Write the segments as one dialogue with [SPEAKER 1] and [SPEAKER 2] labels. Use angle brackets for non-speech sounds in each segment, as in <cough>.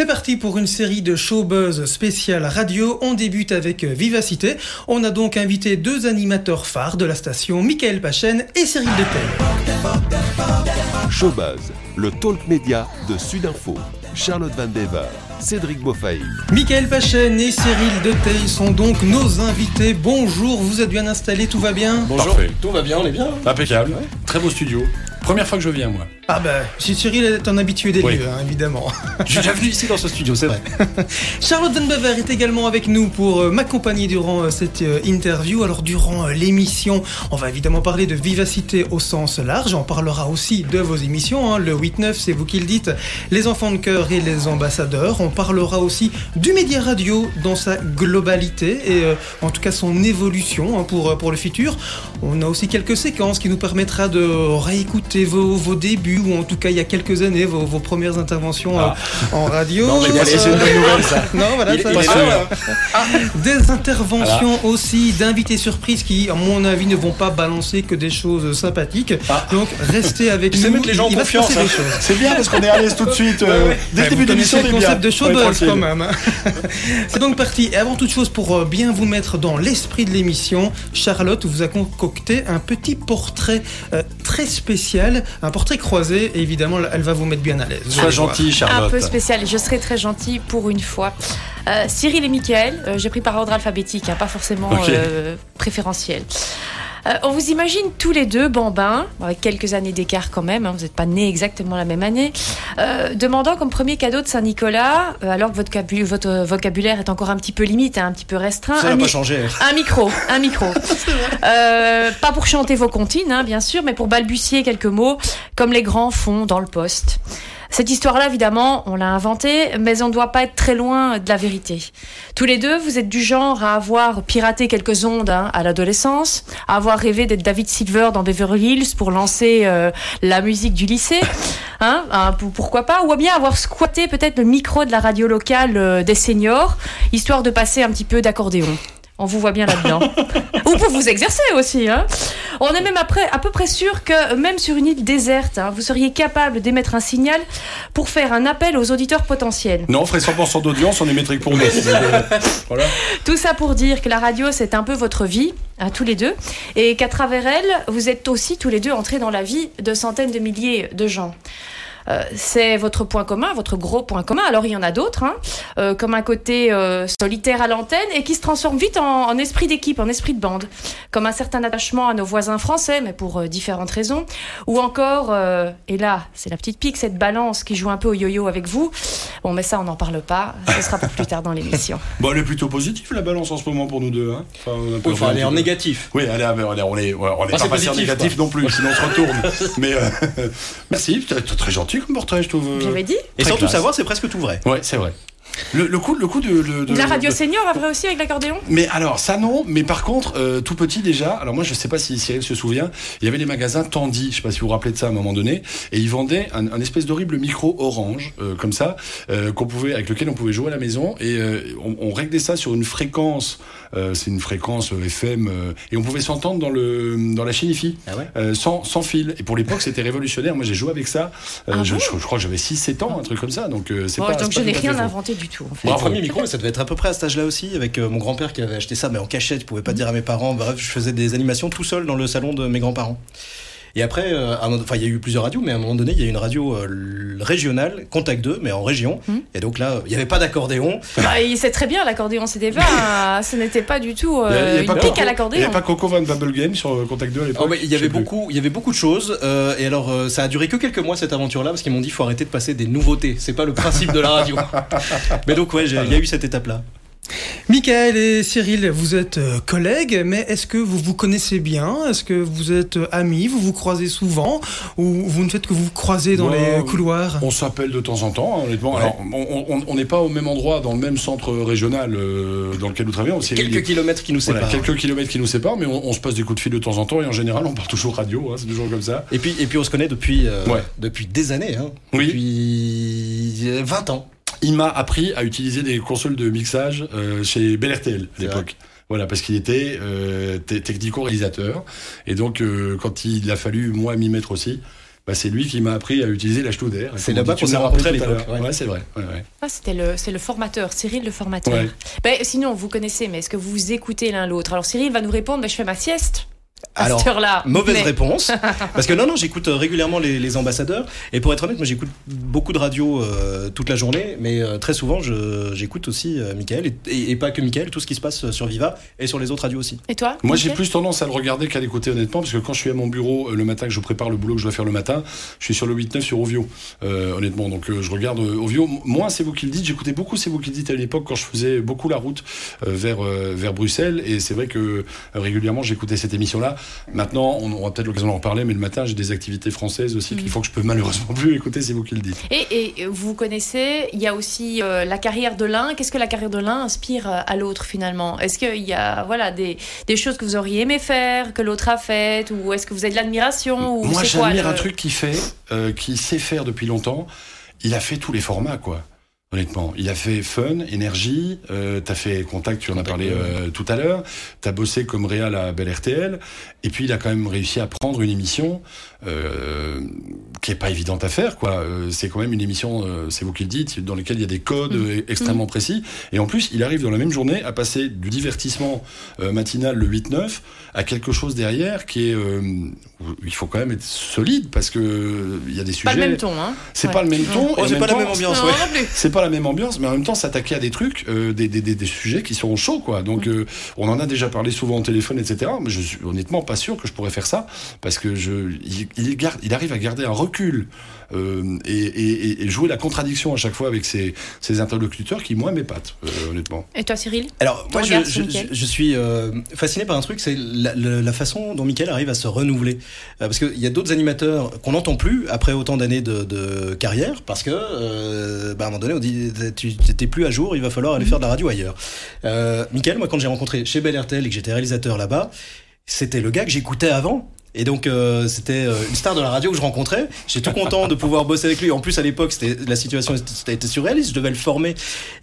[SPEAKER 1] C'est parti pour une série de showbuzz spécial radio. On débute avec Vivacité. On a donc invité deux animateurs phares de la station, Michael Pachen et Cyril Detel.
[SPEAKER 2] Showbuzz, le talk média de Sudinfo. Charlotte Van Dever, Cédric Beaufaï.
[SPEAKER 1] Michael Pachen et Cyril Deteil sont donc nos invités. Bonjour, vous êtes bien installés, tout va bien?
[SPEAKER 3] Bonjour,
[SPEAKER 4] Parfait.
[SPEAKER 3] tout va bien, on est bien
[SPEAKER 4] Impeccable. Très beau studio. Première fois que je viens, moi.
[SPEAKER 1] Ah bah, si Cyril est un habitué des
[SPEAKER 4] Oui.
[SPEAKER 1] lieux, hein, évidemment.
[SPEAKER 3] Je suis déjà venu ici dans ce studio, c'est vrai. <laughs>
[SPEAKER 1] Charlotte Van Bever est également avec nous pour euh, m'accompagner durant euh, cette euh, interview. Alors durant l'émission, on va évidemment parler de vivacité au sens large. On parlera aussi de vos émissions. hein. Le 8-9, c'est vous qui le dites. Les enfants de cœur et les ambassadeurs. On parlera aussi du média radio dans sa globalité et en tout cas son évolution hein, pour, pour le futur. On a aussi quelques séquences qui nous permettra de réécouter vos, vos débuts ou en tout cas il y a quelques années vos, vos premières interventions euh, en radio.
[SPEAKER 3] Non, mais c'est ça.
[SPEAKER 1] Non, voilà,
[SPEAKER 3] Il
[SPEAKER 1] ça,
[SPEAKER 3] il
[SPEAKER 1] ça-
[SPEAKER 3] là,
[SPEAKER 1] des interventions aussi d'invités surprises qui, à mon avis, ne vont pas balancer que des choses sympathiques.
[SPEAKER 3] Ah.
[SPEAKER 1] Donc, restez avec nous.
[SPEAKER 3] sait mettre les gens en confiance. hein. C'est bien parce qu'on est à l'aise tout de suite. euh, Dès le début de l'émission,
[SPEAKER 1] le
[SPEAKER 3] bien.
[SPEAKER 1] concept de showbuzz quand même. <laughs> C'est donc parti. Et avant toute chose, pour euh, bien vous mettre dans l'esprit de l'émission, Charlotte vous a concocté un petit portrait euh, très spécial, un portrait croisé. Et évidemment, elle va vous mettre bien à l'aise.
[SPEAKER 4] Sois
[SPEAKER 1] allez voir.
[SPEAKER 4] gentil,
[SPEAKER 5] Un
[SPEAKER 4] Charlotte.
[SPEAKER 5] peu spécial, je serai très gentille pour une fois. Euh, Cyril et Mickaël, euh, j'ai pris par ordre alphabétique, hein, pas forcément euh, préférentiel. Euh, on vous imagine tous les deux bambins, avec quelques années d'écart quand même, hein, vous n'êtes pas nés exactement la même année, euh, demandant comme premier cadeau de Saint-Nicolas, euh, alors que votre, cabu- votre euh, vocabulaire est encore un petit peu limite, hein, un petit peu restreint,
[SPEAKER 3] Ça
[SPEAKER 5] un
[SPEAKER 3] n'a
[SPEAKER 5] mi-
[SPEAKER 3] pas changé.
[SPEAKER 5] un micro, un micro. <laughs> Euh, pas pour chanter vos comptines, hein, bien sûr, mais pour balbutier quelques mots, comme les grands font dans le poste. Cette histoire-là, évidemment, on l'a inventée, mais on ne doit pas être très loin de la vérité. Tous les deux, vous êtes du genre à avoir piraté quelques ondes hein, à l'adolescence, à avoir rêvé d'être David Silver dans Beverly Hills pour lancer euh, la musique du lycée, <laughs> hein, hein, pour- pourquoi pas, ou bien avoir squatté peut-être le micro de la radio locale euh, des seniors, histoire de passer un petit peu d'accordéon. On vous voit bien là-dedans. <laughs> Ou pour vous exercer aussi. Hein. On est même après, à peu près sûr que même sur une île déserte, hein, vous seriez capable d'émettre un signal pour faire un appel aux auditeurs potentiels.
[SPEAKER 4] Non, on ferait 100% d'audience, on est métrique pour nous. <laughs> voilà.
[SPEAKER 5] Tout ça pour dire que la radio, c'est un peu votre vie, à tous les deux, et qu'à travers elle, vous êtes aussi tous les deux entrés dans la vie de centaines de milliers de gens. Euh, c'est votre point commun, votre gros point commun. Alors il y en a d'autres, hein, euh, comme un côté euh, solitaire à l'antenne et qui se transforme vite en, en esprit d'équipe, en esprit de bande, comme un certain attachement à nos voisins français, mais pour euh, différentes raisons, ou encore, euh, et là c'est la petite pique, cette balance qui joue un peu au yo-yo avec vous. Bon, mais ça on n'en parle pas, ce sera pour plus tard dans l'émission. <laughs>
[SPEAKER 4] Bon, elle est plutôt positive, la balance en ce moment pour nous deux. Hein. Enfin, on a un peu
[SPEAKER 3] Il faut aller en négatif.
[SPEAKER 4] Oui, allez, allez, allez, on est, ouais, on est
[SPEAKER 3] Ah,
[SPEAKER 4] pas en
[SPEAKER 3] positif,
[SPEAKER 4] négatif
[SPEAKER 3] quoi.
[SPEAKER 4] non plus, sinon on se retourne. <laughs> Mais euh, <laughs> merci, très gentil comme portrait, je trouve.
[SPEAKER 5] J'avais dit
[SPEAKER 3] Et
[SPEAKER 4] Très
[SPEAKER 3] sans tout
[SPEAKER 4] classe.
[SPEAKER 3] savoir, c'est presque tout vrai.
[SPEAKER 4] Ouais, c'est vrai. Le, le coup, le coup de, de- de-
[SPEAKER 5] La radio
[SPEAKER 4] de-
[SPEAKER 5] senior après aussi avec l'accordéon
[SPEAKER 4] Mais alors, ça non, mais par contre, euh, tout petit déjà, alors moi je sais pas si Cyril se souvient, il y avait les magasins Tandy, je sais pas si vous vous rappelez de ça à un moment donné, et ils vendaient un, un espèce d'horrible micro orange, euh, comme ça, euh, qu'on pouvait, avec lequel on pouvait jouer à la maison, et euh, on, on réglait ça sur une fréquence, euh, c'est une fréquence FM, euh, et on pouvait s'entendre dans, le, dans la chaîne IFI.
[SPEAKER 3] Ah ouais
[SPEAKER 4] Euh, sans, sans fil. Et pour l'époque, c'était révolutionnaire. Moi, j'ai joué avec ça. Euh,
[SPEAKER 5] Ah
[SPEAKER 4] je,
[SPEAKER 5] bon
[SPEAKER 4] je- je crois que j'avais 6-7 ans, un truc comme ça. Donc, euh, c'est
[SPEAKER 5] Bon,
[SPEAKER 4] pas.
[SPEAKER 5] Donc je n'ai rien inventé du tout. En fait.
[SPEAKER 3] Mon premier micro, mais ça devait être à peu près à cet âge-là aussi, avec euh, mon grand-père qui avait acheté ça, mais en cachette, je pouvais pas dire à mes parents. Bref, je faisais des animations tout seul dans le salon de mes grands-parents. Et après, euh, enfin, il y a eu plusieurs radios, mais à un moment donné, il y a une radio euh, régionale, Contact 2, mais en région.
[SPEAKER 5] Mhm.
[SPEAKER 3] Et donc là, il n'y avait pas d'accordéon.
[SPEAKER 5] Bah, <laughs> il sait très bien l'accordéon, c'était pas, <laughs> ce n'était pas du tout euh, une
[SPEAKER 4] pas
[SPEAKER 5] pique
[SPEAKER 4] Coco-
[SPEAKER 5] à
[SPEAKER 4] Il n'y
[SPEAKER 5] l'accordéon.
[SPEAKER 4] avait pas Coco Van Bubble Game sur euh, Contact 2 à l'époque
[SPEAKER 3] Oh, mais il y avait beaucoup, il y avait beaucoup de choses. euh, et alors, euh, ça a duré que quelques mois cette aventure-là parce qu'ils m'ont dit faut arrêter de passer des nouveautés. C'est pas le principe de la radio. <laughs> mais donc ouais, il y a eu cette étape-là.
[SPEAKER 1] Michael et Cyril, vous êtes euh, collègues, mais est-ce que vous vous connaissez bien? Est-ce que vous êtes euh, amis? Vous vous croisez souvent? Ou vous ne faites que vous vous croisez dans
[SPEAKER 4] Ouais,
[SPEAKER 1] les couloirs?
[SPEAKER 4] On s'appelle de temps en temps, hein, honnêtement.
[SPEAKER 3] Ouais.
[SPEAKER 4] Alors, on- n'est pas au même endroit, dans le même centre régional euh, dans lequel nous travaillons. Cyril,
[SPEAKER 3] Quelques
[SPEAKER 4] il-
[SPEAKER 3] kilomètres qui nous
[SPEAKER 4] voilà,
[SPEAKER 3] séparent.
[SPEAKER 4] quelques kilomètres qui nous séparent, mais on, on se passe des coups de fil de temps en temps et en général, on parle toujours radio. hein, c'est toujours comme ça.
[SPEAKER 3] Et puis, et puis on se connaît depuis, euh,
[SPEAKER 4] Ouais.
[SPEAKER 3] depuis des années. Hein.
[SPEAKER 4] Oui.
[SPEAKER 3] Depuis euh, 20 ans.
[SPEAKER 4] Il m'a appris à utiliser des consoles de mixage euh, chez Bel RTL à l'époque. Voilà, parce qu'il était euh, te- technico-réalisateur. Et donc, euh, quand il a fallu, moi, m'y mettre aussi, bah, c'est lui qui m'a appris à utiliser la Studer.
[SPEAKER 3] C'est là-bas qu'on s'est rencontrés à
[SPEAKER 4] tout à
[SPEAKER 3] l'époque,
[SPEAKER 4] l'heure.
[SPEAKER 3] ouais.
[SPEAKER 4] Ouais, c'est vrai. ouais, ouais.
[SPEAKER 5] Ah, c'était le, c'est le formateur, Cyril le formateur.
[SPEAKER 4] Ouais.
[SPEAKER 5] Ben, sinon, vous connaissez, mais est-ce que vous vous écoutez l'un l'autre? Alors Cyril va nous répondre, mais je fais ma sieste
[SPEAKER 3] Alors,
[SPEAKER 5] cette heure-là.
[SPEAKER 3] Mauvaise
[SPEAKER 5] Mais-
[SPEAKER 3] réponse. <laughs> Parce que non, non, j'écoute euh, régulièrement les, les ambassadeurs. Et pour être honnête, moi j'écoute beaucoup de radio euh, toute la journée. Mais euh, très souvent, je- j'écoute aussi euh, Michael. Et, et- et pas que Michael, tout ce qui se passe sur Viva et sur les autres radios aussi.
[SPEAKER 5] Et toi
[SPEAKER 4] Moi, j'ai plus tendance à le regarder qu'à l'écouter, honnêtement, parce que quand je suis à mon bureau euh, le matin, que je prépare le boulot que je dois faire le matin, je suis sur le 8-9 sur Ovio, euh, honnêtement. Donc, euh, je regarde euh, Ovio. Moi, c'est vous qui le dites. J'écoutais beaucoup C'est vous qui le dites à l'époque quand je faisais beaucoup la route euh, vers, euh, vers Bruxelles. Et c'est vrai que euh, régulièrement, j'écoutais cette émission-là. Maintenant, on aura peut-être l'occasion d'en reparler, mais le matin, j'ai des activités françaises aussi qu'il faut que je peux malheureusement plus écouter. C'est vous qui le dites.
[SPEAKER 5] Et, et vous connaissez, il y a aussi euh, la carrière de l'un. Qu'est-ce que la carrière de l'un inspire euh, à l'autre finalement? Est-ce qu'il y a voilà, des, des choses que vous auriez aimé faire, que l'autre a faites Ou est-ce que vous avez de l'admiration ou
[SPEAKER 4] Moi, j'admire
[SPEAKER 5] le-
[SPEAKER 4] un truc qu'il fait, euh, qu'il sait faire depuis longtemps. Il a fait tous les formats, quoi. Honnêtement, il a fait Fun, Énergie, euh, t'as fait Contact, tu en as parlé euh, tout à l'heure, t'as bossé comme réal à Bel RTL, et puis il a quand même réussi à prendre une émission euh, qui est pas évidente à faire, quoi. Euh, c'est quand même une émission, euh, c'est vous qui le dites, dans laquelle il y a des codes
[SPEAKER 5] Mm.
[SPEAKER 4] euh, extrêmement précis, et en plus, il arrive dans la même journée à passer du divertissement euh, matinal le 8-9 à quelque chose derrière qui est, euh, où il faut quand même être solide parce que il y a des
[SPEAKER 5] Pas
[SPEAKER 4] sujets.
[SPEAKER 5] le même ton, hein
[SPEAKER 4] C'est
[SPEAKER 5] Ouais.
[SPEAKER 4] pas le même ton.
[SPEAKER 3] Oh, c'est pas la même ambiance,
[SPEAKER 5] Non,
[SPEAKER 3] ouais.
[SPEAKER 5] non plus.
[SPEAKER 4] c'est pas la même ambiance, mais en même temps s'attaquer à des trucs, euh, des, des, des, des sujets qui sont chauds, quoi. Donc, euh, on en a déjà parlé souvent au téléphone, etc. Mais je suis honnêtement pas sûr que je pourrais faire ça parce que je, il, il garde, il arrive à garder un recul euh, et, et, et jouer la contradiction à chaque fois avec ses, ses interlocuteurs qui moi m'épatent, euh, honnêtement.
[SPEAKER 5] Et toi, Cyril
[SPEAKER 3] Alors,
[SPEAKER 5] Ton
[SPEAKER 3] moi, je,
[SPEAKER 5] regard
[SPEAKER 3] je-
[SPEAKER 5] sur Mickaël
[SPEAKER 3] je- je suis euh, fasciné par un truc, c'est la, la- la façon dont Michael arrive à se renouveler. Euh, parce qu'il y a d'autres animateurs qu'on n'entend plus après autant d'années de, de carrière, parce que, euh, bah, à un moment donné, on dit tu n'étais plus à jour, il va falloir aller faire de la radio ailleurs. Euh, Michael, moi, quand j'ai rencontré chez Bel RTL et que j'étais réalisateur là-bas, c'était le gars que j'écoutais avant. Et donc euh, c'était euh, une star de la radio que je rencontrais. J'étais tout content de pouvoir bosser avec lui. En plus à l'époque c'était la situation était surréaliste. Je devais le former.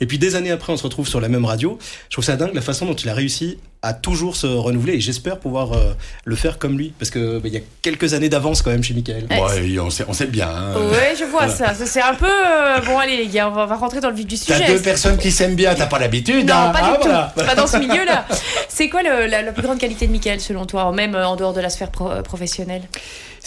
[SPEAKER 3] Et puis des années après on se retrouve sur la même radio. Je trouve ça dingue la façon dont il a réussi à toujours se renouveler. Et j'espère pouvoir euh, le faire comme lui parce que bah, il y a quelques années d'avance quand même chez Michael.
[SPEAKER 5] Ouais,
[SPEAKER 4] on sait, on sait bien. hein.
[SPEAKER 5] Ouais, je vois
[SPEAKER 4] Voilà.
[SPEAKER 5] ça. C'est un peu. euh, bon, allez, les gars, on va, on va rentrer dans le vif du sujet.
[SPEAKER 4] T'as deux personnes qui s'aiment bien, t'as pas l'habitude.
[SPEAKER 5] Non,
[SPEAKER 4] hein.
[SPEAKER 5] pas
[SPEAKER 4] Ah,
[SPEAKER 5] du tout.
[SPEAKER 4] voilà.
[SPEAKER 5] Pas dans ce milieu-là. C'est quoi le- la, la plus grande qualité de Michael, selon toi, même euh, en dehors de la sphère pro- professionnelle?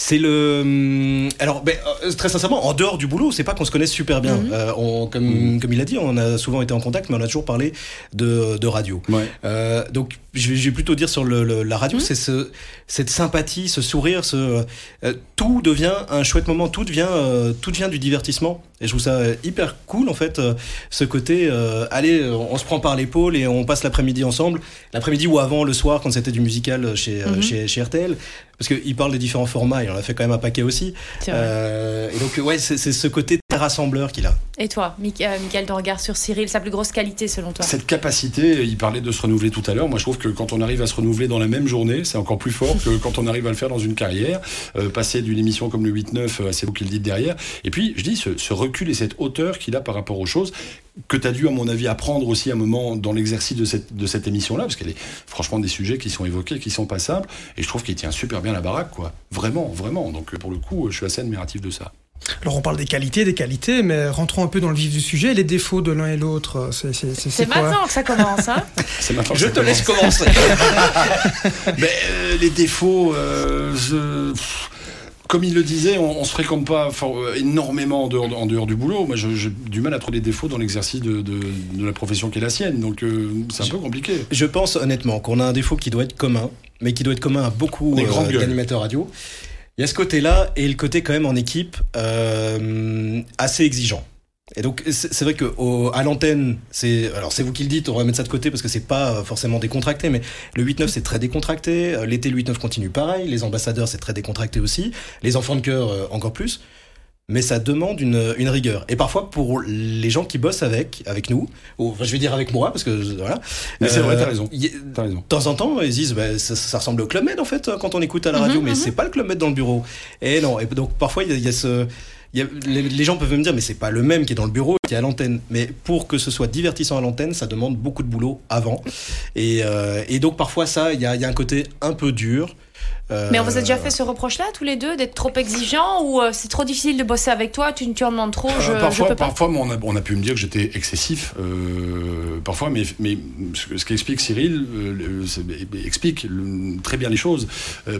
[SPEAKER 3] C'est le. hum, Alors, ben, euh, très sincèrement, en dehors du boulot, c'est pas qu'on se connaisse super bien.
[SPEAKER 5] Mhm.
[SPEAKER 3] Euh, on, comme, comme il a dit, on a souvent été en contact, mais on a toujours parlé de, de radio.
[SPEAKER 4] Ouais.
[SPEAKER 3] Euh, donc, je vais, plutôt dire sur le, le- la radio,
[SPEAKER 5] Mhm.
[SPEAKER 3] c'est ce, cette sympathie, ce sourire, ce, euh, tout devient un chouette moment, tout devient, euh, tout devient du divertissement. Et je trouve ça euh, hyper cool, en fait, euh, ce côté, euh, allez, on se prend par l'épaule et on passe l'après-midi ensemble. L'après-midi ou avant, le soir, quand c'était du musical chez, euh,
[SPEAKER 5] Mhm.
[SPEAKER 3] chez, chez RTL. Parce qu'il parle des différents formats, il en a fait quand même un paquet aussi. Euh, et donc, ouais, c'est ce côté rassembleur qu'il a.
[SPEAKER 5] Et toi, euh, Michael, ton regard sur Cyril, sa plus grosse qualité, selon toi?
[SPEAKER 4] Cette capacité, il parlait de se renouveler tout à l'heure. Moi, je trouve que quand on arrive à se renouveler dans la même journée, c'est encore plus fort que quand on arrive à le faire dans une carrière. Euh, passer d'une émission comme le 8-9, euh, c'est vous qui le dites derrière. Et puis, je dis, ce, ce recul et cette hauteur qu'il a par rapport aux choses, que tu as dû, à mon avis, apprendre aussi un moment dans l'exercice de cette, de cette émission-là, parce qu'elle est franchement des sujets qui sont évoqués, qui sont pas simples. Et je trouve qu'il tient super bien la baraque, quoi. Vraiment, vraiment. Donc, euh, pour le coup, je suis assez admiratif de ça.
[SPEAKER 1] Alors on parle des qualités, des qualités, mais rentrons un peu dans le vif du sujet. Les défauts de l'un et l'autre, euh, c'est c'est-
[SPEAKER 5] maintenant que ça commence, hein <laughs>
[SPEAKER 4] C'est maintenant que
[SPEAKER 3] Je
[SPEAKER 4] ça
[SPEAKER 3] te laisse
[SPEAKER 4] commence.
[SPEAKER 3] commencer. <laughs>
[SPEAKER 4] Mais euh, les défauts, euh, je- comme il le disait, on, on se fréquente pas énormément en dehors, en dehors du boulot. Moi, j'ai du mal à trouver des défauts dans l'exercice de, de- de la profession qui est la sienne. Donc, euh, c'est un peu compliqué.
[SPEAKER 3] Je pense honnêtement qu'on a un défaut qui doit être commun, mais qui doit être commun à beaucoup euh, d'animateurs radio. Il y a ce côté-là et le côté quand même en équipe euh, assez exigeant. Et donc c'est vrai que à l'antenne, c'est alors c'est vous qui le dites, on va mettre ça de côté parce que c'est pas euh, forcément décontracté, mais le 8-9 c'est très décontracté. Euh, L'été le 8-9 continue pareil. Les ambassadeurs c'est très décontracté aussi. Les enfants de cœur encore plus. Mais ça demande une, une rigueur. Et parfois pour les gens qui bossent avec avec nous, ou enfin, je vais dire avec moi parce que voilà.
[SPEAKER 4] Mais c'est vrai,
[SPEAKER 3] Euh,
[SPEAKER 4] t'as raison.
[SPEAKER 3] y-
[SPEAKER 4] T'as raison.
[SPEAKER 3] de temps en temps, ils disent bah, ça, ça ressemble au Club Med en fait quand on écoute à la
[SPEAKER 5] Mhm,
[SPEAKER 3] radio, mais
[SPEAKER 5] mhm.
[SPEAKER 3] c'est pas le Club Med dans le bureau. Et non, et donc parfois il y a, il y a ce. il y a- les, les gens peuvent me dire mais c'est pas le même qui est dans le bureau qui est à l'antenne. Mais pour que ce soit divertissant à l'antenne, ça demande beaucoup de boulot avant. Et, euh, et donc parfois ça, il y a, il y a un côté un peu dur.
[SPEAKER 5] Mais on vous a déjà fait ce reproche-là, tous les deux, d'être trop exigeant ou euh, c'est trop difficile de bosser avec toi, tu, tu en demandes trop, je,
[SPEAKER 4] Euh,
[SPEAKER 5] je
[SPEAKER 4] parfois,
[SPEAKER 5] peux pas.
[SPEAKER 4] parfois on, a, on a pu me dire que j'étais excessif. euh, parfois, mais, mais ce, que- ce qu'explique Cyril explique très bien les choses.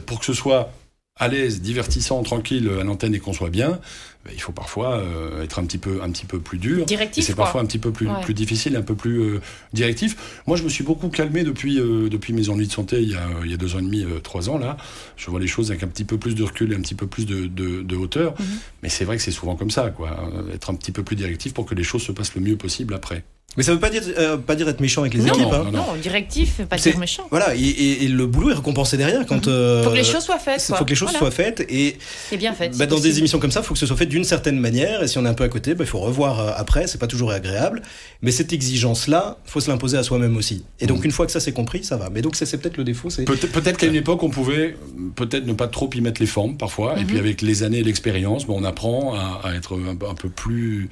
[SPEAKER 4] Pour que ce soit à l'aise, divertissant, tranquille à l'antenne et qu'on soit bien, ben, il faut parfois euh, être un petit peu, un petit peu plus dur.
[SPEAKER 5] Directif,
[SPEAKER 4] c'est parfois un petit peu plus,
[SPEAKER 5] Ouais.
[SPEAKER 4] plus difficile, un peu plus euh, directif. Moi, je me suis beaucoup calmé depuis, euh, depuis mes ennuis de santé il y, a, il y a deux ans et demi, trois ans. Là, je vois les choses avec un petit peu plus de recul et un petit peu plus de, de, de hauteur.
[SPEAKER 5] Mhm.
[SPEAKER 4] Mais c'est vrai que c'est souvent comme ça, quoi. Être un petit peu plus directif pour que les choses se passent le mieux possible après.
[SPEAKER 3] Mais ça veut pas dire, euh, pas dire être méchant avec les
[SPEAKER 5] Non,
[SPEAKER 3] équipes.
[SPEAKER 4] non,
[SPEAKER 3] hein.
[SPEAKER 4] non,
[SPEAKER 5] Non, directif, pas dire méchant.
[SPEAKER 3] Voilà, et, et- et le boulot est récompensé derrière quand. euh,
[SPEAKER 5] Mhm. Faut que les choses soient faites.
[SPEAKER 3] Il
[SPEAKER 5] quoi.
[SPEAKER 3] faut que les choses
[SPEAKER 5] Voilà.
[SPEAKER 3] soient faites et
[SPEAKER 5] Et bien faites.
[SPEAKER 3] bah, dans des émissions comme ça, il faut que ce soit fait d'une certaine manière et si on est un peu à côté, bah, il faut revoir euh, après, c'est pas toujours agréable. Mais cette exigence-là, faut se l'imposer à soi-même aussi. Et donc
[SPEAKER 4] Mhm.
[SPEAKER 3] une fois que ça c'est compris, ça va. Mais donc c'est c'est peut-être le défaut,
[SPEAKER 4] Peut- Peut-être qu'à une époque, on pouvait euh, peut-être ne pas trop y mettre les formes parfois. Et
[SPEAKER 5] Mhm.
[SPEAKER 4] puis avec les années et l'expérience, bon, on apprend à, à être un, peu- un peu plus.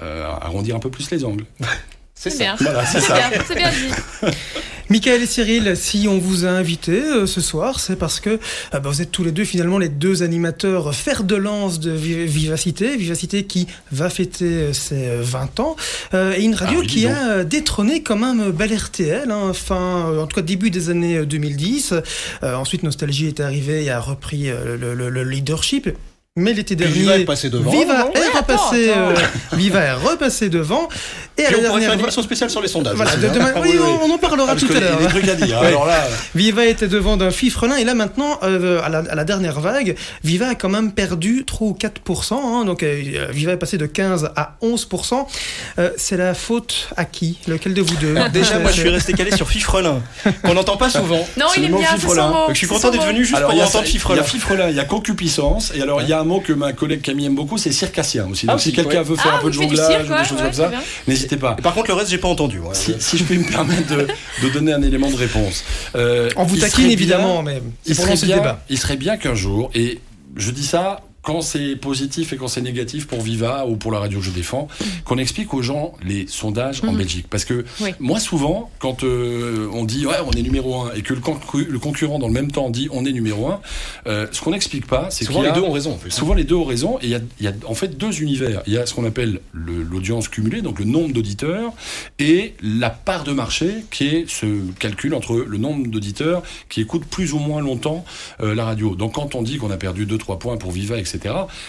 [SPEAKER 4] euh, à arrondir un peu plus les angles. <laughs>
[SPEAKER 3] c'est ça.
[SPEAKER 5] bien.
[SPEAKER 4] Voilà, c'est ça.
[SPEAKER 5] bien, c'est bien dit. <laughs>
[SPEAKER 1] Michael et Cyril, si on vous a invité euh, ce soir, c'est parce que euh, bah, vous êtes tous les deux finalement les deux animateurs fer de lance de Vi- Vivacité, Vivacité qui va fêter euh, ses euh, 20 ans, euh, et une radio
[SPEAKER 4] Ah oui,
[SPEAKER 1] qui
[SPEAKER 4] donc.
[SPEAKER 1] a détrôné quand même Bel RTL, hein, fin, en tout cas début des années euh, 2010. Euh, ensuite, Nostalgie est arrivé et a repris le, le- le leadership. Mais l'été dernier,
[SPEAKER 3] Viva est passé devant.
[SPEAKER 1] Viva est repassé,
[SPEAKER 5] attends, attends.
[SPEAKER 1] euh, Viva est repassé devant. Et à
[SPEAKER 3] Puis
[SPEAKER 1] la
[SPEAKER 3] on pourrait faire
[SPEAKER 1] dernière,
[SPEAKER 3] une émission spéciale sur les sondages.
[SPEAKER 1] voilà,
[SPEAKER 3] aussi,
[SPEAKER 1] de-
[SPEAKER 3] hein.
[SPEAKER 1] demain- oui, on en parlera
[SPEAKER 4] Ah,
[SPEAKER 1] tout à l'heure. Ouais.
[SPEAKER 4] Alors là,
[SPEAKER 1] Viva était devant d'un fifrelin et là maintenant, euh, à, la, à la dernière vague, Viva a quand même perdu 3 ou 4%. hein, donc euh, Viva est passé de 15 à 11%. Euh, c'est la faute à qui? Lequel de vous deux?
[SPEAKER 3] Alors déjà, moi je suis resté calé sur Fifrelin, qu'on n'entend pas souvent.
[SPEAKER 5] Non, il
[SPEAKER 3] mot
[SPEAKER 5] bien,
[SPEAKER 3] Fifrelin.
[SPEAKER 5] son mot,
[SPEAKER 3] Donc, Je suis content d'être venu juste pour entendre
[SPEAKER 4] ça- il y
[SPEAKER 3] Fifrelin.
[SPEAKER 4] a Fifrelin, il y a concupiscence, et alors il y a un mot que ma collègue Camille aime beaucoup, c'est circassien aussi. Donc
[SPEAKER 3] Ah,
[SPEAKER 4] si
[SPEAKER 3] si,
[SPEAKER 4] quelqu'un
[SPEAKER 3] ouais.
[SPEAKER 4] veut faire
[SPEAKER 5] Ah,
[SPEAKER 4] un peu
[SPEAKER 5] il
[SPEAKER 4] de jonglage
[SPEAKER 5] cirque,
[SPEAKER 4] ou des
[SPEAKER 5] ouais,
[SPEAKER 4] choses
[SPEAKER 5] ouais,
[SPEAKER 4] comme ça, n'hésitez pas.
[SPEAKER 3] Et par contre, le reste, j'ai pas entendu. ouais.
[SPEAKER 4] Si, si je puis me permettre de, de donner un élément de réponse. Euh,
[SPEAKER 1] On vous taquine évidemment,
[SPEAKER 4] bien-
[SPEAKER 1] mais
[SPEAKER 4] il serait,
[SPEAKER 1] lancer le
[SPEAKER 4] bien,
[SPEAKER 1] débat.
[SPEAKER 4] il serait bien qu'un jour, et je dis ça quand c'est positif et quand c'est négatif pour Viva ou pour la radio que je défends, qu'on explique aux gens les sondages en
[SPEAKER 5] Mhm.
[SPEAKER 4] Belgique. Parce que
[SPEAKER 5] Oui.
[SPEAKER 4] moi, souvent, quand euh, on dit ouais, on est numéro un et que le, concur- le concurrent dans le même temps dit on est numéro un, euh, ce qu'on n'explique pas, c'est
[SPEAKER 3] Souvent,
[SPEAKER 4] y
[SPEAKER 3] les deux ont raison. en.
[SPEAKER 4] Souvent les deux ont raison et il y a, il y a en fait deux univers. Il y a ce qu'on appelle le- l'audience cumulée, donc le nombre d'auditeurs, et la part de marché qui est ce calcul entre le nombre d'auditeurs qui écoutent plus ou moins longtemps euh, la radio. Donc quand on dit qu'on a perdu 2-3 points pour Viva, etc.,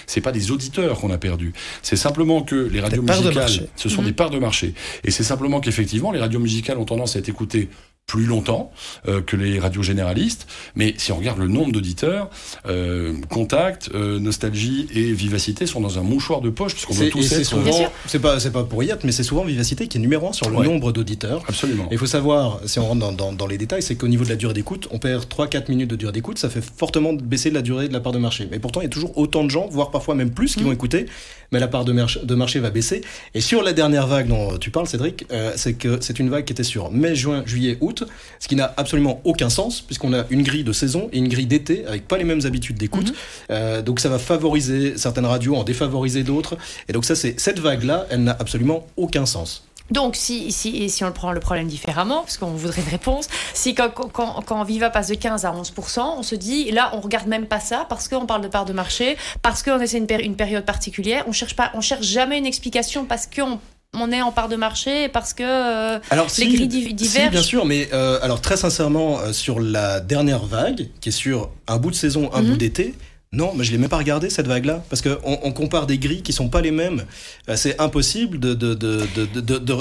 [SPEAKER 4] c'est pas des auditeurs qu'on a perdu. C'est simplement que les radios musicales, ce sont
[SPEAKER 5] Mhm.
[SPEAKER 4] des parts de marché. Et c'est simplement qu'effectivement, les radios musicales ont tendance à être écoutées plus longtemps euh, que les radios généralistes. Mais si on regarde le nombre d'auditeurs, euh, Contact, euh, Nostalgie et Vivacité sont dans un mouchoir de poche, puisqu'on
[SPEAKER 3] et
[SPEAKER 4] tous
[SPEAKER 3] c'est souvent, c'est pas, c'est pas pour y être, mais c'est souvent Vivacité qui est numéro un sur le
[SPEAKER 4] Ouais.
[SPEAKER 3] nombre d'auditeurs.
[SPEAKER 4] Absolument.
[SPEAKER 3] Et Il faut savoir, si on rentre dans, dans- dans les détails, c'est qu'au niveau de la durée d'écoute, on perd 3-4 minutes de durée d'écoute, ça fait fortement baisser la durée de la part de marché. Mais pourtant, il y a toujours autant de gens, voire parfois même plus, qui vont écouter, mais la part de, marché- de marché va baisser. Et sur la dernière vague dont tu parles, Cédric, euh, c'est que c'est une vague qui était sur mai, juin, juillet, août, ce qui n'a absolument aucun sens, puisqu'on a une grille de saison et une grille d'été avec pas les mêmes habitudes d'écoute. Euh, donc ça va favoriser certaines radios, en défavoriser d'autres. Et donc ça, c'est cette vague-là, elle n'a absolument aucun sens.
[SPEAKER 5] Donc, si, si, et si on le prend le problème différemment, parce qu'on voudrait une réponse, si quand, quand, quand Viva passe de 15 à 11%, on se dit, là, on regarde même pas ça parce qu'on parle de part de marché, parce qu'on essaie une, une période particulière, on cherche pas, on cherche jamais une explication parce qu'on on est en part de marché, parce que euh,
[SPEAKER 3] Alors,
[SPEAKER 5] les grilles
[SPEAKER 3] si,
[SPEAKER 5] divergent.
[SPEAKER 3] bien sûr, mais euh, alors très sincèrement, euh, sur la dernière vague, qui est sur un bout de saison, un
[SPEAKER 5] Mhm.
[SPEAKER 3] bout d'été, non, mais je l'ai même pas regardé cette vague-là, parce que on, compare des grilles qui sont pas les mêmes. Euh, c'est impossible de, de,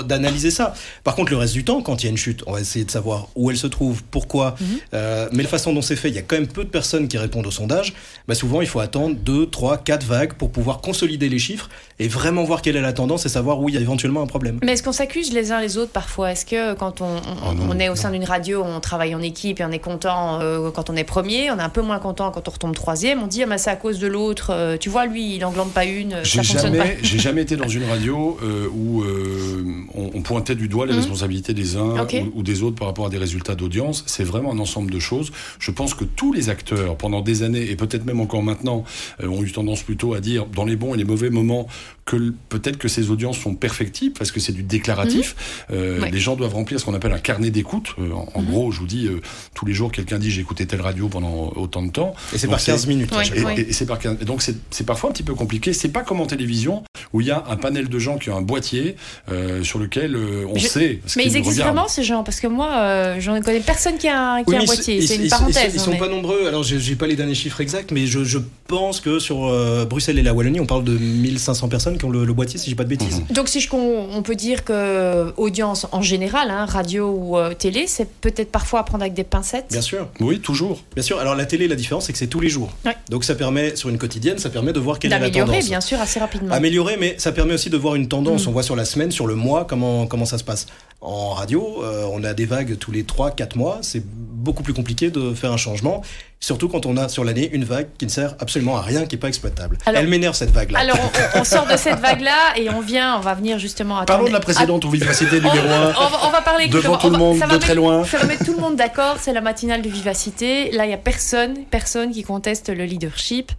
[SPEAKER 3] d'analyser ça. Par contre, le reste du temps, quand il y a une chute, on va essayer de savoir où elle se trouve, pourquoi.
[SPEAKER 5] Mhm.
[SPEAKER 3] Euh, mais la façon dont c'est fait, il y a quand même peu de personnes qui répondent au sondage. Bah, souvent, il faut attendre deux, trois, quatre vagues pour pouvoir consolider les chiffres et vraiment voir quelle est la tendance et savoir où il y a éventuellement un problème.
[SPEAKER 5] Mais est-ce qu'on s'accuse les uns les autres parfois? Est-ce que quand on, on-
[SPEAKER 4] Oh non,
[SPEAKER 5] on est au sein d'une radio, on travaille en équipe et on est content euh, quand on est premier, on est un peu moins content quand on retombe troisième, on dit ah, mais c'est à cause de l'autre, euh, tu vois lui il englande pas une, euh,
[SPEAKER 4] J'ai jamais, j'ai jamais été dans une radio euh, où euh, on, on pointait du doigt les
[SPEAKER 5] Mhm.
[SPEAKER 4] responsabilités des uns ou, ou des autres par rapport à des résultats d'audience. C'est vraiment un ensemble de choses. Je pense que tous les acteurs, pendant des années et peut-être même encore maintenant, euh, ont eu tendance plutôt à dire dans les bons et les mauvais moments que peut-être que ces audiences sont perfectibles parce que c'est du déclaratif. Euh,
[SPEAKER 5] Ouais.
[SPEAKER 4] Les gens doivent remplir ce qu'on appelle un carnet d'écoute. Euh, en en
[SPEAKER 5] Mhm.
[SPEAKER 4] gros, je vous dis, euh, tous les jours, quelqu'un dit j'ai écouté telle radio pendant autant de temps.
[SPEAKER 3] Et c'est par 15 minutes.
[SPEAKER 5] Ouais.
[SPEAKER 4] Et,
[SPEAKER 3] fois.
[SPEAKER 5] Ouais.
[SPEAKER 4] et- et c'est par quinze- et donc c'est parfois un petit peu compliqué. C'est pas comme en télévision où il y a un panel de gens qui ont un boîtier euh, sur lequel euh, on
[SPEAKER 5] Je-
[SPEAKER 4] sait. Ce
[SPEAKER 5] Mais ils existent
[SPEAKER 4] regardent.
[SPEAKER 5] vraiment ces gens? Parce que moi, euh, j'en connais personne qui a un, qui
[SPEAKER 3] Oui,
[SPEAKER 5] a un boîtier.
[SPEAKER 3] ils-
[SPEAKER 5] C'est
[SPEAKER 3] ils-
[SPEAKER 5] une
[SPEAKER 3] ils-
[SPEAKER 5] parenthèse.
[SPEAKER 3] Ils,
[SPEAKER 5] hein,
[SPEAKER 3] sont
[SPEAKER 5] mais-
[SPEAKER 3] pas nombreux. Alors, j'ai j'ai pas les derniers chiffres exacts, mais je, je pense que sur euh, Bruxelles et la Wallonie, on parle de 1500 personnes qui ont le, le boîtier, si j'ai pas de bêtises.
[SPEAKER 4] Mhm.
[SPEAKER 5] Donc si je, on peut dire que audience en général, hein, radio ou euh, télé, c'est peut-être parfois à prendre avec des pincettes.
[SPEAKER 3] Bien sûr.
[SPEAKER 4] Oui, toujours.
[SPEAKER 3] Bien sûr. Alors, la télé, la différence, c'est que c'est tous les jours.
[SPEAKER 5] Ouais.
[SPEAKER 3] Donc, ça permet, sur une quotidienne, ça permet de voir quelle est la
[SPEAKER 5] D'améliorer,
[SPEAKER 3] tendance.
[SPEAKER 5] bien sûr, assez rapidement.
[SPEAKER 3] Améliorer, mais ça permet aussi de voir une tendance.
[SPEAKER 5] Mm.
[SPEAKER 3] On voit sur la semaine, sur le mois, comment, comment ça se passe. En radio, euh, on a des vagues tous les 3-4 mois. C'est beaucoup plus compliqué de faire un changement. Surtout quand on a sur l'année une vague qui ne sert absolument à rien, qui n'est pas exploitable.
[SPEAKER 5] Alors-
[SPEAKER 3] Elle m'énerve cette vague-là.
[SPEAKER 5] Alors on, on <laughs> sort de cette vague-là et on vient, on va venir justement à
[SPEAKER 4] Parlons de la précédente où Vivacité
[SPEAKER 5] on,
[SPEAKER 4] numéro 1.
[SPEAKER 5] on va, on va parler
[SPEAKER 4] Devant
[SPEAKER 5] on
[SPEAKER 4] tout le
[SPEAKER 5] va-
[SPEAKER 4] monde,
[SPEAKER 5] ça
[SPEAKER 4] de
[SPEAKER 5] va
[SPEAKER 4] très
[SPEAKER 5] mettre-
[SPEAKER 4] loin.
[SPEAKER 5] Ça va mettre tout le monde d'accord. C'est la matinale de Vivacité. Là, il y a personne, personne qui conteste le leadership.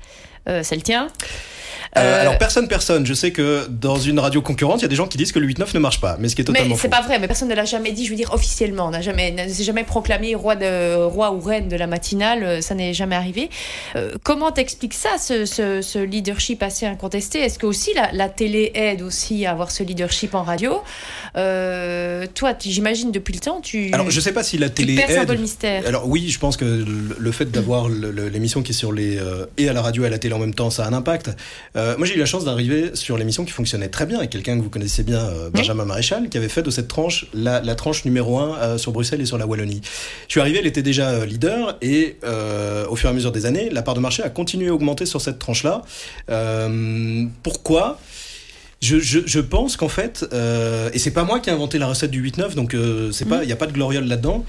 [SPEAKER 5] Euh, c'est le tien.
[SPEAKER 3] Euh,
[SPEAKER 5] Euh,
[SPEAKER 3] alors personne, personne. Je sais que dans une radio concurrente, il y a des gens qui disent que le 8-9 ne marche pas, mais ce qui est totalement
[SPEAKER 5] Mais c'est pas vrai, mais personne ne l'a jamais dit, je veux dire officiellement. On n'a jamais, ne s'est jamais proclamé roi, de, roi ou reine de la matinale, euh, ça n'est jamais arrivé. Euh, comment t'expliques ça, ce, ce, ce leadership assez incontesté? Est-ce que aussi la, la télé aide aussi à avoir ce leadership en radio? Euh, Toi, j'imagine depuis le temps, tu,
[SPEAKER 3] Alors je sais pas si la
[SPEAKER 5] tu
[SPEAKER 3] télé
[SPEAKER 5] perces un peu
[SPEAKER 3] aide.
[SPEAKER 5] le mystère.
[SPEAKER 3] Alors oui, je pense que le, le fait d'avoir l'émission qui est sur les et à la radio et à la télé en même temps, ça a un impact. Euh, moi, j'ai eu la chance d'arriver sur l'émission qui fonctionnait très bien avec quelqu'un que vous connaissez bien, euh, Benjamin Maréchal, qui avait fait de cette tranche la, la tranche numéro 1 sur Bruxelles et sur la Wallonie. Je suis arrivé, elle était déjà euh, leader et euh, au fur et à mesure des années, la part de marché a continué à augmenter sur cette tranche-là. Euh, pourquoi? Je, je, je pense qu'en fait, euh, et c'est pas moi qui ai inventé la recette du 8-9, donc euh, pas, il n'y a pas de gloriole là-dedans.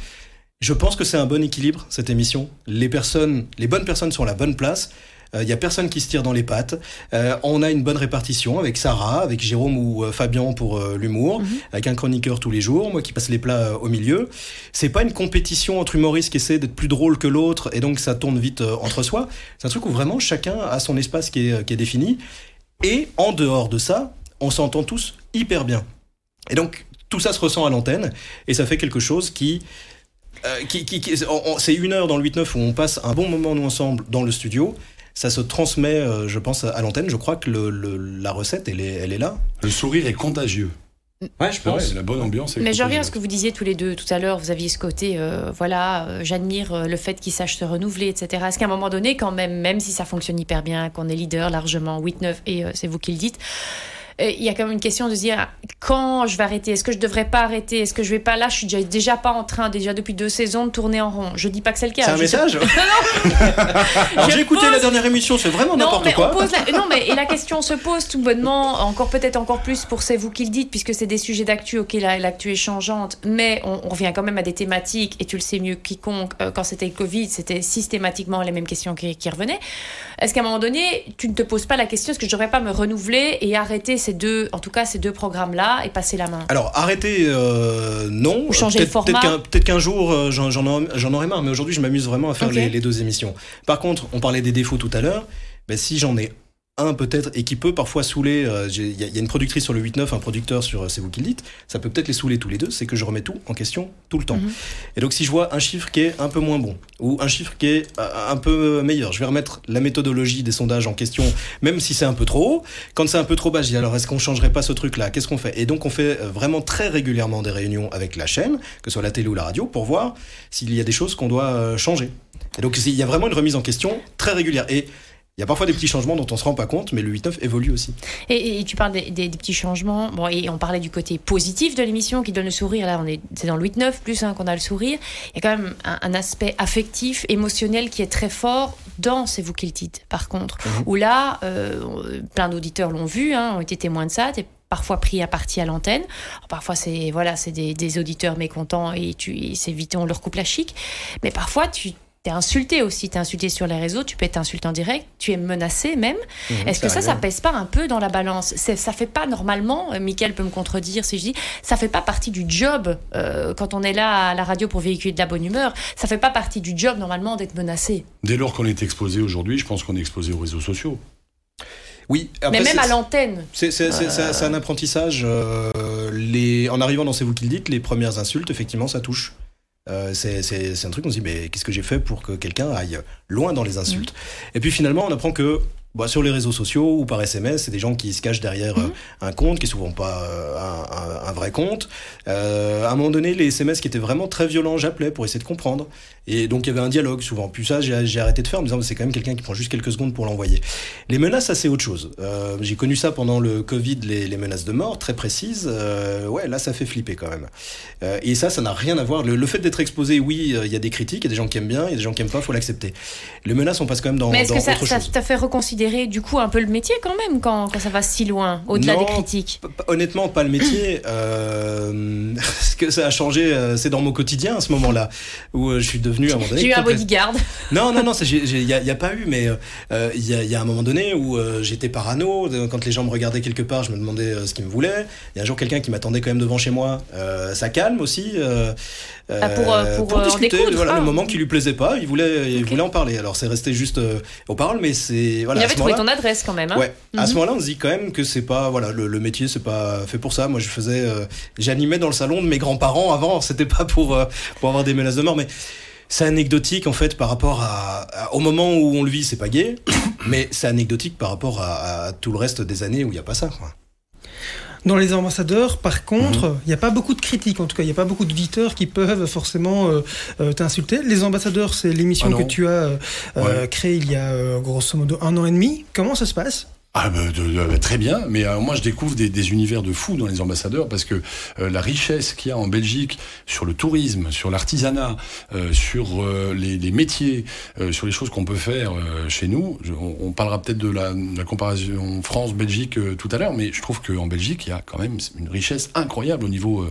[SPEAKER 3] Je pense que c'est un bon équilibre cette émission. Les personnes, les bonnes personnes sont à la bonne place. Il y a personne qui se tire dans les pattes. Euh, on a une bonne répartition avec Sarah, avec Jérôme ou euh, Fabien pour euh, l'humour,
[SPEAKER 5] Mhm.
[SPEAKER 3] avec un chroniqueur tous les jours, moi qui passe les plats euh, au milieu. C'est pas une compétition entre humoristes qui essaient d'être plus drôle que l'autre et donc ça tourne vite euh, entre soi. C'est un truc où vraiment chacun a son espace qui est, qui est défini. Et en dehors de ça, on s'entend tous hyper bien. Et donc tout ça se ressent à l'antenne et ça fait quelque chose qui euh, qui, c'est une heure dans le 8-9 où on passe un bon moment nous ensemble dans le studio. Ça se transmet, euh, je pense, à l'antenne. Je crois que le- le- la recette, elle est, elle est là.
[SPEAKER 4] Le sourire est contagieux.
[SPEAKER 3] Ouais, je
[SPEAKER 4] Ouais, la bonne ambiance est
[SPEAKER 5] Mais je reviens à ce que vous disiez tous les deux tout à l'heure. Vous aviez ce côté, euh, voilà, euh, j'admire le fait qu'ils sachent se renouveler, etc. Est-ce qu'à un moment donné, quand même, même si ça fonctionne hyper bien, qu'on est leader largement, 8-9, et euh, c'est vous qui le dites, il y a quand même une question de se dire quand je vais arrêter? Est-ce que je devrais pas arrêter? Est-ce que je vais pas? Là Je suis déjà, déjà pas en train, déjà depuis deux saisons, de tourner en rond. Je dis pas que c'est le cas.
[SPEAKER 3] C'est un message? <laughs> <laughs> Alors j'ai écouté
[SPEAKER 5] pose-
[SPEAKER 3] la dernière émission, c'est vraiment n'importe quoi.
[SPEAKER 5] on pose la... non, mais et la question se pose tout bonnement, encore peut-être encore plus pour c'est vous qui le dites, puisque c'est des sujets d'actu, ok, la- l'actu est changeante, mais on, on revient quand même à des thématiques, et tu le sais mieux que quiconque, euh, quand c'était le Covid, c'était systématiquement les mêmes questions qui, qui revenaient. Est-ce qu'à un moment donné, tu ne te poses pas la question, est-ce que je devrais pas me renouveler et arrêter ces deux, en tout cas ces deux programmes-là, et passer la main
[SPEAKER 3] Alors arrêtez, euh, non.
[SPEAKER 5] Ou changer le
[SPEAKER 3] Peut-être-
[SPEAKER 5] format.
[SPEAKER 3] Peut-être qu'un jour, euh, j'en aurai, marre, mais aujourd'hui, je m'amuse vraiment à faire les deux émissions. Par contre, on parlait des défauts tout à l'heure. Ben, si j'en ai un peut-être et qui peut parfois saouler, euh, il y, a- il y a une productrice sur le 8-9, un producteur sur euh, C'est vous qui le dites, ça peut peut-être les saouler tous les deux, c'est que je remets tout en question tout le temps.
[SPEAKER 5] Mhm.
[SPEAKER 3] Et donc si je vois un chiffre qui est un peu moins bon, ou un chiffre qui est euh, un peu meilleur, je vais remettre la méthodologie des sondages en question, même si c'est un peu trop haut. Quand c'est un peu trop bas, je dis alors est-ce qu'on changerait pas ce truc-là? Qu'est-ce qu'on fait? Et donc on fait vraiment très régulièrement des réunions avec la chaîne, que ce soit la télé ou la radio, pour voir s'il y a des choses qu'on doit changer. Et donc il y a vraiment une remise en question très régulière. Et il y a parfois des petits changements dont on se rend pas compte, mais le 8-9 évolue aussi.
[SPEAKER 5] Et, et tu parles des, des- des petits changements. Bon, et on parlait du côté positif de l'émission qui donne le sourire. Là, on est, c'est dans le 8-9 plus hein, qu'on a le sourire. Il y a quand même un, un aspect affectif, émotionnel qui est très fort dans C'est vous qui le dites, par contre.
[SPEAKER 3] Mhm.
[SPEAKER 5] Où là, euh, plein d'auditeurs l'ont vu, hein, ont été témoins de ça. Parfois pris à partie à l'antenne. Parfois, c'est voilà, c'est des, des auditeurs mécontents et, tu, c'est vite, on leur coupe la chic. Mais parfois, tu T'es insulté aussi, t'es insulté sur les réseaux, tu peux être insulté en direct, tu es menacé même. Est-ce que ça, ça pèse pas un peu dans la balance? C'est- Ça fait pas normalement, euh, Mickaël peut me contredire si je dis, ça fait pas partie du job euh, quand on est là à la radio pour véhiculer de la bonne humeur. Ça fait pas partie du job normalement d'être menacé.
[SPEAKER 4] Dès lors qu'on est exposé aujourd'hui, je pense qu'on est exposé aux réseaux sociaux.
[SPEAKER 3] Oui,
[SPEAKER 5] Mais même
[SPEAKER 3] c'est-
[SPEAKER 5] à l'antenne.
[SPEAKER 3] C'est c'est- c'est- c'est- c'est un apprentissage. euh, les, en arrivant dans C'est vous qui le dites, les premières insultes, effectivement, ça touche. Euh, c'est un truc, on se dit, mais qu'est-ce que j'ai fait pour que quelqu'un aille loin dans les insultes? Et puis finalement, on apprend que bah, sur les réseaux sociaux ou par SMS, c'est des gens qui se cachent derrière euh, un compte, qui est souvent pas euh, un, un- un vrai compte. Euh, à un moment donné, les SMS qui étaient vraiment très violents, j'appelais pour essayer de comprendre. Et donc il y avait un dialogue souvent. Puis ça, j'ai arrêté de faire en me disant, c'est quand même quelqu'un qui prend juste quelques secondes pour l'envoyer. Les menaces, ça c'est autre chose. Euh, j'ai connu ça pendant le Covid, les, les menaces de mort très précises. Euh, ouais, là ça fait flipper quand même. Euh, et ça, ça n'a rien à voir. Le, le fait d'être exposé, oui, euh, il y a des critiques, il y a des gens qui aiment bien, il y a des gens qui aiment pas, faut l'accepter. Les menaces, on passe quand même dans,
[SPEAKER 5] Mais est-ce que ça ça t'a fait reconsidérer du coup un peu le métier quand même quand, quand ça va si loin, au-delà des critiques
[SPEAKER 3] Honnêtement, pas le métier. <clears throat> Euh, <laughs> ce que ça a changé, euh, c'est dans mon quotidien à ce moment-là, où je suis devenu à un moment donné.
[SPEAKER 5] J'ai eu un bodyguard. <laughs>
[SPEAKER 3] Non, non, non, il n'y a, pas eu, mais euh, il y, a, y a un moment donné où euh, j'étais parano. de- Quand les gens me regardaient quelque part, je me demandais euh, ce qu'ils me voulaient. Il y a un jour quelqu'un qui m'attendait quand même devant chez moi. Euh, ça calme aussi. euh,
[SPEAKER 5] Ah, pour, euh, pour, euh, en
[SPEAKER 3] discuter. voilà,
[SPEAKER 5] ah.
[SPEAKER 3] le moment qui lui plaisait pas, il voulait, il voulait en parler. Alors c'est resté juste euh, aux paroles, mais c'est voilà.
[SPEAKER 5] Il avait trouvé ton adresse quand même. Hein
[SPEAKER 3] Ouais. À ce
[SPEAKER 5] Mhm.
[SPEAKER 3] moment-là, on se dit quand même que c'est pas voilà le, le métier, c'est pas fait pour ça. Moi, je faisais, euh, j'animais dans le salon de mes grands-parents avant. C'était pas pour euh, pour avoir des menaces de mort, mais c'est anecdotique en fait par rapport à, à- au moment où on le vit, c'est pas gay, <coughs> mais c'est anecdotique par rapport à, à tout le reste des années où il y a pas ça. Quoi.
[SPEAKER 1] Dans les ambassadeurs, par contre,
[SPEAKER 3] Mhm.
[SPEAKER 1] il n'y a pas beaucoup de critiques, en tout cas, il n'y a pas beaucoup d'auditeurs qui peuvent forcément euh, euh, t'insulter. Les ambassadeurs, c'est l'émission
[SPEAKER 4] Ah
[SPEAKER 1] que tu as euh,
[SPEAKER 4] Ouais.
[SPEAKER 1] créée il y a grosso modo un an et demi. Comment ça se passe?
[SPEAKER 4] Ah bah, bah, très bien, mais euh, moi je découvre des, univers de fous dans les ambassadeurs parce que euh, la richesse qu'il y a en Belgique sur le tourisme, sur l'artisanat, euh, sur les, métiers, sur les choses qu'on peut faire chez nous. On, parlera peut-être de la, comparaison France-Belgique tout à l'heure, mais je trouve qu'en Belgique il y a quand même une richesse incroyable au niveau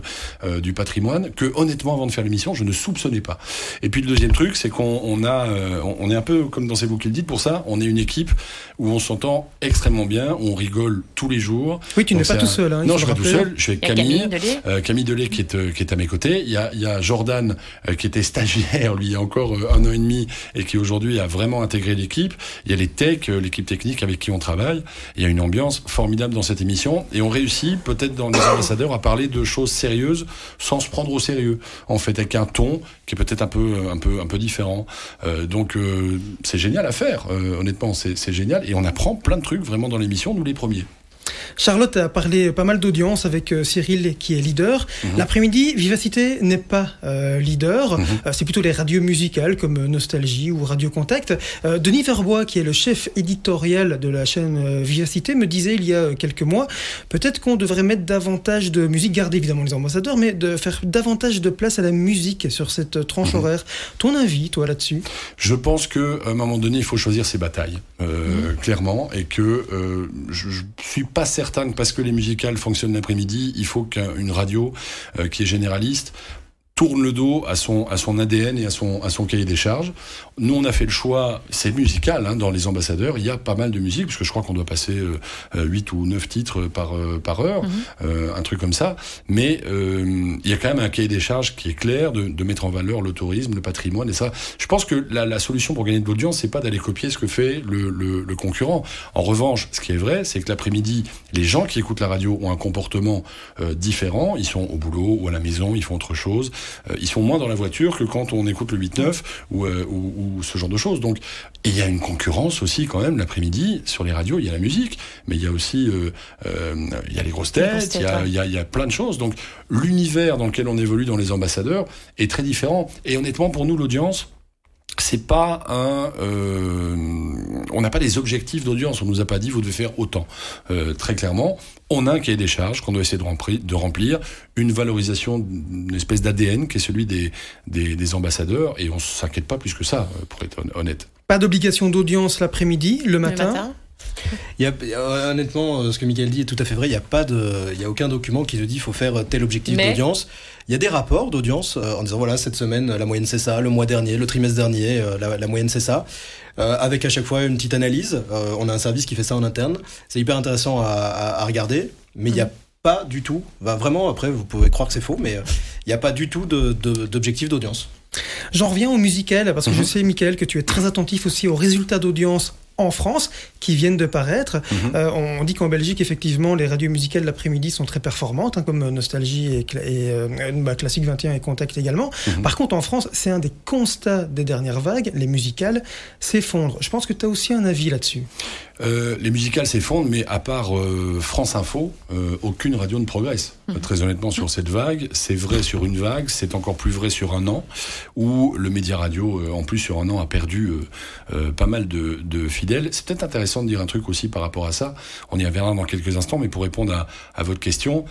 [SPEAKER 4] du patrimoine que honnêtement avant de faire l'émission je ne soupçonnais pas. Et puis le deuxième truc c'est qu'on on a, on, est un peu comme dans C'est vous qui le dites pour ça, on est une équipe où on s'entend extrêmement bien, on rigole tous les jours.
[SPEAKER 1] Oui, tu n'es pas tout seul. Hein,
[SPEAKER 4] non, je suis pas tout seul. Je suis avec Camille.
[SPEAKER 5] Camille Delay.
[SPEAKER 4] Euh, Camille Delay qui est, euh, qui est à mes côtés. Il y a, il y a Jordan euh, qui était stagiaire, lui, il y a encore un an et demi, et qui aujourd'hui a vraiment intégré l'équipe. Il y a les techs, l'équipe technique avec qui on travaille. Il y a une ambiance formidable dans cette émission. Et on réussit, peut-être dans les ambassadeurs, à parler de choses sérieuses sans se prendre au sérieux. En fait, avec un ton qui est peut-être un peu, un peu, un peu différent. Euh, donc, euh, c'est génial à faire. Euh, honnêtement, c'est c'est génial. Et on apprend plein de trucs vraiment dans l'émission, nous les premiers.
[SPEAKER 1] Charlotte a parlé pas mal d'audience avec euh, Cyril qui est leader. L'après-midi, Vivacité n'est pas euh, leader.
[SPEAKER 4] Mhm.
[SPEAKER 1] Euh, c'est plutôt les radios musicales comme Nostalgie ou Radio Contact. Euh, Denis Verbois, qui est le chef éditorial de la chaîne Vivacité, me disait il y a quelques mois, peut-être qu'on devrait mettre davantage de musique, garder évidemment les ambassadeurs, mais de faire davantage de place à la musique sur cette tranche
[SPEAKER 4] Mhm.
[SPEAKER 1] horaire. Ton avis, toi, là-dessus?
[SPEAKER 4] Je pense que à un moment donné, il faut choisir ses batailles, euh, clairement, et que je, je suis pas certain que parce que les musicales fonctionnent l'après-midi, il faut qu'une radio euh, qui est généraliste tourne le dos à son à son ADN et à son à son cahier des charges. Nous, on a fait le choix, c'est musical, hein, dans les ambassadeurs, il y a pas mal de musique, parce que je crois qu'on doit passer euh, euh, 8 ou 9 titres par, euh, par heure,
[SPEAKER 5] Mhm.
[SPEAKER 4] euh, un truc comme ça. Mais euh, il y a quand même un cahier des charges qui est clair de, de mettre en valeur le tourisme, le patrimoine et ça. Je pense que la, la solution pour gagner de l'audience, c'est pas d'aller copier ce que fait le, le, le concurrent. En revanche, ce qui est vrai, c'est que l'après-midi, les gens qui écoutent la radio ont un comportement euh, différent. Ils sont au boulot ou à la maison, ils font autre chose. Euh, ils sont moins dans la voiture que quand on écoute le 8-9 ou, euh, ou, ou ce genre de choses. Donc, il y a une concurrence aussi quand même l'après-midi sur les radios. Il y a la musique, mais il y a aussi euh, euh, il y a les grosses têtes, il y, a, il y, a, il y a plein de choses. Donc l'univers dans lequel on évolue dans les ambassadeurs est très différent. Et honnêtement, pour nous, l'audience, c'est pas un. euh, on n'a pas des objectifs d'audience. On nous a pas dit vous devez faire autant. Euh, très clairement, on a un cahier des charges qu'on doit essayer de remplir, de remplir, une valorisation, une espèce d'ADN qui est celui des, des, des ambassadeurs, et on s'inquiète pas plus que ça, euh, pour être hon- honnête.
[SPEAKER 1] Pas d'obligation d'audience l'après-midi, le
[SPEAKER 5] Le
[SPEAKER 1] matin.
[SPEAKER 3] Il y a, honnêtement, euh, ce que Michael dit est tout à fait vrai. Il n'y a pas de, il y a aucun document qui te dit il faut faire tel objectif
[SPEAKER 5] Mais-
[SPEAKER 3] d'audience. Il y a des rapports d'audience euh, en disant voilà cette semaine la moyenne c'est ça, le mois dernier, le trimestre dernier euh, la, la moyenne c'est ça, Euh, avec à chaque fois une petite analyse. Euh, on a un service qui fait ça en interne. C'est hyper intéressant à, à- à regarder, mais il n'y a pas du tout. Va vraiment après vous pouvez croire que c'est faux, mais euh, il n'y a pas du tout de- de- d'objectif d'audience.
[SPEAKER 1] J'en reviens au musical, parce que
[SPEAKER 4] Mhm.
[SPEAKER 1] je sais, Michael, que tu es très attentif aussi aux résultats d'audience en France qui viennent de paraître.
[SPEAKER 4] Mhm.
[SPEAKER 1] Euh, on dit qu'en Belgique, effectivement, les radios musicales de l'après-midi sont très performantes, hein, comme Nostalgie et, Cla- et, euh, bah, Classique 21 et Contact également.
[SPEAKER 4] Mhm.
[SPEAKER 1] Par contre, en France, c'est un des constats des dernières vagues, les musicales s'effondrent. Je pense que tu as aussi un avis là-dessus.
[SPEAKER 4] Euh, les musicales s'effondrent, mais à part euh, France Info, euh, aucune radio ne progresse. Euh, Très honnêtement, sur cette vague, c'est vrai sur une vague, c'est encore plus vrai sur un an, où le média radio, euh, en plus sur un an, a perdu euh, pas mal de, de fidèles. C'est peut-être intéressant de dire un truc aussi par rapport à ça. On y reviendra dans quelques instants, mais pour répondre à, à votre question.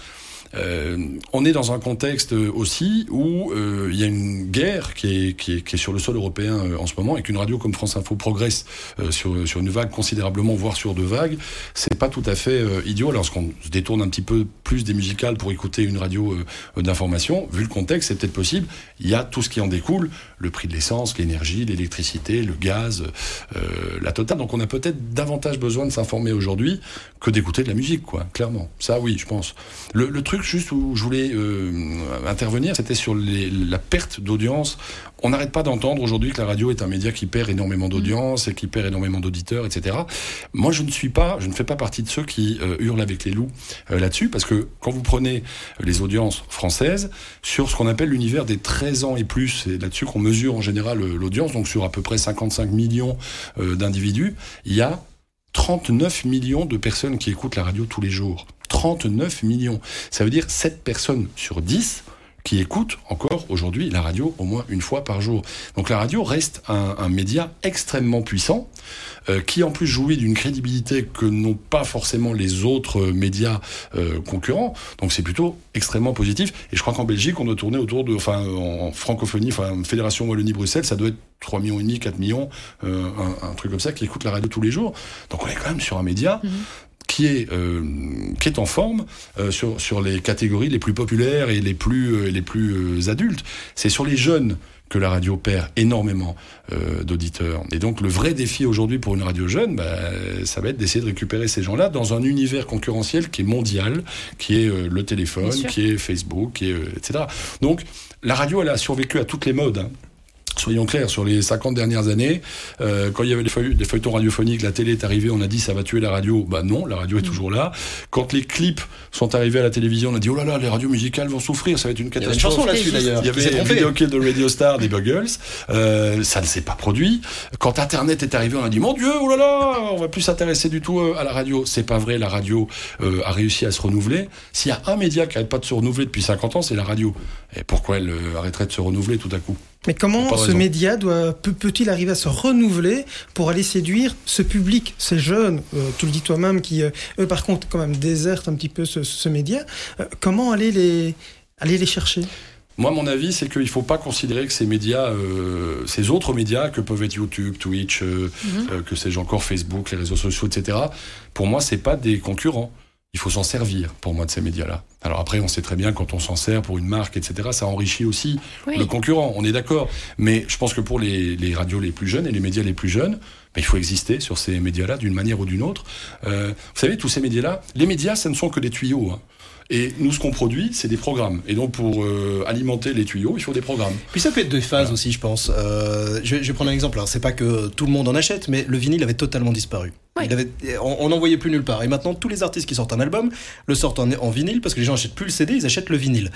[SPEAKER 4] Euh, on est dans un contexte aussi où euh, il y a une guerre qui est, qui, est, qui est sur le sol européen euh, en ce moment et qu'une radio comme France Info progresse euh, sur, sur une vague considérablement, voire sur deux vagues, c'est pas tout à fait euh, idiot lorsqu'on se détourne un petit peu plus des musicales pour écouter une radio euh, d'information. Vu le contexte, c'est peut-être possible. Il y a tout ce qui en découle, le prix de l'essence, l'énergie, l'électricité, le gaz, euh, la totale. Donc on a peut-être davantage besoin de s'informer aujourd'hui que d'écouter de la musique, quoi, clairement. Ça, oui, je pense. Le, le truc juste où je voulais euh, intervenir, c'était sur les, la perte d'audience. On n'arrête pas d'entendre aujourd'hui que la radio est un média qui perd énormément d'audience et qui perd énormément d'auditeurs, etc. Moi, je ne suis pas, je ne fais pas partie de ceux qui euh, hurlent avec les loups euh, là-dessus, parce que quand vous prenez les audiences françaises sur ce qu'on appelle l'univers des 13 ans et plus, c'est là-dessus qu'on mesure en général euh, l'audience, donc sur à peu près 55 millions d'individus, il y a 39 millions de personnes qui écoutent la radio tous les jours. 39 millions. Ça veut dire 7 personnes sur 10 qui écoutent encore aujourd'hui la radio au moins une fois par jour. Donc la radio reste un, média extrêmement puissant, euh, qui en plus jouit d'une crédibilité que n'ont pas forcément les autres médias euh, concurrents. Donc c'est plutôt extrêmement positif. Et je crois qu'en Belgique, on doit tourner autour de, en francophonie, enfin Fédération Wallonie-Bruxelles, ça doit être 3 millions et demi, 4 millions, euh, un, truc comme ça, qui écoutent la radio tous les jours. Donc on est quand même sur un média. Mmh qui est euh, qui est en forme euh, sur sur les catégories les plus populaires et les plus euh, les plus adultes. C'est sur les jeunes que la radio perd énormément euh, d'auditeurs. Et donc le vrai défi aujourd'hui pour une radio jeune, bah, ça va être d'essayer de récupérer ces gens-là dans un univers concurrentiel qui est mondial, qui est euh, le téléphone, qui est Facebook, qui est, euh, etc. Donc la radio, elle a survécu à toutes les modes. Hein. Soyons clairs, sur les 50 dernières années, euh, quand il y avait des, feuilletons radiophoniques, la télé est arrivée, on a dit ça va tuer la radio. Bah non, la radio est toujours là. Quand les clips sont arrivés à la télévision, on a dit oh là là, les radios musicales vont souffrir, ça va être une catastrophe.
[SPEAKER 3] Il y avait une chanson là-dessus d'ailleurs.
[SPEAKER 4] Il y avait une vidéo kill de Radio Star des Buggles. Euh, ça ne s'est pas produit. Quand Internet est arrivé, on a dit mon Dieu, oh là là, on va plus s'intéresser du tout à la radio. C'est pas vrai, la radio euh, a réussi à se renouveler. S'il y a un média qui n'arrête pas de se renouveler depuis 50 ans, c'est la radio. Et pourquoi elle euh, arrêterait de se renouveler tout à coup?
[SPEAKER 1] Mais comment ce raison. média doit peut-il arriver à se renouveler pour aller séduire ce public, ces jeunes, euh, tu le dis toi-même, qui euh, eux par contre quand même désertent un petit peu ce, ce média. Euh, comment aller les aller les chercher?
[SPEAKER 4] Moi, mon avis, c'est qu'il ne faut pas considérer que ces médias, euh, ces autres médias que peuvent être YouTube, Twitch, euh, mm -hmm. euh, que sais-je encore, Facebook, les réseaux sociaux, etc. Pour moi, c'est pas des concurrents. Il faut s'en servir, pour moi, de ces médias-là. Alors après, on sait très bien quand on s'en sert pour une marque, etc., ça enrichit aussi oui. le concurrent, on est d'accord. Mais je pense que pour les, les, radios les plus jeunes et les médias les plus jeunes, ben, il faut exister sur ces médias-là d'une manière ou d'une autre. Euh, vous savez, tous ces médias-là, les médias, ce ne sont que des tuyaux. Hein. Et nous, ce qu'on produit, c'est des programmes. Et donc, pour euh, alimenter les tuyaux, il faut des programmes.
[SPEAKER 3] Puis ça peut être deux phases voilà. aussi, je pense. Euh, je, vais, je, vais prendre un exemple. C'est pas que tout le monde en achète, mais le vinyle avait totalement disparu. On n'en voyait plus nulle part. Et maintenant, tous les artistes qui sortent un album le sortent en, vinyle parce que les gens achètent plus le CD, ils achètent le vinyle.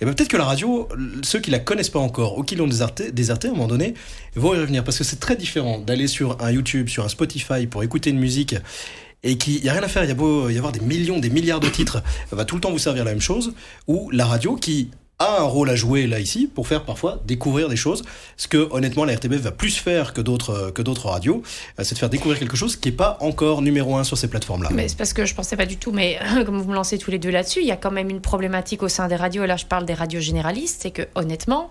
[SPEAKER 3] Et ben peut-être que la radio, ceux qui la connaissent pas encore ou qui l'ont déserté, déserté à un moment donné, vont y revenir parce que c'est très différent d'aller sur un YouTube, sur un Spotify pour écouter une musique et qu'il n'y a rien à faire, il y a beau y avoir des millions, des milliards de titres, <laughs> va tout le temps vous servir la même chose, ou la radio qui a un rôle à jouer là ici pour faire parfois découvrir des choses. Ce que honnêtement la RTBF va plus faire que d'autres que d'autres radios c'est de faire découvrir quelque chose qui est pas encore numéro un sur ces plateformes là
[SPEAKER 5] mais c'est parce que je pensais pas du tout mais comme vous me lancez tous les deux là-dessus il y a quand même une problématique au sein des radios. Et là je parle des radios généralistes c'est que honnêtement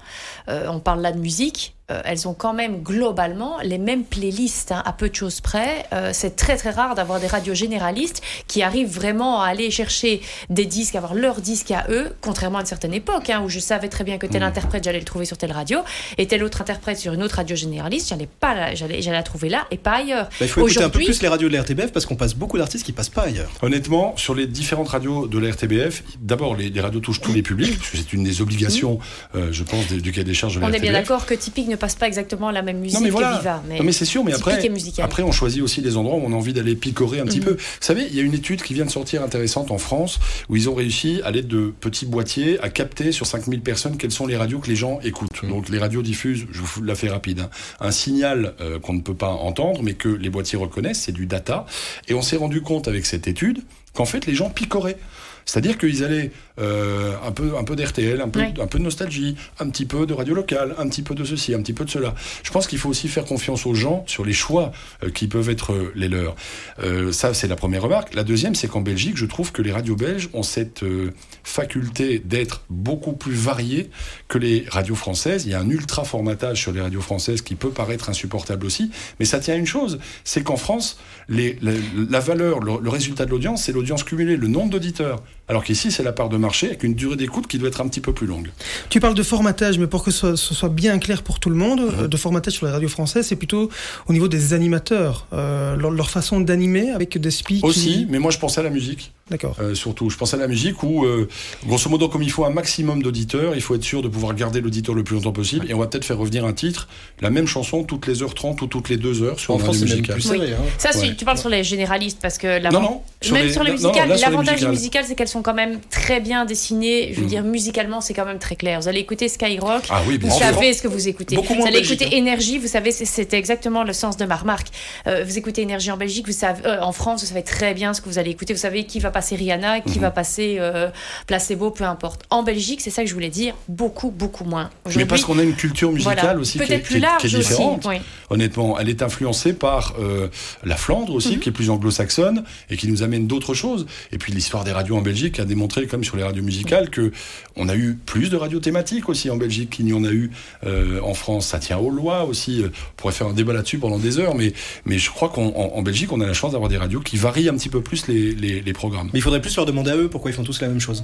[SPEAKER 5] euh, on parle là de musique euh, elles ont quand même globalement les mêmes playlists hein, à peu de choses près. Euh, c'est très très rare d'avoir des radios généralistes qui arrivent vraiment à aller chercher des disques, avoir leurs disques à eux, contrairement à une certaine époque hein, où je savais très bien que tel mmh. interprète j'allais le trouver sur telle radio et tel autre interprète sur une autre radio généraliste, j'allais pas la, j'allais j'allais la trouver là et pas ailleurs.
[SPEAKER 3] Bah, il faut écouter un peu plus les radios de la RTBF parce qu'on passe beaucoup d'artistes qui passent pas ailleurs.
[SPEAKER 4] Honnêtement, sur les différentes radios de la RTBF, d'abord les, les, radios touchent tous les publics parce que c'est une des obligations, mmh. euh, je pense, du cahier des charges de la
[SPEAKER 5] On
[SPEAKER 4] RTBF.
[SPEAKER 5] est bien d'accord que typique ne passe pas exactement la même musique
[SPEAKER 4] mais voilà.
[SPEAKER 5] que Viva. Mais,
[SPEAKER 4] Non, mais c'est sûr, mais après, on choisit aussi des endroits où on a envie d'aller picorer un petit
[SPEAKER 5] Mhm.
[SPEAKER 4] peu. Vous savez, il y a une étude qui vient de sortir intéressante en France où ils ont réussi, à l'aide de petits boîtiers, à capter sur 5000 personnes quelles sont les radios que les gens écoutent. Donc les radios diffusent, je vous la fais rapide, hein, un signal euh, qu'on ne peut pas entendre, mais que les boîtiers reconnaissent, c'est du data. Et on s'est rendu compte avec cette étude qu'en fait, les gens picoraient. C'est-à-dire qu'ils allaient euh, un peu, un peu d'RTL, un peu, un peu de nostalgie, un petit peu de radio locale, un petit peu de ceci, un petit peu de cela. Je pense qu'il faut aussi faire confiance aux gens sur les choix euh, qui peuvent être euh, les leurs. Euh, ça, c'est la première remarque. La deuxième, c'est qu'en Belgique, je trouve que les radios belges ont cette euh, faculté d'être beaucoup plus variées que les radios françaises. Il y a un ultra formatage sur les radios françaises qui peut paraître insupportable aussi, mais ça tient à une chose, c'est qu'en France, les, la, la valeur, le, le résultat de l'audience, c'est l'audience cumulée, le nombre d'auditeurs. Alors qu'ici, c'est la part de marché avec une durée d'écoute qui doit être un petit peu plus longue.
[SPEAKER 1] Tu parles de formatage, mais pour que ce soit, bien clair pour tout le monde,
[SPEAKER 4] Mhm.
[SPEAKER 1] euh, de formatage sur les radios françaises, c'est plutôt au niveau des animateurs, euh, leur, leur façon d'animer avec des speaks.
[SPEAKER 4] Aussi, mais moi je pensais à la musique.
[SPEAKER 1] D'accord.
[SPEAKER 4] Euh, surtout. Je pense à la musique où, euh, grosso modo, comme il faut un maximum d'auditeurs, il faut être sûr de pouvoir garder l'auditeur le plus longtemps possible. Et on va peut-être faire revenir un titre, la même chanson, toutes les heures 30 ou toutes les deux heures sur
[SPEAKER 3] En France,
[SPEAKER 4] radio
[SPEAKER 3] c'est même
[SPEAKER 4] musicale.
[SPEAKER 3] plus
[SPEAKER 5] Oui.
[SPEAKER 3] serré. hein.
[SPEAKER 5] Ça,
[SPEAKER 4] Ouais.
[SPEAKER 5] tu parles sur les généralistes, parce que la
[SPEAKER 4] Non, non.
[SPEAKER 5] même sur les musicales, l'avantage du
[SPEAKER 4] musicales.
[SPEAKER 5] musical, c'est qu'elles sont quand même très bien dessinées. Je veux
[SPEAKER 4] Mhm.
[SPEAKER 5] dire, musicalement, c'est quand même très clair. Vous allez écouter Skyrock,
[SPEAKER 4] Ah oui,
[SPEAKER 5] vous
[SPEAKER 4] sûr.
[SPEAKER 5] savez ce que vous écoutez.
[SPEAKER 3] Beaucoup
[SPEAKER 5] Vous allez
[SPEAKER 3] Belgique,
[SPEAKER 5] écouter
[SPEAKER 3] hein.
[SPEAKER 5] Énergie, vous savez, c'est- c'était exactement le sens de ma remarque. Euh, vous écoutez Énergie en Belgique, vous savez, euh, en France, vous savez très bien ce que vous allez écouter. Vous savez qui va passer Rihanna, qui
[SPEAKER 4] Mhm.
[SPEAKER 5] va passer euh, Placebo, peu importe. En Belgique, c'est ça que je voulais dire, beaucoup, beaucoup moins.
[SPEAKER 4] Mais parce qu'on a une culture musicale
[SPEAKER 5] voilà.
[SPEAKER 4] aussi qui est,
[SPEAKER 5] plus large
[SPEAKER 4] qui est
[SPEAKER 5] aussi.
[SPEAKER 4] différente.
[SPEAKER 5] oui.
[SPEAKER 4] Honnêtement, elle est influencée par euh, la Flandre aussi,
[SPEAKER 5] Mhm.
[SPEAKER 4] qui est plus anglo-saxonne et qui nous amène d'autres choses. Et puis l'histoire des radios en Belgique a démontré, comme sur les radios musicales, que on a eu plus de radios thématiques aussi en Belgique qu'il n'y en a eu euh, en France. Ça tient aux lois aussi. Euh, On pourrait faire un débat là-dessus pendant des heures, mais mais je crois qu'en en- en Belgique, on a la chance d'avoir des radios qui varient un petit peu plus les, les, les programmes.
[SPEAKER 3] Mais il faudrait plus leur demander à eux pourquoi ils font tous la même chose.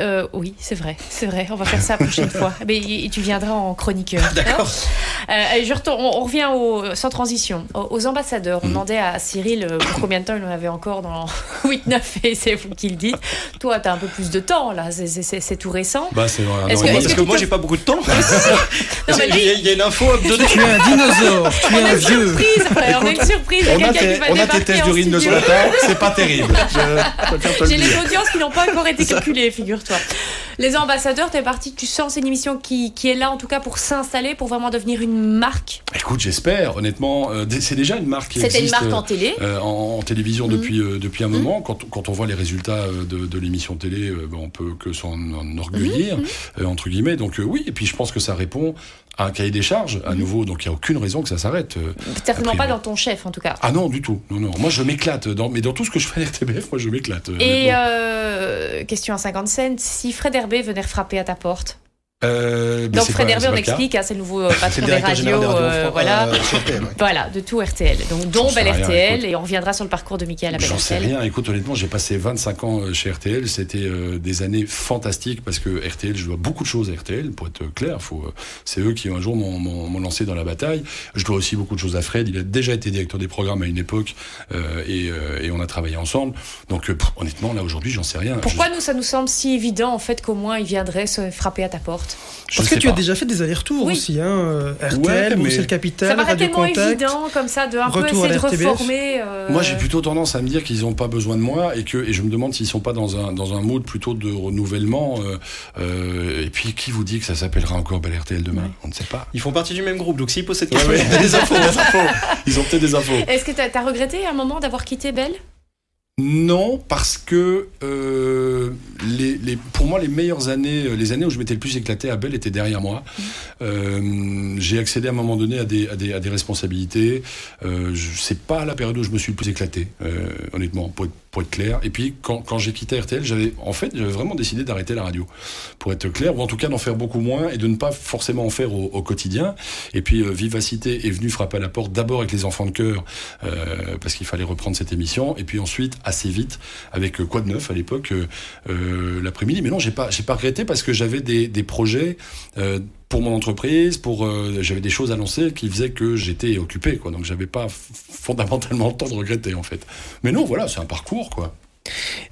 [SPEAKER 5] Euh, oui, c'est vrai, c'est vrai. On va faire ça la prochaine fois. <laughs> Mais y- tu viendras en chroniqueur. <laughs>
[SPEAKER 3] D'accord.
[SPEAKER 5] Euh, je retourne- on, on revient au, sans transition aux, aux ambassadeurs. On
[SPEAKER 4] Mhm.
[SPEAKER 5] demandait à Cyril euh, pour combien de temps il en avait encore dans <laughs> 8-9 et c'est vous qui le dites. Toi, tu as un peu plus de temps là, c'est- tout récent.
[SPEAKER 4] Bah, c'est
[SPEAKER 5] Est-ce
[SPEAKER 4] an
[SPEAKER 5] que-
[SPEAKER 3] Parce que
[SPEAKER 5] tu
[SPEAKER 3] moi,
[SPEAKER 5] te-
[SPEAKER 3] j'ai pas beaucoup de temps. Il, y a, il y a une info à me donner.
[SPEAKER 1] Tu es un dinosaure, tu es un vieux.
[SPEAKER 5] On a une surprise.
[SPEAKER 4] On a tes, on a tests d'urine de ce matin, c'est pas terrible.
[SPEAKER 5] J'ai les audiences qui n'ont pas encore été calculées, figure-toi. Les ambassadeurs, t'es parti, tu sens c'est une émission qui, qui est là en tout cas pour s'installer, pour vraiment devenir une marque.
[SPEAKER 4] Écoute, j'espère, honnêtement, euh, c'est déjà une marque qui
[SPEAKER 5] C'était une marque
[SPEAKER 4] euh,
[SPEAKER 5] en télé.
[SPEAKER 4] euh, en, en télévision
[SPEAKER 5] Mhm.
[SPEAKER 4] depuis, euh, depuis un moment. Quand, quand on voit les résultats euh, de, de l'émission télé, euh, ben, on peut que s'en enorgueillir,
[SPEAKER 5] Mhm.
[SPEAKER 4] euh, entre guillemets. Donc euh, oui, et puis je pense que ça répond un cahier des charges, à nouveau. Donc il n'y a aucune raison que ça s'arrête. euh.
[SPEAKER 5] Certainement pas dans ton chef en tout cas.
[SPEAKER 4] Ah non, du tout. Non, non. Moi, je m'éclate. Dans, mais dans tout ce que je fais à RTBF, moi, je m'éclate. euh,
[SPEAKER 5] Et euh, question à 50 cents, si Fred Herbé venait frapper à ta porte.
[SPEAKER 4] Euh,
[SPEAKER 5] Donc Fred
[SPEAKER 4] c'est
[SPEAKER 5] on explique, hein, c'est le nouveau euh, <laughs> patron des radios, euh, voilà.
[SPEAKER 3] euh, sur RTL, ouais.
[SPEAKER 5] Voilà, de tout RTL. Donc dont Bel
[SPEAKER 4] rien,
[SPEAKER 5] RTL, et on reviendra sur le parcours de Michael Abel
[SPEAKER 4] J'en sais rien. Écoute, honnêtement, j'ai passé 25 ans chez RTL. C'était euh, des années fantastiques parce que RTL, je dois beaucoup de choses à RTL, pour être clair. Faut, euh, c'est eux qui un jour m'ont, lancé dans la bataille. Je dois aussi beaucoup de choses à Fred. Il a déjà été directeur des programmes à une époque euh, et, euh, et on a travaillé ensemble. Donc, pff, honnêtement, là aujourd'hui, j'en sais rien.
[SPEAKER 5] Pourquoi nous, ça nous semble si évident en fait qu'au moins il viendrait se frapper à ta porte?
[SPEAKER 4] Je
[SPEAKER 1] Parce que tu as déjà fait des allers-retours
[SPEAKER 5] Oui.
[SPEAKER 1] aussi, hein. euh, RTL,
[SPEAKER 4] Ouais, mais-
[SPEAKER 1] Bruxelles Capital,
[SPEAKER 5] Ça paraît
[SPEAKER 1] Radio
[SPEAKER 5] tellement
[SPEAKER 1] Contact.
[SPEAKER 5] évident comme ça de un peu
[SPEAKER 1] Retour à
[SPEAKER 5] essayer de reformer. euh,
[SPEAKER 4] Moi, j'ai plutôt tendance à me dire qu'ils n'ont pas besoin de moi et que et je me demande s'ils sont pas dans un dans un mood plutôt de renouvellement. euh, euh, et puis, qui vous dit que ça s'appellera encore Bel RTL demain
[SPEAKER 5] Ouais.
[SPEAKER 4] On ne sait pas.
[SPEAKER 3] Ils font partie du même groupe, donc s'ils posent cette
[SPEAKER 4] Ouais,
[SPEAKER 3] question,
[SPEAKER 4] ouais.
[SPEAKER 3] il y a des infos.
[SPEAKER 4] Des infos. Ils ont peut-être des infos.
[SPEAKER 5] Est-ce que tu as, regretté à un moment d'avoir quitté Belle
[SPEAKER 4] Non, parce que euh, les, les, pour moi, les meilleures années, euh, les années où je m'étais le plus éclaté à Belle étaient derrière moi. Euh, j'ai accédé à un moment donné à des, à des, à des responsabilités. Euh, c'est pas la période où je me suis le plus éclaté, honnêtement, pour être, pour être clair. Et puis, quand, quand j'ai quitté RTL, j'avais, en fait, j'avais vraiment décidé d'arrêter la radio, pour être clair, ou en tout cas d'en faire beaucoup moins et de ne pas forcément en faire au, au quotidien. Et puis, Vivacité est venu frapper à la porte d'abord avec les enfants de cœur, parce qu'il fallait reprendre cette émission, et puis ensuite, assez vite, avec euh, Quoi de neuf à l'époque, euh, euh, l'après-midi. Mais non, j'ai pas, pas regretté parce que j'avais des, projets. pour mon entreprise, pour j'avais des choses à lancer qui faisaient que j'étais occupé, quoi. Donc j'avais pas fondamentalement le temps de regretter, en fait. Mais non, voilà, c'est un parcours, quoi.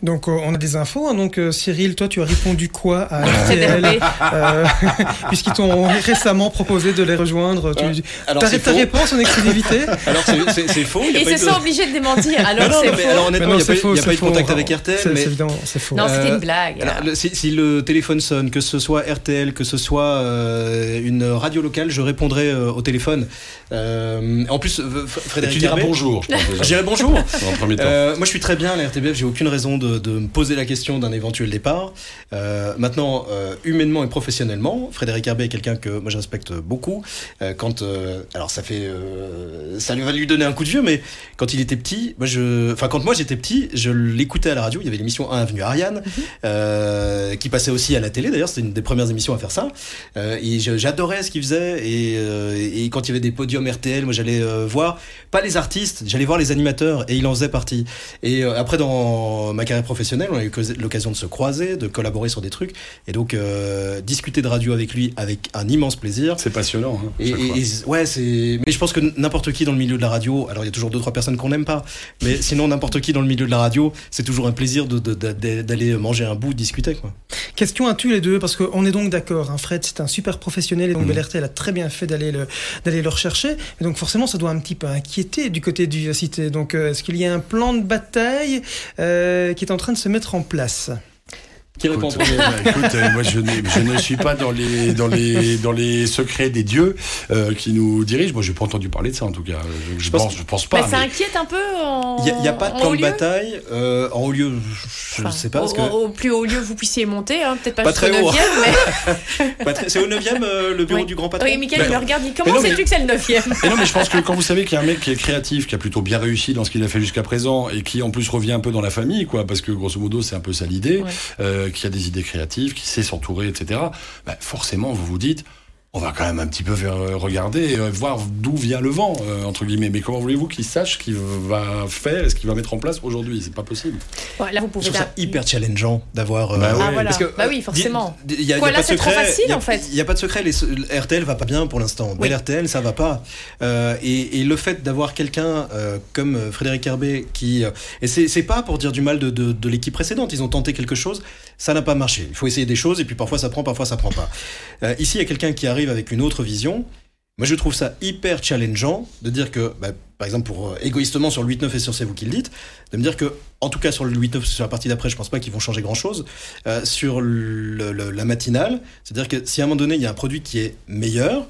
[SPEAKER 1] Donc euh, on a des infos. hein. donc euh, Cyril, toi tu as répondu quoi à <laughs> RTL
[SPEAKER 5] RTL.
[SPEAKER 1] euh, <laughs> Puisqu'ils t'ont récemment proposé de les rejoindre. Tu.
[SPEAKER 3] Alors, c'est
[SPEAKER 1] ta
[SPEAKER 3] faux.
[SPEAKER 1] réponse en exclusivité <laughs>
[SPEAKER 3] Alors c'est- faux. il y a
[SPEAKER 5] Et
[SPEAKER 3] pas
[SPEAKER 5] ils se
[SPEAKER 3] de-
[SPEAKER 5] sont obligés de démentir. Alors c'est faux.
[SPEAKER 3] honnêtement, il n'y a, pas
[SPEAKER 1] c'est
[SPEAKER 3] eu- de contact avec RTL.
[SPEAKER 1] C'est
[SPEAKER 3] mais
[SPEAKER 1] c'est évidemment, c'est faux.
[SPEAKER 5] Non, c'était une blague.
[SPEAKER 3] Alors, le- si, si le téléphone sonne, que ce soit RTL, que ce soit euh, une radio locale, je répondrai euh, au téléphone. En plus,
[SPEAKER 4] Et
[SPEAKER 3] Frédéric
[SPEAKER 4] tu diras bonjour, je
[SPEAKER 3] dirais bonjour.
[SPEAKER 4] Le premier temps.
[SPEAKER 3] Moi, je suis très bien à la RTBF. J'ai aucune raison de, de me poser la question d'un éventuel départ. Euh, maintenant, euh, humainement et professionnellement, Frédéric Herbet est quelqu'un que moi je respecte beaucoup. Euh, quand, alors ça fait, ça lui va lui donner un coup de vieux, mais quand il était petit, moi je, enfin quand moi j'étais petit, je l'écoutais à la radio. Il y avait l'émission 1 Avenue Ariane, euh, qui passait aussi à la télé. D'ailleurs, c'était une des premières émissions à faire ça. Et je- j'adorais ce qu'il faisait. Et, et quand il y avait des podiums RTL, moi j'allais voir pas les artistes, j'allais voir les animateurs et il en faisait partie. Et après, dans ma carrière professionnelle, on a eu l'occasion de se croiser, de collaborer sur des trucs, et donc euh, discuter de radio avec lui avec un immense plaisir.
[SPEAKER 4] C'est passionnant. Hein,
[SPEAKER 3] Et,
[SPEAKER 4] chaque fois.
[SPEAKER 3] et- et- ouais, c'est. Mais je pense que n'importe qui dans le milieu de la radio, alors il y a toujours deux trois personnes qu'on n'aime pas, mais <laughs> sinon n'importe qui dans le milieu de la radio, c'est toujours un plaisir de- de- de- d'aller manger un bout, discuter quoi.
[SPEAKER 1] Question à tous les deux, parce qu'on est donc d'accord. Hein, Fred, c'est un super professionnel et donc. Bel RTL a très bien fait d'aller le, d'aller le rechercher. Et donc forcément, ça doit un petit peu inquiéter du côté de Vivacité. Donc euh, est-ce qu'il y a un plan de bataille? Euh, qui est en train de se mettre en place
[SPEAKER 3] Qui répond
[SPEAKER 4] Écoute,
[SPEAKER 3] premier
[SPEAKER 4] euh, écoute, euh, moi je, n'ai- je ne suis pas dans les, dans les, dans les secrets des dieux euh, qui nous dirigent. Moi, j'ai pas entendu parler de ça en tout cas. Je, je
[SPEAKER 3] pense-
[SPEAKER 4] pense, je pense
[SPEAKER 5] Mais
[SPEAKER 4] pas.
[SPEAKER 5] ça
[SPEAKER 4] mais-
[SPEAKER 5] inquiète un peu.
[SPEAKER 3] Il n'y a, pas de plan de bataille. Euh, en haut lieu, je ne
[SPEAKER 5] Enfin,
[SPEAKER 3] sais pas. Parce
[SPEAKER 5] au,
[SPEAKER 3] que
[SPEAKER 5] au- plus haut lieu vous puissiez monter, hein, peut-être pas,
[SPEAKER 3] Pas très haut.
[SPEAKER 5] 9 mais. <laughs>
[SPEAKER 3] Pas très- c'est au 9 e le bureau
[SPEAKER 5] Oui.
[SPEAKER 3] du grand patron
[SPEAKER 5] Oui, Mickaël, il
[SPEAKER 4] Mais-
[SPEAKER 5] me regarde, il dit
[SPEAKER 4] Mais
[SPEAKER 5] Comment
[SPEAKER 4] mais-
[SPEAKER 5] sais-tu que c'est le 9
[SPEAKER 4] Et <laughs> non, mais je pense que quand vous savez qu'il y a un mec qui est créatif, qui a plutôt bien réussi dans ce qu'il a fait jusqu'à présent, et qui en plus revient un peu dans la famille, quoi, parce que grosso modo c'est un peu ça l'idée,
[SPEAKER 5] Ouais.
[SPEAKER 4] Euh, qui a des idées créatives, qui sait s'entourer, etc. bah, forcément, vous vous dites. On va quand même un petit peu faire, euh, regarder, euh, voir d'où vient le vent, euh, entre guillemets. Mais comment voulez-vous qu'il sache ce qu'il va faire et ce qu'il va mettre en place aujourd'hui? C'est pas possible.
[SPEAKER 5] Ouais, Là, vous
[SPEAKER 3] Je
[SPEAKER 5] pouvez.
[SPEAKER 3] trouve ça hyper challengeant d'avoir. euh,
[SPEAKER 4] Bah ouais.
[SPEAKER 5] Ah, voilà.
[SPEAKER 3] parce que,
[SPEAKER 5] bah oui, forcément.
[SPEAKER 3] y a,
[SPEAKER 5] Quoi,
[SPEAKER 3] il y a
[SPEAKER 5] là, c'est trop
[SPEAKER 3] secret.
[SPEAKER 5] facile,
[SPEAKER 3] il y a-
[SPEAKER 5] en fait.
[SPEAKER 3] Il n'y a pas de secret. Les, RTL va pas bien pour l'instant.
[SPEAKER 5] Oui.
[SPEAKER 3] Bel RTL, ça va pas. Euh, et, et le fait d'avoir quelqu'un euh, comme Frédéric Herbet qui. et c'est c'est pas pour dire du mal de, de, de l'équipe précédente. Ils ont tenté quelque chose, ça n'a pas marché. Il faut essayer des choses et puis parfois ça prend, parfois ça prend pas. Euh, ici, il y a quelqu'un qui arrive avec une autre vision. Moi, je trouve ça hyper challengeant de dire que, bah, par exemple, pour euh, égoïstement sur le 8-9 et sur C'est vous qui le dites, de me dire que, en tout cas sur le 8-9, sur la partie d'après, je pense pas qu'ils vont changer grand chose. Euh, sur la matinale, c'est-à-dire que si à un moment donné il y a un produit qui est meilleur,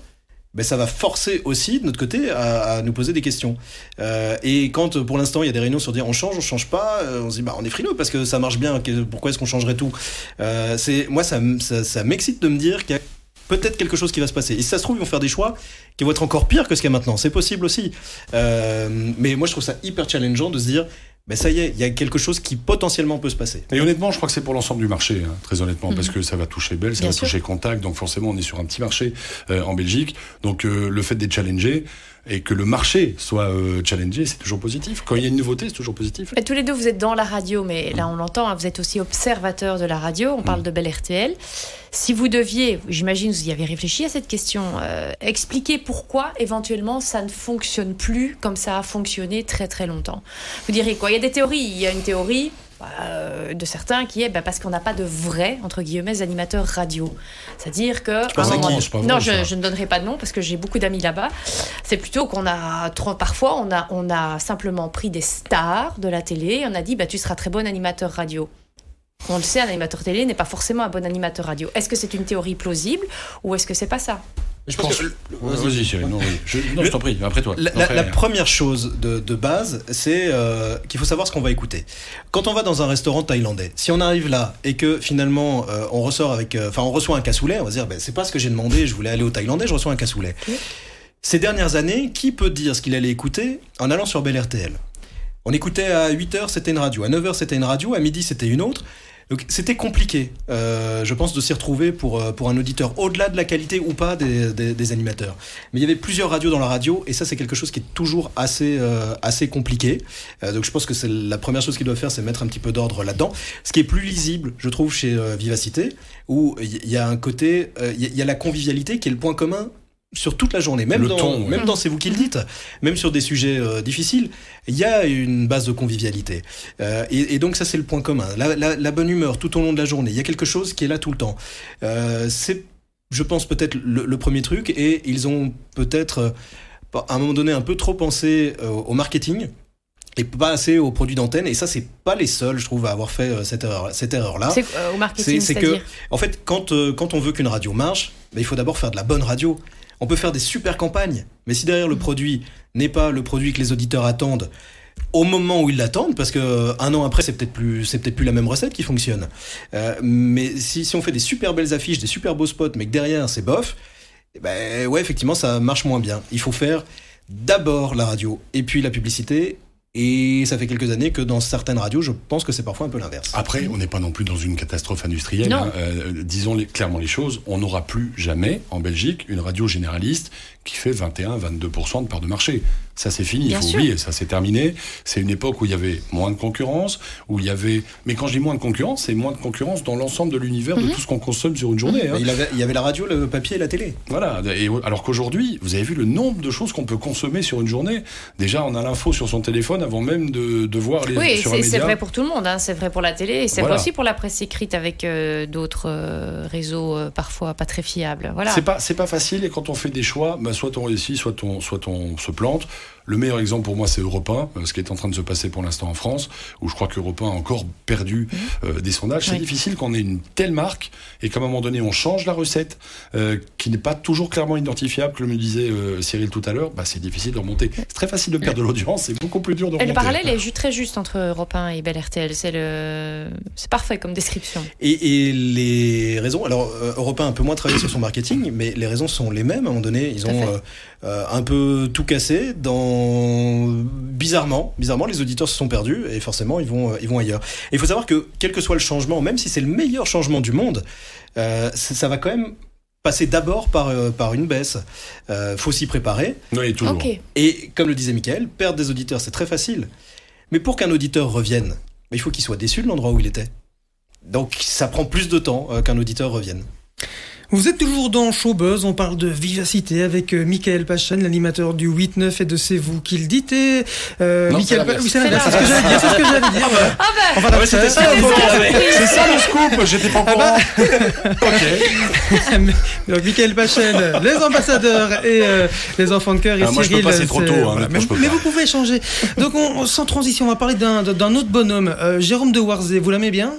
[SPEAKER 3] ben ça va forcer aussi de notre côté à, nous poser des questions. Euh, et quand euh, pour l'instant il y a des réunions sur dire on change, on change pas, euh, on se dit bah on est frileux parce que ça marche bien, pourquoi est-ce qu'on changerait tout? C'est moi ça, ça, m'excite de me dire qu'il y a peut-être quelque chose qui va se passer. Et si ça se trouve ils vont faire des choix qui vont être encore pires que ce qu'il y a maintenant. C'est possible aussi. Mais moi je trouve ça hyper challengeant de se dire ben ça y est, il y a quelque chose qui potentiellement peut se passer.
[SPEAKER 4] Et honnêtement, je crois que c'est pour l'ensemble du marché, hein, très honnêtement,
[SPEAKER 5] Mhm.
[SPEAKER 4] parce que ça va toucher Bell, ça
[SPEAKER 5] Bien
[SPEAKER 4] va
[SPEAKER 5] sûr.
[SPEAKER 4] toucher Contact, donc forcément on est sur un petit marché euh, en Belgique. Donc euh, le fait d'être challengé et que le marché soit euh, challengé, c'est toujours positif. Quand il y a une nouveauté, c'est toujours positif.
[SPEAKER 5] Mais tous les deux, vous êtes dans la radio, mais là, on l'entend, hein, vous êtes aussi observateur de la radio. On parle de Bel RTL. Si vous deviez, j'imagine, vous y avez réfléchi à cette question, euh, expliquer pourquoi éventuellement ça ne fonctionne plus comme ça a fonctionné très très longtemps. Vous direz quoi? Il y a des théories. Il y a une théorie de certains qui est bah, parce qu'on n'a pas de vrais entre guillemets animateurs radio. C'est-à-dire que un moment-
[SPEAKER 3] qui?
[SPEAKER 4] Non,
[SPEAKER 5] je ne donnerai pas de nom parce que j'ai beaucoup d'amis là-bas. C'est plutôt qu'on a trop, parfois on a on a simplement pris des stars de la télé et on a dit bah tu seras très bon animateur radio. On le sait, un animateur télé n'est pas forcément un bon animateur radio. Est-ce que c'est une théorie plausible ou est-ce que c'est pas ça?
[SPEAKER 3] Je
[SPEAKER 4] pense-
[SPEAKER 3] que-
[SPEAKER 4] Vas-y, Cyril, non, oui. je, non,
[SPEAKER 3] Le-
[SPEAKER 4] je t'en prie, après toi.
[SPEAKER 3] La,
[SPEAKER 4] Après,
[SPEAKER 3] la première chose de, de base, c'est euh, qu'il faut savoir ce qu'on va écouter. Quand on va dans un restaurant thaïlandais, si on arrive là et que finalement euh, on ressort avec, euh, enfin on reçoit un cassoulet, on va se dire ben, c'est pas ce que j'ai demandé, je voulais aller au thaïlandais, je reçois un cassoulet.
[SPEAKER 5] Oui.
[SPEAKER 3] Ces dernières années, qui peut dire ce qu'il allait écouter en allant sur Bel RTL On écoutait à 8h, c'était une radio, à 9h, c'était une radio, à midi, c'était une autre. Donc c'était compliqué, euh, je pense, de s'y retrouver pour, euh, pour un auditeur, au-delà de la qualité ou pas des, des- des animateurs. Mais il y avait plusieurs radios dans la radio, et ça c'est quelque chose qui est toujours assez, euh, assez compliqué. Euh, donc je pense que c'est la première chose qu'ils doivent faire, c'est mettre un petit peu d'ordre là-dedans. Ce qui est plus lisible, je trouve, chez euh, Vivacité, où il y- a un côté, euh, il y y a la convivialité qui est le point commun sur toute la journée, même,
[SPEAKER 4] Le
[SPEAKER 3] dans,
[SPEAKER 4] ton, ouais.
[SPEAKER 3] même dans C'est vous qui le dites, même sur des sujets euh, difficiles, il y a une base de convivialité. Euh, et, et donc ça c'est le point commun. La, la- la bonne humeur tout au long de la journée, il y a quelque chose qui est là tout le temps. Euh, c'est, je pense, peut-être le, le premier truc, et ils ont peut-être, à un moment donné, un peu trop pensé euh, au marketing. Et pas assez aux produits d'antenne, et ça, c'est pas les seuls, je trouve, à avoir fait cette erreur, cette erreur-là.
[SPEAKER 5] C'est euh, au marketing,
[SPEAKER 3] C'est- c'est que-
[SPEAKER 5] c'est-à-dire.
[SPEAKER 3] En fait, quand, euh, quand on veut qu'une radio marche, ben, il faut d'abord faire de la bonne radio. On peut faire des super campagnes, mais si derrière le produit n'est pas le produit que les auditeurs attendent au moment où ils l'attendent, parce que euh, un an après, c'est peut-être plus, c'est peut-être plus la même recette qui fonctionne. Euh, mais si, si on fait des super belles affiches, des super beaux spots, mais que derrière c'est bof, eh ben ouais, effectivement, ça marche moins bien. Il faut faire d'abord la radio et puis la publicité. Et ça fait quelques années que dans certaines radios, je pense que c'est parfois un peu l'inverse.
[SPEAKER 4] Après, on n'est pas non plus dans une catastrophe industrielle.
[SPEAKER 5] Non.
[SPEAKER 4] hein. Euh, disons les- clairement les choses. On n'aura plus jamais en Belgique une radio généraliste qui fait 21-22% de part de marché. Ça, c'est fini. Il faut
[SPEAKER 5] sûr.
[SPEAKER 4] oublier. Ça, c'est terminé. C'est une époque où il y avait moins de concurrence, où il y avait. Mais quand je dis moins de concurrence, c'est moins de concurrence dans l'ensemble de l'univers
[SPEAKER 5] Mhm.
[SPEAKER 4] de tout ce qu'on consomme sur une journée. hein.
[SPEAKER 3] Il, avait- il y avait la radio, le papier et la télé.
[SPEAKER 4] Voilà. Et alors qu'aujourd'hui, vous avez vu le nombre de choses qu'on peut consommer sur une journée. Déjà, on a l'info sur son téléphone avant même de, de voir les
[SPEAKER 5] Oui, c'est vrai pour tout le monde. hein. C'est vrai pour la télé et c'est
[SPEAKER 4] Voilà.
[SPEAKER 5] vrai aussi pour la presse écrite avec euh, d'autres euh, réseaux euh, parfois pas très fiables. Voilà.
[SPEAKER 4] C'est pas c'est pas facile et quand on fait des choix, bah, soit on réussit, soit on soit on se plante. Le meilleur exemple pour moi c'est Europe 1, euh, ce qui est en train de se passer pour l'instant en France, où je crois qu'Europe 1 a encore perdu euh, des sondages. C'est
[SPEAKER 5] Oui.
[SPEAKER 4] difficile quand on ait une telle marque et qu'à un moment donné on change la recette, euh, qui n'est pas toujours clairement identifiable, comme le disait euh, Cyril tout à l'heure. Bah, c'est difficile de remonter. C'est très facile de perdre de l'audience, c'est beaucoup plus dur de
[SPEAKER 5] Et
[SPEAKER 4] remonter.
[SPEAKER 5] le parallèle est très juste entre Europe 1 et Bel RTL. C'est le, parfait comme description.
[SPEAKER 3] Et, et les raisons, alors Europe 1 a un peu moins travaillé sur son marketing, mais les raisons sont les mêmes. À un moment donné, ils ont. Euh, un peu tout cassé. Dans bizarrement, bizarrement, les auditeurs se sont perdus et forcément ils vont, euh, ils vont ailleurs. Et il faut savoir que quel que soit le changement, même si c'est le meilleur changement du monde, euh, ça ça va quand même passer d'abord par, euh, par une baisse. Euh, faut s'y préparer.
[SPEAKER 4] Oui, toujours.
[SPEAKER 3] Et comme le disait Michael, perdre des auditeurs, c'est très facile. Mais pour qu'un auditeur revienne, il faut qu'il soit déçu de l'endroit où il était. Donc ça prend plus de temps euh, qu'un auditeur revienne.
[SPEAKER 1] Vous êtes toujours dans Showbuzz, on parle de vivacité avec euh, Michael Pachen, l'animateur du 8-9 et de C'est vous qui le dites. Et, euh,
[SPEAKER 4] Non,
[SPEAKER 1] Michael
[SPEAKER 4] c'est
[SPEAKER 1] oui, c'est ce que j'allais dire, c'est ce que j'allais dire.
[SPEAKER 5] Ah
[SPEAKER 3] c'était
[SPEAKER 1] refaire.
[SPEAKER 3] ça, qu'il avait.
[SPEAKER 4] C'est ça le scoop, j'étais pas au courant. ok. <laughs>
[SPEAKER 1] Donc Michael Pachen, les ambassadeurs et euh, les enfants de cœur et
[SPEAKER 4] Ah, moi, je peux
[SPEAKER 1] Cyril.
[SPEAKER 4] pas, c'est trop tôt, hein,
[SPEAKER 1] voilà. mais
[SPEAKER 4] je peux
[SPEAKER 1] vous pouvez échanger. Donc on, sans transition, on va parler d'un d'un autre bonhomme, euh, Jérôme de Warzé. Vous l'aimez bien?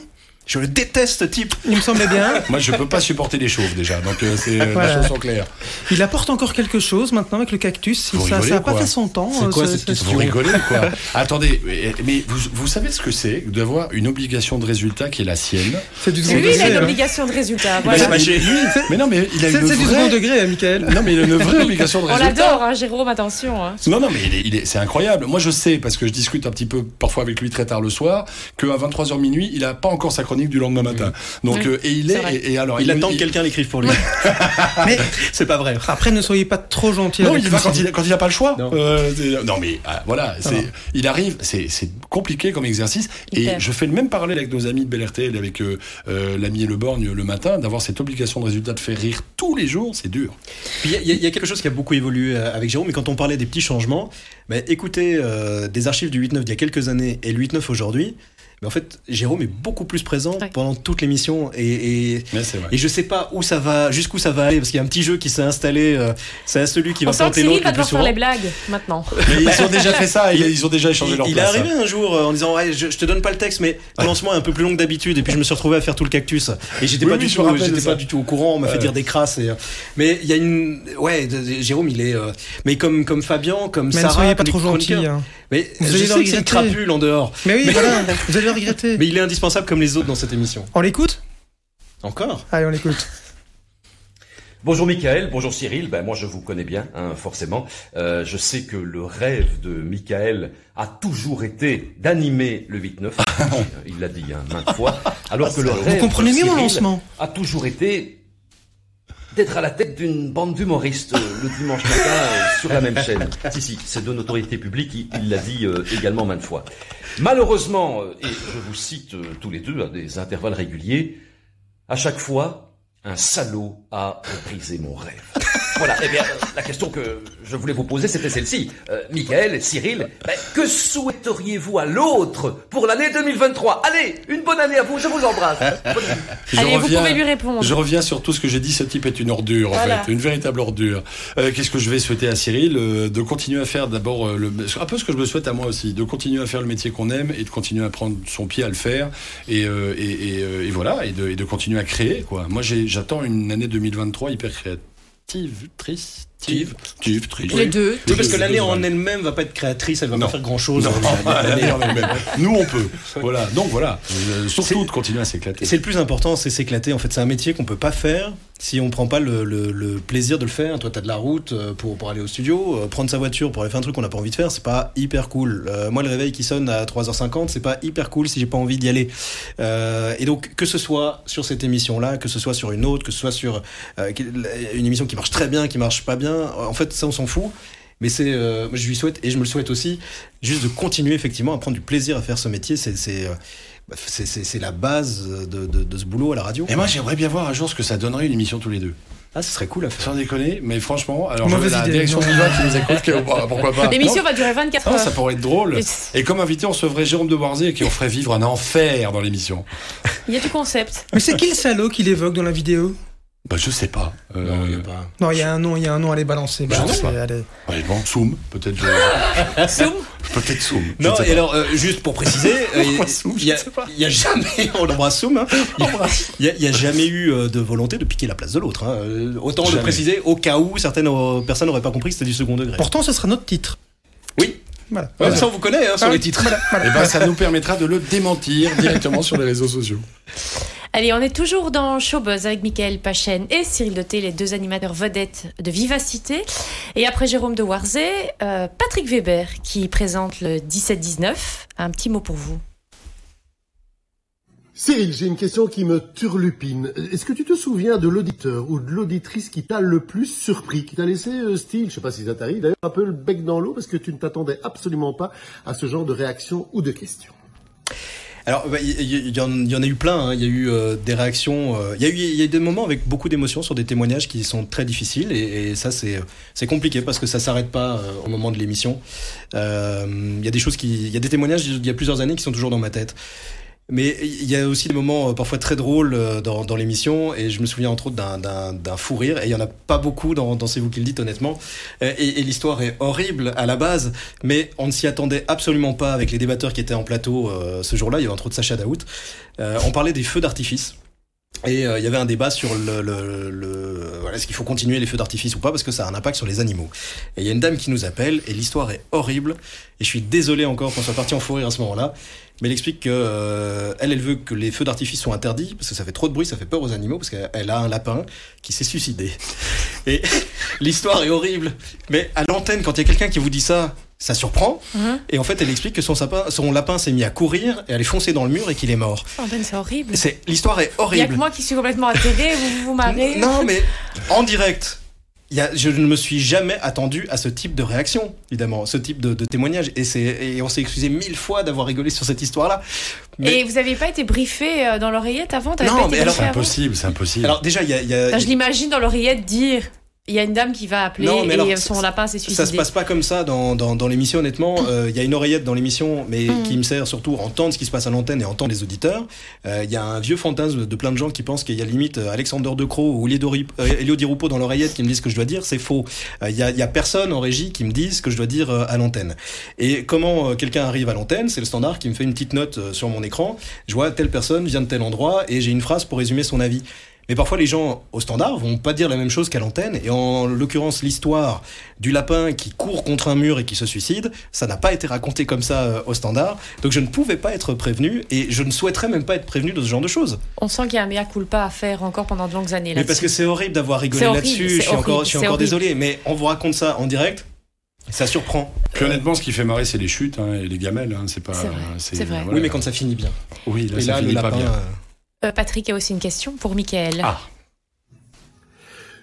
[SPEAKER 3] Je le déteste ce type.
[SPEAKER 1] Il me semblait bien. <laughs>
[SPEAKER 4] Moi, je peux pas supporter les chauves déjà, donc euh, c'est euh,
[SPEAKER 1] Voilà.
[SPEAKER 4] les choses sont claires.
[SPEAKER 1] Il apporte encore quelque chose maintenant avec le cactus.
[SPEAKER 4] Vous
[SPEAKER 1] ça
[SPEAKER 4] rigolez,
[SPEAKER 1] ça a pas fait son temps.
[SPEAKER 3] C'est
[SPEAKER 1] euh,
[SPEAKER 3] quoi
[SPEAKER 1] ce-
[SPEAKER 3] cette question
[SPEAKER 4] Vous rigolez quoi Attendez, mais, mais vous, vous savez ce que c'est d'avoir une obligation de résultat qui est la sienne
[SPEAKER 1] C'est du
[SPEAKER 5] lui,
[SPEAKER 1] second
[SPEAKER 5] il a
[SPEAKER 1] degré.
[SPEAKER 5] une
[SPEAKER 1] hein.
[SPEAKER 5] obligation de résultat. Voilà.
[SPEAKER 3] mâcher.
[SPEAKER 4] Mais non, mais il a
[SPEAKER 1] C'est
[SPEAKER 4] une
[SPEAKER 1] c'est du second
[SPEAKER 4] vraie...
[SPEAKER 1] degré, hein, Michael.
[SPEAKER 4] Non, mais il a une vraie obligation de
[SPEAKER 5] On
[SPEAKER 4] résultat.
[SPEAKER 5] l'adore, hein, Jérôme, attention. hein.
[SPEAKER 4] Non, non, mais il est, il est- c'est incroyable. Moi, je sais, parce que je discute un petit peu parfois avec lui très tard le soir, qu'à 23h minuit, il a pas encore sa chronique du lendemain matin. Donc, et il est, et, alors,
[SPEAKER 3] Il, attend que quelqu'un l'écrive pour lui.
[SPEAKER 1] Mais
[SPEAKER 3] c'est pas vrai.
[SPEAKER 1] après, ne soyez pas trop gentil.
[SPEAKER 4] Non,
[SPEAKER 1] avec
[SPEAKER 4] il va quand il, quand il a pas le choix.
[SPEAKER 3] Non.
[SPEAKER 4] Mais ah, voilà,
[SPEAKER 1] Alors.
[SPEAKER 4] il arrive, c'est, compliqué comme exercice. Et je fais le même parallèle avec nos amis de BLRTL, avec euh, euh, l'ami et le borgne le matin, d'avoir cette obligation de résultat de faire rire tous les jours, c'est dur.
[SPEAKER 3] Il y, a- quelque chose qui a beaucoup évolué avec Jérôme, mais quand on parlait des petits changements, bah, écoutez des archives du 8-9 d'il y a quelques années et le 8-9 aujourd'hui, mais en fait, Jérôme est beaucoup plus présent
[SPEAKER 5] Ouais.
[SPEAKER 3] pendant toute l'émission et, et, et je sais pas où ça va, jusqu'où ça va aller, parce qu'il y a un petit jeu qui s'est installé, euh, c'est à celui qui va
[SPEAKER 5] Cyril
[SPEAKER 3] l'autre
[SPEAKER 5] va devoir faire les blagues maintenant.
[SPEAKER 4] Mais ils ont <laughs> déjà fait ça, ils, ils ont déjà échangé leur
[SPEAKER 3] il est
[SPEAKER 4] place.
[SPEAKER 3] arrivé un jour euh, en disant ouais, je, je te donne pas le texte mais lance-moi un peu plus long que d'habitude et puis je me suis retrouvé à faire tout le cactus et j'étais
[SPEAKER 4] Oui,
[SPEAKER 3] pas
[SPEAKER 4] oui,
[SPEAKER 3] du tout
[SPEAKER 4] rappelle
[SPEAKER 3] j'étais
[SPEAKER 4] de ça.
[SPEAKER 3] pas du tout au courant on m'a fait dire des crasses et, euh, mais il y a une ouais Jérôme il est euh, mais comme comme Fabien comme Sarah
[SPEAKER 1] soyez pas trop gentil. hein.
[SPEAKER 3] mais
[SPEAKER 1] Vous
[SPEAKER 3] je sais que c'est une
[SPEAKER 1] regretter.
[SPEAKER 3] crapule en dehors
[SPEAKER 1] Mais oui, voilà, <laughs> vous regretter.
[SPEAKER 3] mais il est indispensable comme les autres dans cette émission
[SPEAKER 1] On l'écoute?
[SPEAKER 3] Encore?
[SPEAKER 1] Allez, on l'écoute. <laughs>
[SPEAKER 6] Bonjour Michael, bonjour Cyril. Ben moi je vous connais bien, hein, forcément. Euh, je sais que le rêve de Michael a toujours été d'animer le 8-9. <laughs> Il l'a dit hein, maintes fois. Alors que le
[SPEAKER 1] Vous
[SPEAKER 6] rêve
[SPEAKER 1] comprenez
[SPEAKER 6] de
[SPEAKER 1] mieux mon lancement.
[SPEAKER 6] a toujours été d'être à la tête d'une bande d'humoristes euh, le dimanche matin euh, sur la même chaîne. <laughs> Si, si, c'est de notoriété publique, il il l'a dit euh, également maintes fois. Malheureusement, et je vous cite tous les deux à des intervalles réguliers, à chaque fois, un salaud a brisé mon rêve. Voilà, eh bien, euh, la question que je voulais vous poser, c'était celle-ci. Euh, Michael, Cyril, ben, que souhaiteriez-vous à l'autre pour l'année 2023 Allez, une bonne année à vous, je vous embrasse. Bonne année.
[SPEAKER 4] Je
[SPEAKER 5] Allez, vous pouvez lui répondre.
[SPEAKER 4] Je reviens sur tout ce que j'ai dit. Ce type est une ordure, en fait, une véritable ordure. Euh, Qu'est-ce que je vais souhaiter à Cyril? Euh, De continuer à faire d'abord euh, un peu ce que je me souhaite à moi aussi, de continuer à faire le métier qu'on aime et de continuer à prendre son pied à le faire et, euh, et, et, euh, et voilà et de, et de continuer à créer quoi. Moi j'ai- j'attends une année 2023 hyper créative, triste, tive, tive, triste.
[SPEAKER 5] Les deux.
[SPEAKER 3] Oui, parce que l'année en elle-même va pas être créatrice, elle va
[SPEAKER 4] Non.
[SPEAKER 3] pas faire grand chose.
[SPEAKER 4] Non, l'année en elle-même. <laughs> Nous, on peut. Voilà. Donc voilà. Euh, surtout de continuer à s'éclater.
[SPEAKER 3] C'est le plus important, c'est s'éclater. En fait, c'est un métier qu'on peut pas faire si on prend pas le, le- le plaisir de le faire. Toi, t'as de la route euh, pour, pour aller au studio, euh, prendre sa voiture pour aller faire un truc qu'on n'a pas envie de faire, c'est pas hyper cool. Euh, moi, le réveil qui sonne à 3h50, c'est pas hyper cool si j'ai pas envie d'y aller. Euh, et donc, que ce soit sur cette émission-là, que ce soit sur une autre, que ce soit sur euh, une émission qui marche très bien, qui marche pas bien, en fait, ça, on s'en fout. Mais c'est, euh, moi, je lui souhaite et je me le souhaite aussi, juste de continuer effectivement à prendre du plaisir à faire ce métier. C'est, c'est, euh, bah, c'est, c'est, c'est la base de, de, de ce boulot à la radio.
[SPEAKER 4] Et moi, j'aimerais bien voir un jour ce que ça donnerait une émission tous les deux.
[SPEAKER 3] Ah, ce serait cool à faire.
[SPEAKER 4] Sans déconner, mais franchement, alors
[SPEAKER 1] Mauvaise
[SPEAKER 4] la
[SPEAKER 1] idée,
[SPEAKER 4] direction qui nous écoute, que- pourquoi pas
[SPEAKER 5] L'émission
[SPEAKER 4] Non
[SPEAKER 5] va durer 24
[SPEAKER 4] Ah,
[SPEAKER 5] heures.
[SPEAKER 4] ça pourrait être drôle.
[SPEAKER 5] Et-
[SPEAKER 4] comme invité, on recevrait Jérôme de Boirzé et qui on ferait vivre un enfer dans l'émission.
[SPEAKER 5] Il y a du concept.
[SPEAKER 1] Mais c'est qui le salaud qu'il évoque dans la vidéo?
[SPEAKER 4] Bah, je sais pas. Euh,
[SPEAKER 3] Non, il y a pas.
[SPEAKER 1] Non, il y a un nom, il y a un nom à les balancer.
[SPEAKER 4] Bah,
[SPEAKER 1] Balancez,
[SPEAKER 4] non.
[SPEAKER 1] allez.
[SPEAKER 4] ouais, bon, Soum, peut-être. je- <laughs>
[SPEAKER 5] Soum
[SPEAKER 4] Peut-être Soum. je
[SPEAKER 3] Non,
[SPEAKER 4] sais
[SPEAKER 3] et
[SPEAKER 4] pas.
[SPEAKER 3] alors, euh, juste pour préciser, <laughs> euh, il
[SPEAKER 4] Pourquoi Soum, je
[SPEAKER 3] y, a-
[SPEAKER 4] sais pas.
[SPEAKER 3] jamais, on embrasse Soum, hein. il y a, jamais eu euh, de volonté de piquer la place de l'autre. hein. Autant le
[SPEAKER 4] Jamais.
[SPEAKER 3] préciser au cas où certaines personnes n'auraient pas compris que c'était du second degré.
[SPEAKER 1] Pourtant, ce sera notre titre.
[SPEAKER 3] Oui,
[SPEAKER 1] Voilà.
[SPEAKER 3] Ouais, ça on vous connaît hein, sur
[SPEAKER 1] Ah,
[SPEAKER 3] les titres.
[SPEAKER 1] Voilà, voilà.
[SPEAKER 4] Eh ben, ça nous permettra de le démentir directement sur les réseaux sociaux. <laughs>
[SPEAKER 5] Allez, on est toujours dans Showbuzz avec Michael Pachen et Cyril Doté, les deux animateurs vedettes de Vivacité. Et après Jérôme de Warzé, euh, Patrick Weber qui présente le 17-19. Un petit mot pour vous.
[SPEAKER 7] Cyril, j'ai une question qui me turlupine. Est-ce que tu te souviens de l'auditeur ou de l'auditrice qui t'a le plus surpris, qui t'a laissé euh, style, je sais pas si ça t'arrive, d'ailleurs un peu le bec dans l'eau parce que tu ne t'attendais absolument pas à ce genre de réaction ou de question
[SPEAKER 3] Alors, bah, il y, il y il y en a eu plein. hein. Il y a eu euh, des réactions. euh, Il y a eu, il y a eu des moments avec beaucoup d'émotions sur des témoignages qui sont très difficiles. Et, et ça, c'est compliqué parce que ça s'arrête pas euh, au moment de l'émission. Euh, Il y a des choses qui, il y a des témoignages il y a plusieurs années qui sont toujours dans ma tête. Mais il y a aussi des moments euh, parfois très drôles euh, dans, l'émission. Et je me souviens entre autres d'un- fou rire. Et il y en a pas beaucoup dans, C'est vous qui le dites honnêtement. Euh, et, l'histoire est horrible à la base. Mais on ne s'y attendait absolument pas avec les débatteurs qui étaient en plateau ce jour-là. Il y avait entre autres Sacha Daout on parlait des feux d'artifice et euh, il y avait un débat sur le, voilà, est-ce qu'il faut continuer les feux d'artifice ou pas parce que ça a un impact sur les animaux. Et il y a une dame qui nous appelle et l'histoire est horrible et je suis désolé encore qu'on soit parti en fou rire à ce moment-là. Mais elle explique que euh, elle, elle veut que les feux d'artifice soient interdits parce que ça fait trop de bruit, ça fait peur aux animaux parce qu'elle a un lapin qui s'est suicidé. Et <laughs> l'histoire est horrible. Mais à l'antenne, quand il y a quelqu'un qui vous dit ça, ça surprend.
[SPEAKER 5] Mhm.
[SPEAKER 3] Et en fait, elle explique que son, sapin, son lapin s'est mis à courir et elle est foncé dans le mur et qu'il est mort.
[SPEAKER 5] Oh Ben, c'est horrible.
[SPEAKER 3] C'est l'histoire est
[SPEAKER 5] Il y a
[SPEAKER 3] horrible.
[SPEAKER 5] que moi qui suis complètement atterrée, vous vous marrez. <laughs>
[SPEAKER 3] Non, mais en direct. il Y a, je ne me suis jamais attendu à ce type de réaction, évidemment, ce type de, de témoignage. Et, c'est, et on s'est excusé mille fois d'avoir rigolé sur cette histoire-là. Mais-
[SPEAKER 5] Et vous n'aviez pas été briefé euh, dans l'oreillette avant?
[SPEAKER 3] Non,
[SPEAKER 5] pas été
[SPEAKER 3] mais alors,
[SPEAKER 4] C'est impossible, c'est impossible.
[SPEAKER 3] alors déjà, il y a, il y a-
[SPEAKER 5] Enfin, Je l'imagine dans l'oreillette dire il y a une dame qui va appeler
[SPEAKER 3] Non, mais
[SPEAKER 5] et
[SPEAKER 3] alors,
[SPEAKER 5] son
[SPEAKER 3] ça-
[SPEAKER 5] lapin s'est
[SPEAKER 3] Ça
[SPEAKER 5] suicidé.
[SPEAKER 3] se passe pas comme ça dans, dans, dans l'émission, honnêtement. Euh, Il y a une oreillette dans l'émission, mais
[SPEAKER 5] Mhm.
[SPEAKER 3] qui me sert surtout à entendre ce qui se passe à l'antenne et à entendre les auditeurs. Euh, Il y a un vieux fantasme de plein de gens qui pensent qu'il y a limite euh, Alexander De Croo ou Elio Di- Rupo dans l'oreillette qui me disent ce que je dois dire. C'est faux. Euh, Il y, a, y a personne en régie qui me dise ce que je dois dire à l'antenne. Et comment quelqu'un arrive à l'antenne C'est le standard qui me fait une petite note sur mon écran. Je vois telle personne vient de tel endroit et j'ai une phrase pour résumer son avis. Mais parfois, les gens au standard vont pas dire la même chose qu'à l'antenne. Et en l'occurrence, l'histoire du lapin qui court contre un mur et qui se suicide, ça n'a pas été raconté comme ça euh, au standard. Donc je ne pouvais pas être prévenu et je ne souhaiterais même pas être prévenu de ce genre de choses.
[SPEAKER 5] On sent qu'il y a un mea culpa à faire encore pendant de longues années.
[SPEAKER 3] Mais parce que c'est horrible d'avoir rigolé là-dessus. Je suis encore, je suis
[SPEAKER 5] c'est
[SPEAKER 3] encore
[SPEAKER 5] horrible.
[SPEAKER 3] désolé. Mais on vous raconte ça en direct. Ça surprend.
[SPEAKER 4] Puis honnêtement, ce qui fait marrer, c'est les chutes hein, et les gamelles. Hein, c'est pas.
[SPEAKER 5] C'est vrai.
[SPEAKER 3] Oui, mais quand ça finit bien.
[SPEAKER 4] Oui, là,
[SPEAKER 3] et
[SPEAKER 4] ça
[SPEAKER 3] là, le
[SPEAKER 4] finit pas
[SPEAKER 3] lapin.
[SPEAKER 4] bien.
[SPEAKER 3] euh,
[SPEAKER 5] Euh, Patrick a aussi une question pour Michael.
[SPEAKER 4] Ah,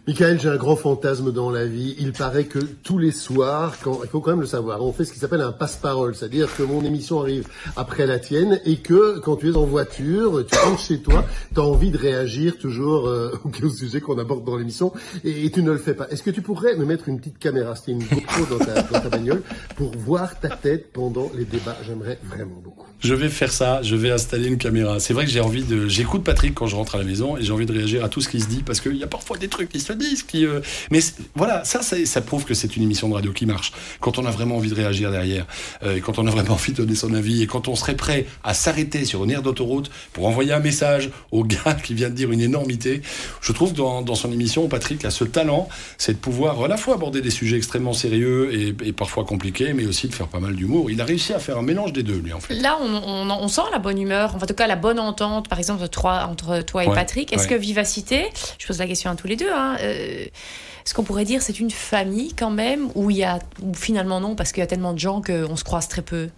[SPEAKER 7] Michael, j'ai un grand fantasme dans la vie. Il paraît que tous les soirs, quand, il faut quand même le savoir, on fait ce qui s'appelle un passe-parole, c'est-à-dire que mon émission arrive après la tienne et que quand tu es en voiture, tu rentres chez toi, tu as envie de réagir toujours euh, <laughs> au sujet qu'on aborde dans l'émission et, tu ne le fais pas. Est-ce que tu pourrais me mettre une petite caméra, c'était une GoPro dans ta, dans ta bagnole, pour voir ta tête pendant les débats? J'aimerais vraiment beaucoup.
[SPEAKER 4] Je vais faire ça, je vais installer une caméra. C'est vrai que j'ai envie de... J'écoute Patrick quand je rentre à la maison et j'ai envie de réagir à tout ce qui se dit parce qu'il y a parfois des trucs qui se qui... Euh, mais voilà, ça, ça, ça, prouve que c'est une émission de radio qui marche. Quand on a vraiment envie de réagir derrière, euh, et quand on a vraiment <laughs> envie de donner son avis, et quand on serait prêt à s'arrêter sur une aire d'autoroute pour envoyer un message au gars <laughs> qui vient de dire une énormité, je trouve que dans, dans son émission, Patrick a ce talent, c'est de pouvoir à la fois aborder des sujets extrêmement sérieux et, et parfois compliqués, mais aussi de faire pas mal d'humour. Il a réussi à faire un mélange des deux, lui, en fait.
[SPEAKER 5] Là, on, on, on sent la bonne humeur, en tout cas la bonne entente, par exemple, entre toi et Patrick. Est-ce que Vivacité, je pose la question à tous les deux, hein, euh, est-ce qu'on pourrait dire c'est une famille quand même, ou il y a, finalement non, parce qu'il y a tellement de gens qu'on se croise très peu?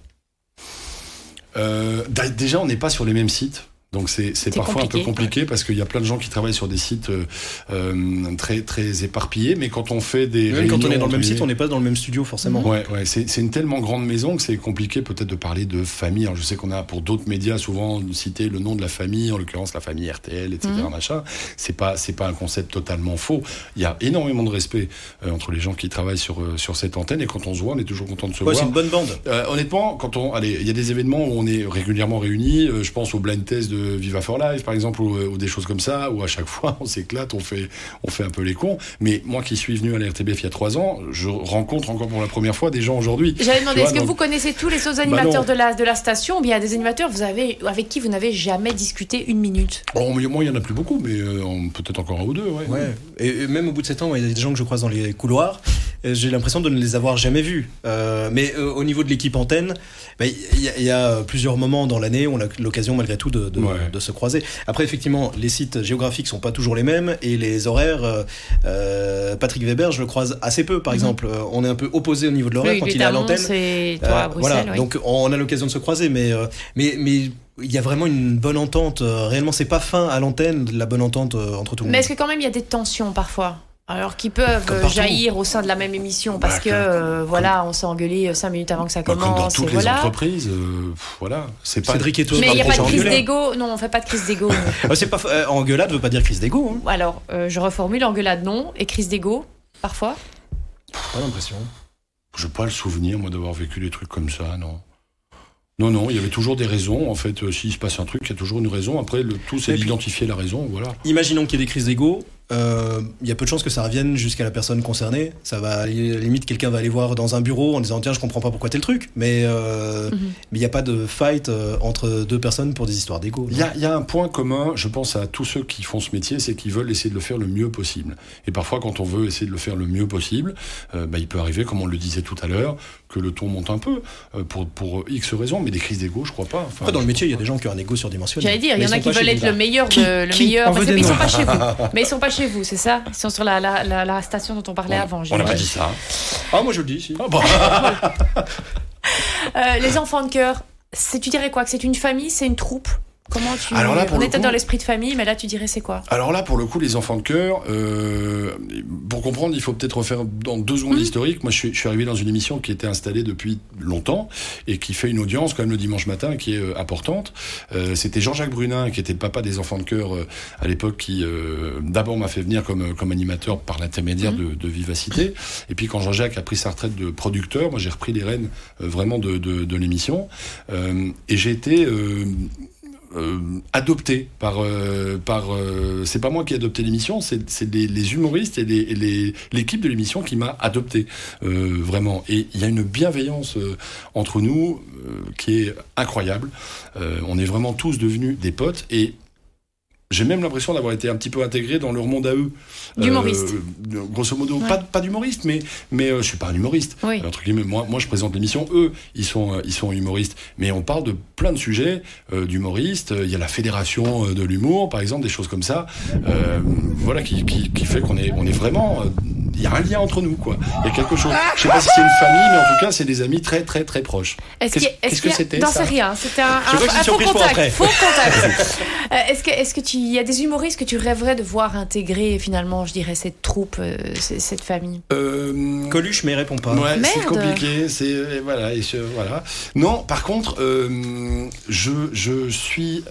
[SPEAKER 4] Euh, Déjà, on n'est pas sur les mêmes sites. Donc c'est parfois un peu compliqué parce qu'il y a plein de gens qui travaillent sur des sites euh, euh, très très éparpillés, mais quand on fait des
[SPEAKER 3] même quand on est dans le même site, on n'est pas dans le même studio forcément.
[SPEAKER 4] Ouais, ouais, c'est une tellement grande maison que c'est compliqué peut-être de parler de famille. Alors je sais qu'on a pour d'autres médias souvent cité le nom de la famille, en l'occurrence la famille RTL, etc. Mhm. Machin. C'est pas c'est pas un concept totalement faux. Il y a énormément de respect euh, entre les gens qui travaillent sur sur cette antenne et quand on se voit, on est toujours content de se
[SPEAKER 3] ouais,
[SPEAKER 4] voir.
[SPEAKER 3] C'est une bonne bande.
[SPEAKER 4] honnêtement, quand on allez, il y a des événements où on est régulièrement réunis. je pense au blind test de Viva for Life, par exemple, ou, des choses comme ça, où à chaque fois <laughs> on s'éclate, on fait, on fait un peu les cons. Mais moi qui suis venu à la RTBF il y a trois ans, je rencontre encore pour la première fois des gens aujourd'hui.
[SPEAKER 5] J'avais demandé, est-ce que vous connaissez tous les autres bah animateurs de, la, de la station ou bien il y a des animateurs vous avez, avec qui vous n'avez jamais discuté une minute?
[SPEAKER 4] Bon, Moi, il n'y en a plus beaucoup, mais euh, peut-être encore un ou deux. Ouais.
[SPEAKER 3] ouais. Et, même au bout de sept ans, il y a des gens que je croise dans les couloirs. J'ai l'impression de ne les avoir jamais vus. Euh, mais euh, au niveau de l'équipe antenne, bah, il y, y, a plusieurs moments dans l'année où on a l'occasion malgré tout de, de, de se croiser. Après, effectivement, les sites géographiques sont pas toujours les mêmes et les horaires. Euh, euh Patrick Weber, je le croise assez peu, par mhm. exemple. Euh, on est un peu opposé au niveau de l'horaire quand il est à l'antenne.
[SPEAKER 5] C'est toi à Bruxelles,
[SPEAKER 3] voilà, donc on a l'occasion de se croiser, mais mais mais il y a vraiment une bonne entente. réellement, c'est pas fin à l'antenne, la bonne entente entre tout le monde.
[SPEAKER 5] Mais est-ce que quand même il y a des tensions parfois? Alors qui peuvent euh, jaillir au sein de la même émission parce bah, que euh, voilà, on s'est engueulé euh, cinq minutes avant que ça commence. Bah, comme
[SPEAKER 4] dans toutes les entreprises, voilà. C'est
[SPEAKER 3] pas. Cédric et toi,
[SPEAKER 5] mais il n'y a pas de crise d'ego. Non, on fait pas de crise d'ego. <laughs>
[SPEAKER 3] c'est pas engueulade veut pas dire crise d'ego. Hein.
[SPEAKER 5] Alors, je reformule engueulade non et crise d'ego parfois.
[SPEAKER 3] Pas l'impression.
[SPEAKER 4] Je n'ai pas le souvenir moi d'avoir vécu des trucs comme ça, non. Non, non, il y avait toujours des raisons. En fait, s'il se passe un truc, il y a toujours une raison. Après, le tout, c'est d'identifier la raison. Voilà.
[SPEAKER 3] Imaginons qu'il y ait des crises d'ego il euh, y a peu de chances que ça revienne jusqu'à la personne concernée. Ça va, limite, quelqu'un va aller voir dans un bureau en disant tiens, je comprends pas pourquoi tel truc. Mais euh, mhm. mais il n'y a pas de fight euh, entre deux personnes pour des histoires d'ego.
[SPEAKER 4] Il y a, y a, un point commun, je pense à tous ceux qui font ce métier, c'est qu'ils veulent essayer de le faire le mieux possible. Et parfois, quand on veut essayer de le faire le mieux possible, bah, il peut arriver, comme on le disait tout à l'heure, que le ton monte un peu pour, pour X raisons. Mais des crises d'ego, je crois pas.
[SPEAKER 3] Enfin, Après, dans le métier, il y a des gens qui ont un ego surdimensionné.
[SPEAKER 5] J'allais dire, il y en a qui veulent être le meilleur, de, le meilleur. <laughs> mais ils sont pas chez vous. Mais ils sont pas chez vous, c'est ça? Ils sont sur la, la, la, station dont on parlait avant.
[SPEAKER 4] On n'a pas dit ça.
[SPEAKER 3] Ah, moi je le dis, si.
[SPEAKER 5] Ah, <laughs> euh, les enfants de cœur, tu dirais quoi? Que c'est une famille, c'est une troupe? Comment tu. Alors là, on était dans l'esprit de famille, mais là, tu dirais c'est quoi
[SPEAKER 4] Alors là, pour le coup, les enfants de cœur, euh, pour comprendre, il faut peut-être refaire dans deux secondes l'historique. Mhm. Moi, je suis, je suis, arrivé dans une émission qui était installée depuis longtemps et qui fait une audience quand même le dimanche matin qui est euh, importante. Euh, C'était Jean-Jacques Brunin, qui était le papa des enfants de cœur euh, à l'époque, qui euh, d'abord m'a fait venir comme, comme animateur par l'intermédiaire mhm. de, de, Vivacité. Et puis quand Jean-Jacques a pris sa retraite de producteur, moi j'ai repris les rênes vraiment de, de, de l'émission. et j'ai été euh, adopté par euh, par euh, c'est pas moi qui ai adopté l'émission c'est c'est les, les, humoristes et l'équipe de l'émission qui m'a adopté vraiment. Et il y a une bienveillance entre nous qui est incroyable. On est vraiment tous devenus des potes et j'ai même l'impression d'avoir été un petit peu intégré dans leur monde à eux.
[SPEAKER 5] D'humoriste.
[SPEAKER 4] Euh, grosso modo, pas, pas d'humoriste, mais, mais euh, je suis pas un humoriste. Oui. Entre guillemets, moi, moi, je présente l'émission, eux, ils sont, euh, ils sont humoristes. Mais on parle de plein de sujets euh, d'humoristes. Il y a la fédération de l'humour, par exemple, des choses comme ça. voilà, qui, qui, qui fait qu'on est, on est vraiment il y a un lien entre nous, quoi. Il y a quelque chose. Je sais pas si c'est une famille, mais en tout cas, c'est des amis très, très, très proches.
[SPEAKER 5] Est-ce
[SPEAKER 4] Qu'est-ce- que
[SPEAKER 5] a-
[SPEAKER 4] c'était,
[SPEAKER 5] Non, c'est rien. C'était un,
[SPEAKER 3] Je
[SPEAKER 5] un,
[SPEAKER 3] crois que c'est
[SPEAKER 5] un
[SPEAKER 3] une
[SPEAKER 5] faux
[SPEAKER 3] surprise pour
[SPEAKER 5] contact.
[SPEAKER 3] après.
[SPEAKER 5] Faux contact. <laughs> Euh, est-ce que, est-ce que tu, il y a des humoristes que tu rêverais de voir intégrer finalement, je dirais, cette troupe, euh, cette famille?
[SPEAKER 4] Euh,
[SPEAKER 3] Coluche, mais il répond pas.
[SPEAKER 4] Ouais, c'est compliqué, c'est voilà, et voilà. Non, par contre, euh, je je suis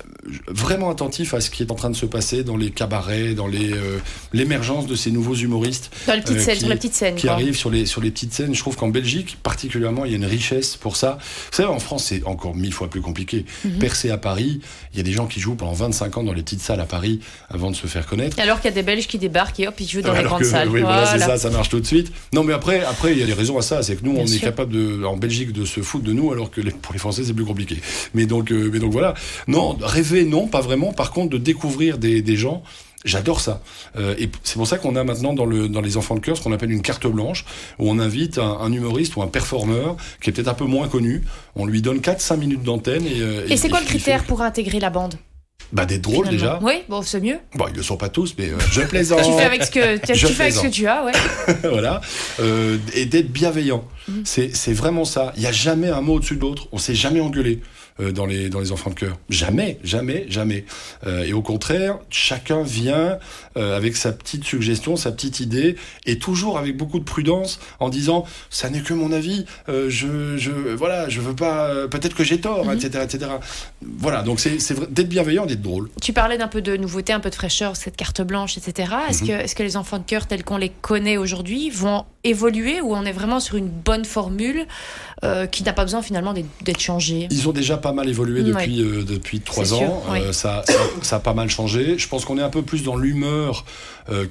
[SPEAKER 4] vraiment attentif à ce qui est en train de se passer dans les cabarets, dans les euh, l'émergence de ces nouveaux humoristes
[SPEAKER 5] Dans les
[SPEAKER 4] Euh, qui-
[SPEAKER 5] sur la petite scène.
[SPEAKER 4] qui
[SPEAKER 5] quoi.
[SPEAKER 4] arrivent sur les sur les petites scènes. Je trouve qu'en Belgique, particulièrement, il y a une richesse pour ça. Vous savez, en France, c'est encore mille fois plus compliqué.
[SPEAKER 5] Mhm.
[SPEAKER 4] Percer à Paris, il y a des gens qui jouent pendant 25 ans dans les petites salles à Paris avant de se faire connaître.
[SPEAKER 5] Alors qu'il y a des Belges qui débarquent et hop, ils jouent dans les grandes
[SPEAKER 4] que,
[SPEAKER 5] salles.
[SPEAKER 4] Oui, voilà, c'est ça, ça marche tout de suite. Non, mais après, après, il y a des raisons à ça. C'est que nous,
[SPEAKER 5] Bien
[SPEAKER 4] on est capable de, en Belgique, de se foutre de nous, alors que les- pour les Français, c'est plus compliqué. Mais donc, euh, mais donc voilà. Non, rêver, non, pas vraiment. Par contre, de découvrir des, des gens. J'adore ça. Euh, et c'est pour ça qu'on a maintenant dans, le, dans les enfants de cœur ce qu'on appelle une carte blanche, où on invite un, un humoriste ou un performeur qui est peut-être un peu moins connu. On lui donne 4-5 minutes d'antenne. Et, euh,
[SPEAKER 5] Et c'est quoi le
[SPEAKER 4] fait-
[SPEAKER 5] critère pour intégrer la bande?
[SPEAKER 4] Bah, des drôles déjà.
[SPEAKER 5] Oui, bon, c'est mieux.
[SPEAKER 4] Bon, ils le sont pas tous, mais euh, je plaisante.
[SPEAKER 5] Tu fais avec ce que, <laughs> tu, fais avec ce que tu as, ouais. <laughs>
[SPEAKER 4] voilà, euh, et d'être bienveillant.
[SPEAKER 5] Mhm.
[SPEAKER 4] C'est c'est vraiment ça. Il y a jamais un mot au-dessus de l'autre. On s'est jamais engueulé dans les dans les enfants de cœur. Jamais, jamais, jamais. Euh, et au contraire, chacun vient euh, avec sa petite suggestion, sa petite idée, et toujours avec beaucoup de prudence, en disant ça n'est que mon avis. euh, je je voilà, je veux pas. euh, Peut-être que j'ai tort,
[SPEAKER 5] Mhm.
[SPEAKER 4] etc., etc. Voilà. Donc c'est d'être bienveillant, d'être drôle.
[SPEAKER 5] Tu parlais d'un peu de nouveauté, un peu de fraîcheur, cette carte blanche, etc. Est-ce
[SPEAKER 4] Mhm.
[SPEAKER 5] que, est-ce que les enfants de cœur tels qu'on les connaît aujourd'hui vont évoluer ou on est vraiment sur une bonne formule euh, qui n'a pas besoin finalement d'être, changée
[SPEAKER 4] Ils ont déjà pas mal évolué depuis euh, depuis trois ans.
[SPEAKER 5] sûr, oui.
[SPEAKER 4] Euh, ça, ça ça a pas mal changé. Je pense qu'on est un peu plus dans l'humeur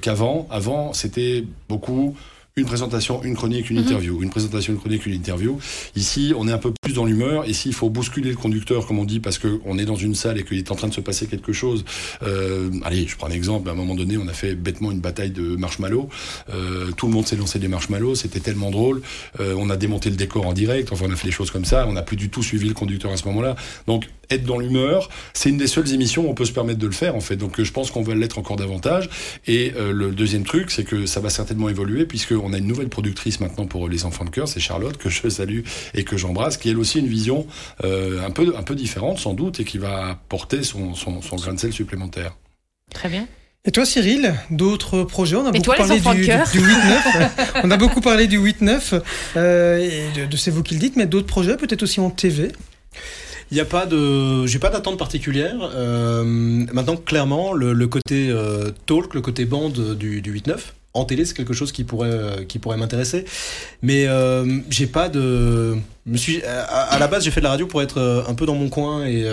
[SPEAKER 4] qu'avant. Avant, c'était beaucoup une présentation, une chronique, une
[SPEAKER 5] Mhm.
[SPEAKER 4] interview, une présentation, une chronique, une interview. Ici, on est un peu plus dans l'humeur. Ici, il faut bousculer le conducteur, comme on dit, parce que on est dans une salle et qu'il est en train de se passer quelque chose. Euh, allez, je prends un exemple. À un moment donné, on a fait bêtement une bataille de marshmallows. Euh, tout le monde s'est lancé des marshmallows. C'était tellement drôle. Euh, on a démonté le décor en direct. Enfin, on a fait les choses comme ça. On n'a plus du tout suivi le conducteur à ce moment-là. Donc, être dans l'humeur, c'est une des seules émissions où on peut se permettre de le faire, en fait. Donc, je pense qu'on va l'être encore davantage. Et euh, le deuxième truc, c'est que ça va certainement évoluer, puisqu'on a une nouvelle productrice maintenant pour les enfants de cœur, c'est Charlotte, que je salue et que j'embrasse, qui elle aussi une vision euh, un, peu, un peu différente, sans doute, et qui va porter son, son, son grain de sel supplémentaire.
[SPEAKER 5] Très bien.
[SPEAKER 1] Et toi, Cyril, d'autres projets? On a
[SPEAKER 5] Et
[SPEAKER 1] beaucoup
[SPEAKER 5] toi,
[SPEAKER 1] parlé du, du, du 8-9. <laughs> On a beaucoup parlé du 8-9 euh, et de, de C'est vous qui le dites, mais d'autres projets, peut-être aussi en TV.
[SPEAKER 3] Il n'y a pas de, j'ai pas d'attente particulière. Euh, maintenant, clairement, le, le côté euh, talk, le côté bande du, du 8-9 en télé, c'est quelque chose qui pourrait, euh, qui pourrait m'intéresser. Mais euh, j'ai pas de, me suis, à, à la base, j'ai fait de la radio pour être euh, un peu dans mon coin et,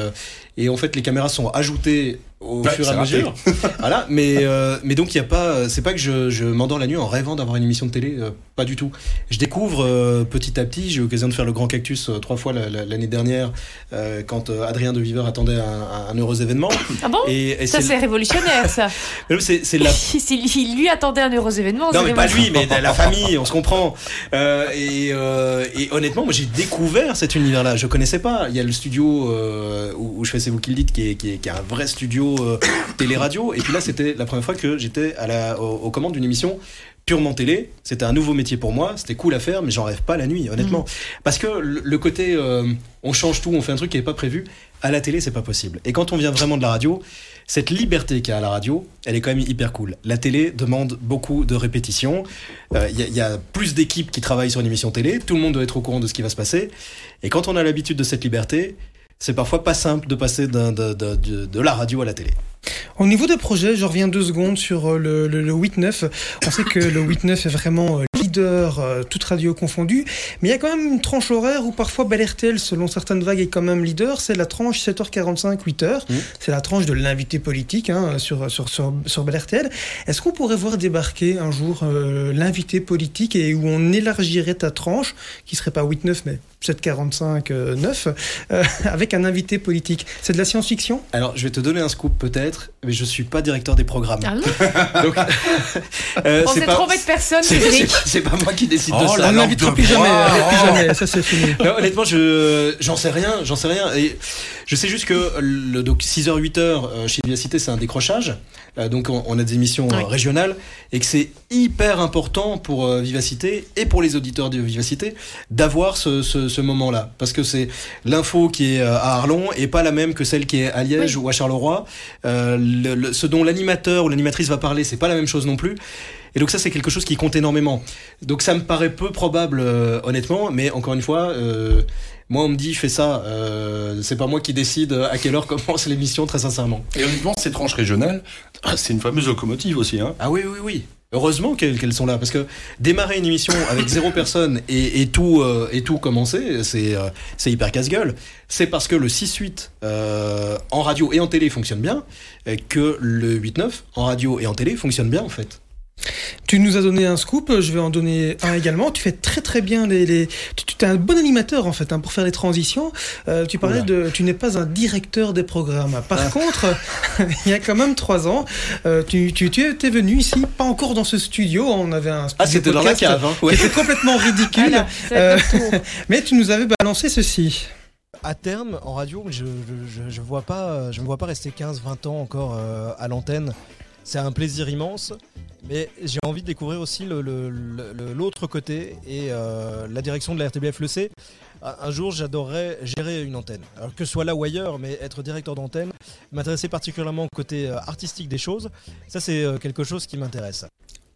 [SPEAKER 3] et en fait, les caméras sont ajoutées au
[SPEAKER 4] Ouais,
[SPEAKER 3] fur et à mesure. <laughs> voilà, mais euh, mais donc il y a pas, c'est pas que je, je m'endors la nuit en rêvant d'avoir une émission de télé, euh, pas du tout. Je découvre euh, petit à petit. J'ai eu l'occasion de faire le Grand Cactus euh, trois fois la- la- l'année dernière euh, quand euh, Adrien de Viver attendait un, heureux événement. <coughs>
[SPEAKER 5] Ah bon?
[SPEAKER 3] Et, et
[SPEAKER 5] Ça,
[SPEAKER 3] c'est-
[SPEAKER 5] révolutionnaire, ça. <laughs>
[SPEAKER 3] c'est la <laughs>
[SPEAKER 5] il lui attendait un heureux événement,
[SPEAKER 3] non
[SPEAKER 5] c'est
[SPEAKER 3] mais pas lui, mais la famille, on se comprend. Euh, et, euh, et honnêtement, moi j'ai découvert cet univers-là. Je connaissais pas. Il y a le studio euh, où, où je fais C'est vous qui le dites, qui est, qui est, qui est un vrai studio euh, télé-radio. Et puis là, c'était la première fois que j'étais à la, aux, aux commandes d'une émission purement télé. C'était un nouveau métier pour moi. C'était cool à faire, mais j'en rêve pas la nuit, honnêtement. Parce que le, côté, euh, on change tout, on fait un truc qui n'est pas prévu. À la télé, c'est pas possible. Et quand on vient vraiment de la radio, cette liberté qu'il y a à la radio, elle est quand même hyper cool. La télé demande beaucoup de répétitions. Euh, Il y, il y a plus d'équipes qui travaillent sur une émission télé. Tout le monde doit être au courant de ce qui va se passer. Et quand on a l'habitude de cette liberté, c'est parfois pas simple de passer de, de- de- de la radio à la télé.
[SPEAKER 1] Au niveau des projets, je reviens deux secondes sur euh, le, le, le 8-9. On sait que le 8-9 est vraiment euh, leader, euh, toute radio confondue, mais il y a quand même une tranche horaire où parfois Bel RTL, selon certaines vagues, est quand même leader. C'est la tranche 7h45, 8h.
[SPEAKER 3] Mmh.
[SPEAKER 1] C'est la tranche de l'invité politique hein, sur, sur, sur, sur Bel RTL. Est-ce qu'on pourrait voir débarquer un jour euh, l'invité politique et où on élargirait ta tranche, qui serait pas 8-9 mais 7h45, euh, 9, euh, avec un invité politique C'est de la science-fiction?
[SPEAKER 3] Alors, je vais te donner un scoop peut-être, mais je suis pas directeur des programmes.
[SPEAKER 5] Ah non? <laughs>
[SPEAKER 3] Donc, euh,
[SPEAKER 5] On
[SPEAKER 3] c'est
[SPEAKER 5] s'est trompé de personne,
[SPEAKER 3] c'est- pas moi qui décide de
[SPEAKER 4] Oh
[SPEAKER 3] ça.
[SPEAKER 1] On
[SPEAKER 4] de
[SPEAKER 1] plus jamais, euh, plus jamais, ça c'est fini.
[SPEAKER 3] Non, honnêtement, je j'en sais rien, j'en sais rien. Et je sais juste que le donc 6h 8h euh, chez Vivacité, c'est un décrochage. Euh, donc on, on a des émissions euh,
[SPEAKER 5] Oui.
[SPEAKER 3] régionales et que c'est hyper important pour Vivacité et pour les auditeurs de Vivacité d'avoir ce, ce, ce moment-là parce que c'est l'info qui est à Arlon et pas la même que celle qui est à Liège ou à Charleroi. Euh, le- le- ce dont l'animateur ou l'animatrice va parler, c'est pas la même chose non plus. Et donc ça, c'est quelque chose qui compte énormément. Donc ça me paraît peu probable, euh, honnêtement, mais encore une fois, euh, moi on me dit fais ça, euh, c'est pas moi qui décide à quelle heure <laughs> commence l'émission, très sincèrement.
[SPEAKER 4] Et honnêtement, ces tranches régionales, c'est une fameuse locomotive aussi. Hein.
[SPEAKER 3] Ah oui, oui, oui. Heureusement qu'elles sont là, parce que démarrer une émission avec zéro <laughs> personne et, et tout euh, et tout commencer, c'est euh, c'est hyper casse-gueule. C'est parce que le 6-8 euh, en radio et en télé fonctionne bien, et que le 8-9 en radio et en télé fonctionne bien en fait.
[SPEAKER 1] Tu nous as donné un scoop, je vais en donner un également. Tu fais très très bien les. les... Tu, tu es un bon animateur en fait hein, pour faire les transitions. Euh, tu parlais
[SPEAKER 3] Oula.
[SPEAKER 1] de. Tu n'es pas un directeur des programmes. Par contre, <laughs> il y a quand même trois ans, euh, tu, tu, tu étais venu ici, pas encore dans ce studio. On avait un studio
[SPEAKER 3] Ah, c'était dans la cave, hein, ouais.
[SPEAKER 1] qui était complètement ridicule. Euh. <laughs> Mais tu nous avais balancé ceci.
[SPEAKER 8] À terme, en radio, je je vois pas, je me vois pas rester 15-20 ans encore euh, à l'antenne. C'est un plaisir immense, mais j'ai envie de découvrir aussi le- le- le- l'autre côté et euh, la direction de la RTBF le sait. Un jour, j'adorerais gérer une antenne. Alors que ce soit là ou ailleurs, mais être directeur d'antenne, m'intéresser particulièrement au côté euh, artistique des choses, ça c'est euh, quelque chose qui m'intéresse.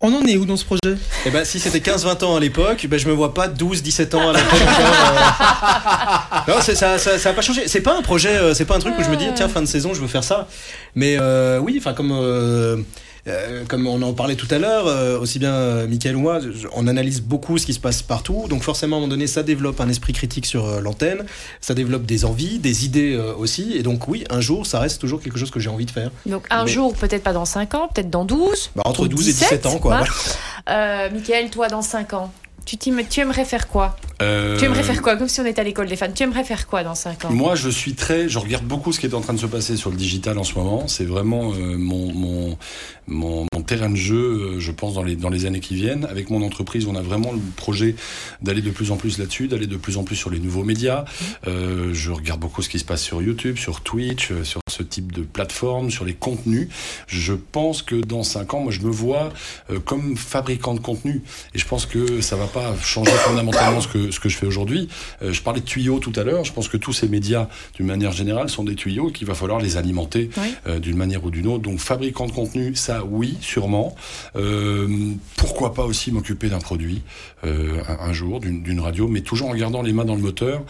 [SPEAKER 1] On en est où dans ce projet?
[SPEAKER 3] Et ben si c'était 15-20 ans à l'époque, ben je me vois pas 12-17 ans à euh. <laughs> Non, c'est- ça, ça, ça a pas changé. C'est pas un projet, c'est pas un truc où je me dis tiens fin de saison je veux faire ça. Mais euh, oui, enfin comme euh, comme on en parlait tout à l'heure, euh, aussi bien euh, Mickaël ou moi, je- on analyse beaucoup ce qui se passe partout. Donc forcément, à un moment donné, ça développe un esprit critique sur l'antenne, ça développe des envies, des idées aussi. Et donc oui, un jour, ça reste toujours quelque chose que j'ai envie de faire.
[SPEAKER 5] Donc un
[SPEAKER 3] Mais-
[SPEAKER 5] jour, peut-être pas dans 5 ans, peut-être dans 12.
[SPEAKER 3] Bah, entre
[SPEAKER 5] ou
[SPEAKER 3] 12 et 17 ans, quoi.
[SPEAKER 5] hein.
[SPEAKER 3] voilà.
[SPEAKER 5] Michael, toi, dans 5 ans, tu, aimerais faire quoi?
[SPEAKER 4] Euh,
[SPEAKER 5] Tu aimerais faire quoi? Comme si on était à l'école des fans. Tu aimerais faire quoi dans 5 ans?
[SPEAKER 4] Moi, je suis très. Je regarde beaucoup ce qui est en train de se passer sur le digital en ce moment. C'est vraiment euh, mon, mon, mon, mon terrain de jeu, euh, je pense, dans les, dans les années qui viennent. Avec mon entreprise, on a vraiment le projet d'aller de plus en plus là-dessus, d'aller de plus en plus sur les nouveaux médias. Euh, je regarde beaucoup ce qui se passe sur YouTube, sur Twitch, euh, sur ce type de plateforme, sur les contenus. Je pense que dans 5 ans, moi, je me vois euh, comme fabricant de contenu. Et je pense que ça va pas changer fondamentalement ce que, ce que je fais aujourd'hui. Euh, je parlais de tuyaux tout à l'heure. Je pense que tous ces médias, d'une manière générale, sont des tuyaux qu'il va falloir les alimenter
[SPEAKER 5] Oui.
[SPEAKER 4] euh, d'une manière ou d'une autre. Donc, fabricant de contenu, ça, oui, sûrement. Euh, pourquoi pas aussi m'occuper d'un produit un, un jour, d'une d'une radio, mais toujours en gardant les mains dans le moteur,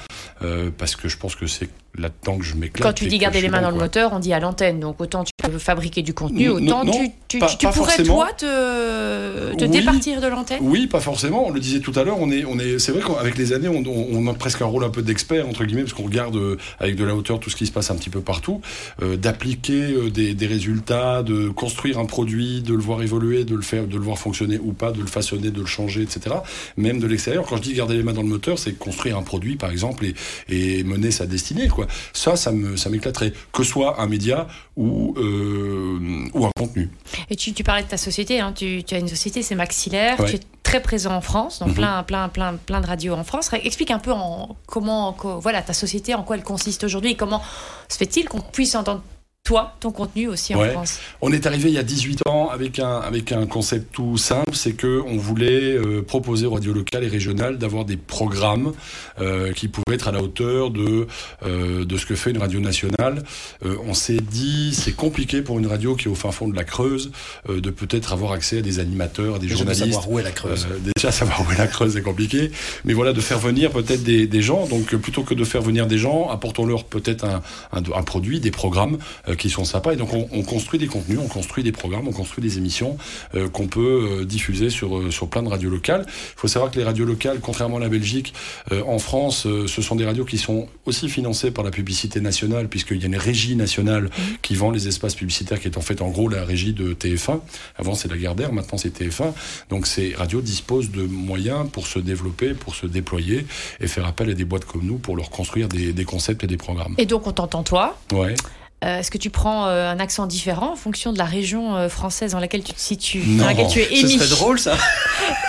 [SPEAKER 4] parce que je pense que c'est là-dedans que je m'éclate.
[SPEAKER 5] Quand tu dis garder les mains dans le moteur, on dit à l'antenne. Donc autant tu peux fabriquer du contenu, autant
[SPEAKER 4] non,
[SPEAKER 5] tu, tu,
[SPEAKER 4] pas-
[SPEAKER 5] tu
[SPEAKER 4] pas
[SPEAKER 5] pourrais
[SPEAKER 4] forcément.
[SPEAKER 5] toi te, te
[SPEAKER 4] Oui.
[SPEAKER 5] départir de l'antenne?
[SPEAKER 4] Oui, pas forcément. On le disait tout à l'heure. On est, on est. C'est vrai qu'avec les années, on, a presque un rôle un peu d'expert entre guillemets, parce qu'on regarde euh, avec de la hauteur tout ce qui se passe un petit peu partout, euh, d'appliquer euh, des, des résultats, de construire un produit, de le voir évoluer, de le faire, de le voir fonctionner ou pas, de le façonner, de le changer, etc. Même de l'extérieur. Quand je dis garder les mains dans le moteur, c'est construire un produit, par exemple, et, et mener sa destinée. Quoi. Ça, ça me, ça m'éclaterait. Que ce soit un média ou euh, ou un contenu.
[SPEAKER 5] Et tu, tu parlais de ta société, hein, tu, tu as une société, c'est Maxillaire,
[SPEAKER 4] Ouais.
[SPEAKER 5] tu es très présent en France, donc
[SPEAKER 4] Mhm.
[SPEAKER 5] plein, plein, plein, plein de radios en France. Explique un peu en, comment, co- voilà, ta société, en quoi elle consiste aujourd'hui et comment se fait-il qu'on puisse entendre toi, ton contenu aussi en. France
[SPEAKER 4] On est arrivé il y a 18 ans avec un, avec un concept tout simple, c'est que on voulait euh, proposer aux radios locales et régionales d'avoir des programmes euh, qui pouvaient être à la hauteur de, euh, de ce que fait une radio nationale. Euh, on s'est dit, c'est compliqué pour une radio qui est au fin fond de la Creuse euh, de peut-être avoir accès à des animateurs, à des
[SPEAKER 3] Déjà de
[SPEAKER 4] journalistes.
[SPEAKER 3] savoir où est la Creuse.
[SPEAKER 4] Euh, déjà, <laughs> savoir où est la Creuse, c'est compliqué. Mais voilà, de faire venir peut-être des, des gens. Donc, plutôt que de faire venir des gens, apportons-leur peut-être un, un, un produit, des programmes euh, qui sont sympas. Et donc, on, on construit des contenus, on construit des programmes, on construit des émissions euh, qu'on peut euh, diffuser sur, euh, sur plein de radios locales. Il faut savoir que les radios locales, contrairement à la Belgique, en France, ce sont des radios qui sont aussi financées par la publicité nationale, puisqu'il y a une régie nationale qui vend les espaces publicitaires, qui est en fait en gros la régie de TF1. Avant, c'est Lagardère, maintenant c'est TF1. Donc ces radios disposent de moyens pour se développer, pour se déployer et faire appel à des boîtes comme nous pour leur construire des, des concepts et des programmes.
[SPEAKER 5] Et donc on t'entend toi?
[SPEAKER 4] Ouais.
[SPEAKER 5] Euh, Est-ce que tu prends euh, un accent différent en fonction de la région euh, française dans laquelle tu te situes,
[SPEAKER 4] Non.
[SPEAKER 5] dans laquelle tu es
[SPEAKER 3] Ce
[SPEAKER 5] émis
[SPEAKER 3] serait drôle ça.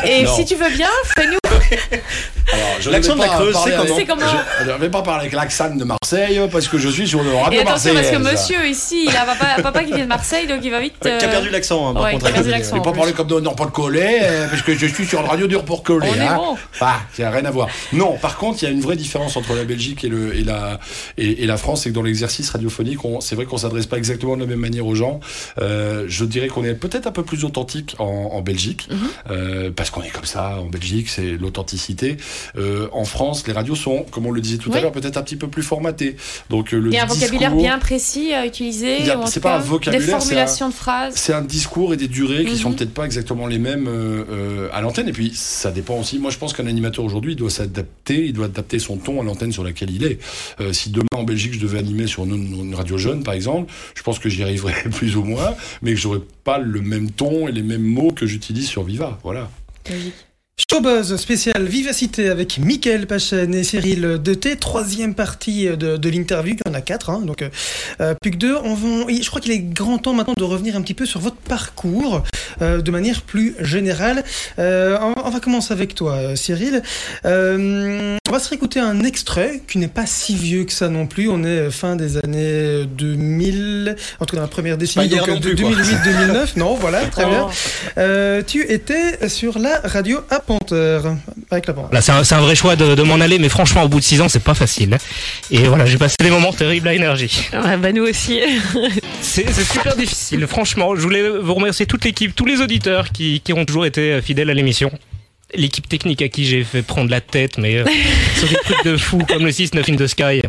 [SPEAKER 5] Et
[SPEAKER 3] Non.
[SPEAKER 5] si tu veux bien, fais-nous. <laughs>
[SPEAKER 3] L'accent
[SPEAKER 4] ne
[SPEAKER 3] de la Creuse, c'est
[SPEAKER 5] comment
[SPEAKER 4] Je ne vais pas parler avec l'accent de Marseille parce que je suis sur le radio
[SPEAKER 5] Et attention, parce que monsieur ici, il a un papa, papa qui vient de Marseille, donc il va vite.
[SPEAKER 3] Qui a perdu l'accent, hein, par
[SPEAKER 5] ouais,
[SPEAKER 3] contre.
[SPEAKER 4] Je vais pas parler comme coller, euh, parce que je suis sur le radio dur pour coller.
[SPEAKER 5] On est
[SPEAKER 4] hein.
[SPEAKER 5] bon.
[SPEAKER 4] Ah, ça n'a rien à voir. Non, par contre, il y a une vraie différence entre la Belgique et, le, et, la, et, et la France, c'est que dans l'exercice radiophonique, on- c'est vrai qu'on s'adresse pas exactement de la même manière aux gens. Euh, je dirais qu'on est peut-être un peu plus authentique en, en Belgique,
[SPEAKER 5] Mhm.
[SPEAKER 4] euh, parce qu'on est comme ça en Belgique, c'est l'authenticité. Euh, en France, les radios sont, comme on le disait tout à l'heure, peut-être un petit peu plus formatées. Donc le
[SPEAKER 5] Il y a un vocabulaire bien précis à utiliser.
[SPEAKER 4] C'est pas un vocabulaire,
[SPEAKER 5] Des
[SPEAKER 4] un-
[SPEAKER 5] de phrases.
[SPEAKER 4] c'est un discours et des durées qui
[SPEAKER 5] Mhm.
[SPEAKER 4] sont peut-être pas exactement les mêmes à l'antenne. Et puis, ça dépend aussi. Moi, je pense qu'un animateur aujourd'hui, doit s'adapter, il doit adapter son ton à l'antenne sur laquelle il est. Si demain, en Belgique, je devais animer sur une, une radio jeune, par exemple, je pense que j'y arriverais <laughs> plus ou moins, mais que j'aurais pas le même ton et les mêmes mots que j'utilise sur Viva. Voilà.
[SPEAKER 1] Showbuzz spécial Vivacité avec Mickaël Pachen et Cyril Deté, troisième partie de, de l'interview, il y en a quatre, hein, donc euh, euh, plus que deux. On va, je crois qu'il est grand temps maintenant de revenir un petit peu sur votre parcours euh, de manière plus générale. Euh, on, on va commencer avec toi, euh, Cyril. Euh, on va se réécouter un extrait qui n'est pas si vieux que ça non plus. On est fin des années 2000, en tout cas dans la première décennie, donc
[SPEAKER 3] non plus, quoi.
[SPEAKER 1] 2008-2009. Non, voilà, très <laughs> bien.
[SPEAKER 5] Oh.
[SPEAKER 1] Euh, tu étais sur la radio à Panthère, avec la Panthère.
[SPEAKER 9] Là, c'est un, c'est un vrai choix de, de m'en aller, mais franchement, au bout de six ans, c'est pas facile. Et voilà, j'ai passé des moments terribles à énergie.
[SPEAKER 5] Ouais, bah nous aussi. <laughs>
[SPEAKER 9] C'est c'est super difficile, franchement. Je voulais vous remercier toute l'équipe, tous les auditeurs qui, qui ont toujours été fidèles à l'émission. L'équipe technique à qui j'ai fait prendre la tête, mais euh, <laughs> sur des trucs de fou comme le 6-9 in the Sky.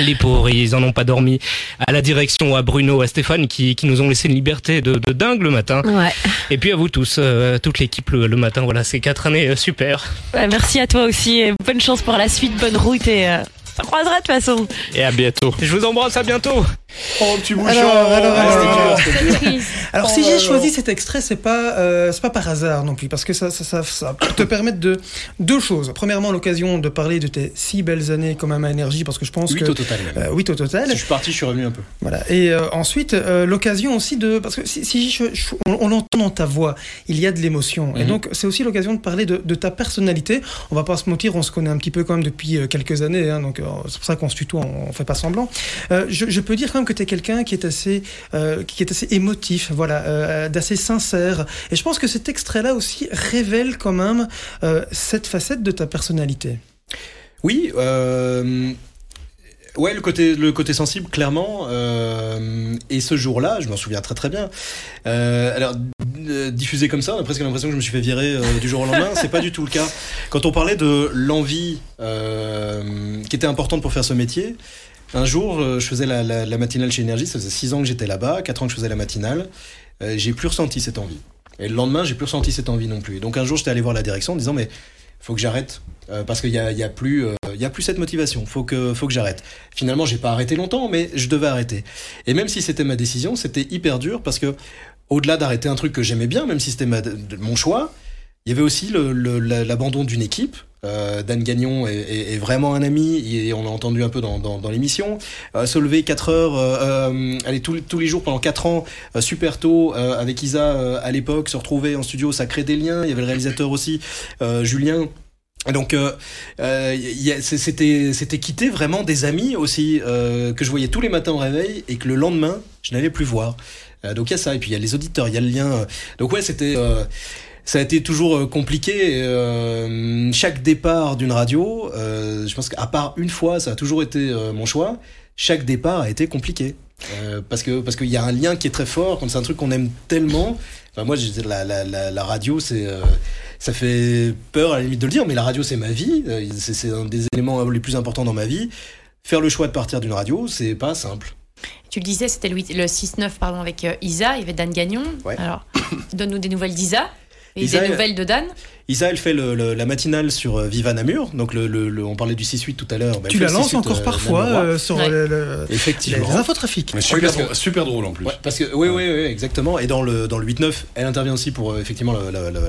[SPEAKER 9] Les pauvres, ils en ont pas dormi. À la direction, à Bruno, à Stéphane, qui, qui nous ont laissé une liberté de, de dingue le matin.
[SPEAKER 10] Ouais.
[SPEAKER 9] Et puis à vous tous, euh, toute l'équipe le, le matin. Voilà, c'est quatre années euh, super.
[SPEAKER 10] Ouais, merci à toi aussi. et Bonne chance pour la suite, bonne route et euh, on se croisera de toute façon.
[SPEAKER 9] Et à bientôt. Je vous embrasse, à bientôt.
[SPEAKER 4] Oh, petit bouchon
[SPEAKER 1] Alors, alors, si j'ai choisi cet extrait, c'est pas euh, c'est pas par hasard non plus, parce que ça ça, ça, te permettre de deux choses. Premièrement, l'occasion de parler de tes six belles années même à énergie, parce que je pense
[SPEAKER 3] Huit
[SPEAKER 1] que
[SPEAKER 3] au total.
[SPEAKER 1] euh, huit au total.
[SPEAKER 3] Si je suis parti, je suis revenu un peu.
[SPEAKER 1] Voilà. Et euh, ensuite, euh, l'occasion aussi de... Parce que si, si je- je- on, on l'entend dans ta voix, il y a de l'émotion. Et
[SPEAKER 3] Mhm.
[SPEAKER 1] donc, c'est aussi l'occasion de parler de, de ta personnalité. On va pas se mentir, on se connaît un petit peu quand même depuis quelques années. hein, donc, c'est pour ça qu'on se tutoie, on, on fait pas semblant. Euh, je, je peux dire quand même que tu es quelqu'un qui est assez euh, qui est assez émotif, voilà, euh, d'assez sincère. Et je pense que cet extrait-là aussi révèle quand même euh, cette facette de ta personnalité.
[SPEAKER 3] Oui, ouais, le côté, le côté sensible, clairement. et ce jour-là, je m'en souviens très très bien. Alors, diffusé comme ça, on a presque l'impression que je me suis fait virer du jour au lendemain. C'est pas du tout le cas. Quand on parlait de l'envie qui était importante pour faire ce métier, un jour, euh, je faisais la, la- matinale chez Énergie. Ça faisait 6 ans que j'étais là-bas, 4 ans que je faisais la matinale. Euh, j'ai plus ressenti cette envie. Et le lendemain, j'ai plus ressenti cette envie non plus. Et donc un jour, j'étais allé voir la direction en disant mais faut que j'arrête euh, parce qu'il y a, y a plus euh, y a plus cette motivation. Faut que faut que j'arrête. Finalement, j'ai pas arrêté longtemps, mais je devais arrêter. Et même si c'était ma décision, c'était hyper dur parce que au-delà d'arrêter un truc que j'aimais bien, même si c'était mon choix, il y avait aussi l'abandon d'une équipe. Euh, Dan Gagnon est, vraiment un ami et on l'a entendu un peu dans, l'émission. Euh, se lever 4 heures, euh, aller tous, tous les jours pendant 4 ans, super tôt, avec Isa à l'époque, se retrouver en studio, ça crée des liens. Il y avait le réalisateur aussi, Julien. Donc c'était c'était quitter vraiment des amis aussi que je voyais tous les matins au réveil et que le lendemain je n'allais plus voir. Donc il y a ça et puis il y a les auditeurs, il y a le lien. Donc ouais c'était ça a été toujours euh, compliqué. euh, chaque départ d'une radio, euh, je pense qu'à part une fois, ça a toujours été euh, mon choix. Chaque départ a été compliqué. Parce que parce qu'il y a un lien qui est très fort, quand c'est un truc qu'on aime tellement. Enfin, moi, la, la, la, la radio, c'est ça fait peur à la limite de le dire, mais la radio, c'est ma vie. C'est un des éléments les plus importants dans ma vie. Faire le choix de partir d'une radio, c'est pas simple.
[SPEAKER 5] Tu le disais, c'était le, le 6-9 pardon, avec Isa, il y avait Dan Gagnon.
[SPEAKER 3] Ouais.
[SPEAKER 5] Alors, <coughs> donne-nous des nouvelles d'Isa. Et
[SPEAKER 3] Isa,
[SPEAKER 5] des
[SPEAKER 3] elle-
[SPEAKER 5] nouvelles de Dan
[SPEAKER 3] Isa, elle fait le- le- la matinale sur euh, Viva Namur. Donc, le, le- le- on parlait du 6-8 tout à l'heure. Bah,
[SPEAKER 1] Tu la lances
[SPEAKER 3] 6-8,
[SPEAKER 1] encore
[SPEAKER 3] euh,
[SPEAKER 1] parfois euh, sur
[SPEAKER 5] Ouais.
[SPEAKER 1] le- le- les
[SPEAKER 3] Effectivement.
[SPEAKER 1] infotrafics.
[SPEAKER 4] Mais
[SPEAKER 3] Oui,
[SPEAKER 4] super, drôle, super drôle en plus.
[SPEAKER 3] Ouais, parce que oui, oui, oui, exactement. Et dans le dans le 8-9, elle intervient aussi pour effectivement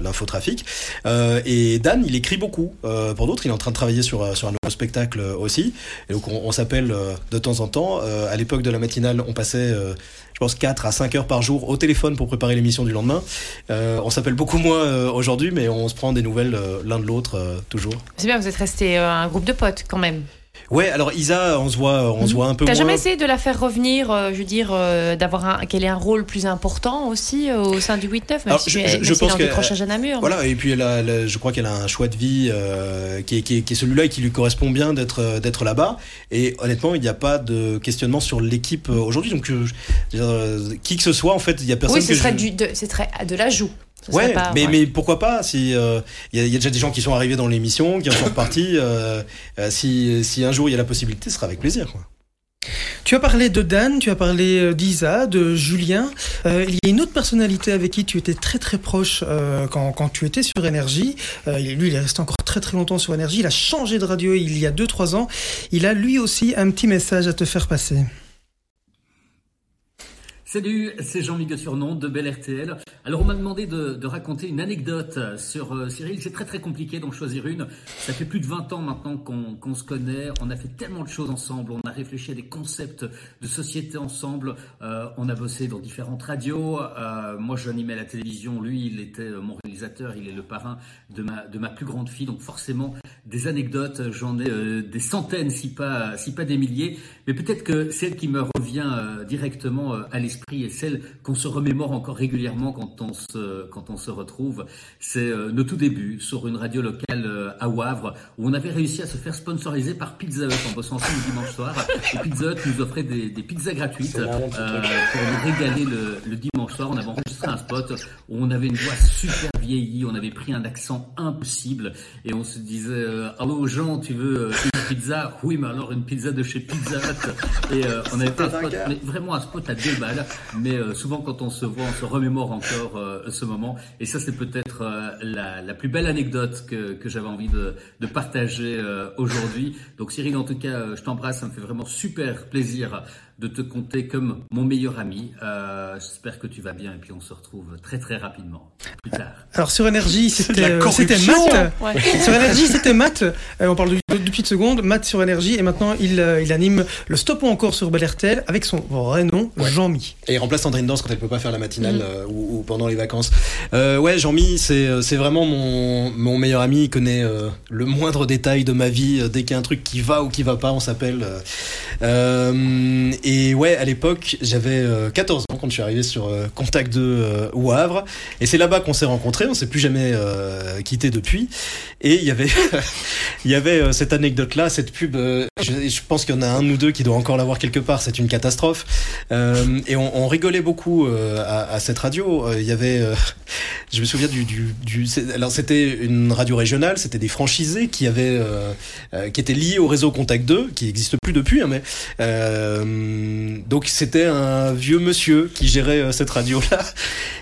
[SPEAKER 3] l'infotrafic. Euh, et Dan, il écrit beaucoup euh, pour d'autres. Il est en train de travailler sur sur un nouveau spectacle aussi. Et donc on, on s'appelle euh, de temps en temps. Euh, à l'époque de la matinale, on passait, euh, je pense, 4 à 5 heures par jour au téléphone pour préparer l'émission du lendemain. Euh, on s'appelle beaucoup moins euh, aujourd'hui, mais on se prend des nouvelles euh, l'un de l'autre toujours.
[SPEAKER 5] C'est bien, vous êtes resté un groupe de potes quand même.
[SPEAKER 3] Ouais, alors Isa, on se voit, on se voit un peu
[SPEAKER 5] T'as jamais essayé de la faire revenir, euh, je veux dire, euh, d'avoir qu'elle ait un rôle plus important aussi euh, au sein du 8-9, même si
[SPEAKER 3] je- pense
[SPEAKER 5] dans
[SPEAKER 3] que-
[SPEAKER 5] le décrochage à Namur.
[SPEAKER 3] Voilà, et puis elle a- elle a- je crois qu'elle a un choix de vie qui, est, qui, est, qui est celui-là et qui lui correspond bien d'être d'être là-bas. Et honnêtement, il n'y a pas de questionnement sur l'équipe aujourd'hui. Donc, je- je qui que ce soit, en fait, il y a personne
[SPEAKER 5] oui, ce
[SPEAKER 3] que
[SPEAKER 5] serait, du, de, ce serait de l'ajout. Ce
[SPEAKER 3] Ouais,
[SPEAKER 5] pas-
[SPEAKER 3] mais,
[SPEAKER 5] ouais.
[SPEAKER 3] mais pourquoi pas Si euh, il y, a- il y a déjà des gens qui sont arrivés dans l'émission, qui en sont repartis. euh, euh, si, si un jour il y a la possibilité, ce sera avec plaisir. Quoi.
[SPEAKER 1] Tu as parlé de Dan, tu as parlé euh, d'Isa, de Julien. Euh, il y a une autre personnalité avec qui tu étais très très proche euh, quand, quand tu étais sur Énergie. Euh, lui, il est resté encore très très longtemps sur Énergie. Il a changé de radio il y a 2-3 ans. Il a lui aussi un petit message à te faire passer.
[SPEAKER 11] Salut, c'est Jean-Miguel Surnon de Bel RTL. Alors on m'a demandé de, de raconter une anecdote sur euh, Cyril. C'est très très compliqué d'en choisir une. Ça fait plus de 20 ans maintenant qu'on qu'on se connaît. On a fait tellement de choses ensemble. On a réfléchi à des concepts de société ensemble. Euh, on a bossé dans différentes radios. Euh, moi j'animais la télévision. Lui il était euh, mon réalisateur. Il est le parrain de ma, de ma plus grande fille. Donc forcément des anecdotes. J'en ai euh, des centaines si pas, si pas des milliers. Mais peut-être que celle qui me revient directement à l'esprit et celle qu'on se remémore encore régulièrement quand on se, quand on se retrouve, c'est euh, nos tout débuts sur une radio locale euh, à Wavre où on avait réussi à se faire sponsoriser par Pizza Hut en bossant ensemble le dimanche soir. Et Pizza Hut nous offrait des, des pizzas gratuites euh, pour nous régaler le, le dimanche soir. On avait enregistré un spot où on avait une voix super vieillie, on avait pris un accent impossible et on se disait euh, Allô Jean, tu veux euh, une pizza? Oui, mais alors une pizza de chez Pizza Hut. Et euh, on avait un spot, mais vraiment un spot à deux balles. Mais euh, souvent, quand on se voit, on se remémore encore euh, ce moment. Et ça, c'est peut-être euh, la, la plus belle anecdote que, que j'avais envie de, de partager euh, aujourd'hui. Donc, Cyril, en tout cas, je t'embrasse. Ça me fait vraiment super plaisir de te compter comme mon meilleur ami. Euh, J'espère que tu vas bien et puis on se retrouve très très rapidement. Plus tard.
[SPEAKER 1] Alors sur Énergie, c'était euh. Matt.
[SPEAKER 5] Ouais.
[SPEAKER 1] Sur Énergie, c'était Matt. Euh, on parle de, de, de petites secondes. Matt sur Énergie et maintenant il, euh, il anime le Stop ou encore sur Bel RTL avec son vrai nom,
[SPEAKER 3] Ouais.
[SPEAKER 1] Jean-Mi.
[SPEAKER 3] Et il remplace Sandrine Danse quand elle peut pas faire la matinale
[SPEAKER 5] Mhm.
[SPEAKER 3] euh, ou, ou pendant les vacances. Euh, ouais, Jean-Mi, c'est euh, c'est vraiment mon, mon meilleur ami. Il connaît le moindre détail de ma vie. Dès qu'il y a un truc qui va ou qui va pas, on s'appelle. et ouais, à l'époque, j'avais euh, 14 ans quand je suis arrivé sur Contact 2 euh, au Havre. Et c'est là-bas qu'on s'est rencontrés. On s'est plus jamais quitté depuis. Et il y avait, <laughs> il y avait cette anecdote-là, cette pub. Je, je pense qu'il y en a un ou deux qui doit encore l'avoir quelque part. C'est une catastrophe. Euh, et on, on rigolait beaucoup euh, à, à cette radio. Euh, Il y avait, euh, <laughs> je me souviens du, du, du alors c'était une radio régionale, c'était des franchisés qui avaient, euh, euh, qui étaient liés au réseau Contact 2, qui n'existe plus depuis, hein, mais euh, donc c'était un vieux monsieur qui gérait cette radio là,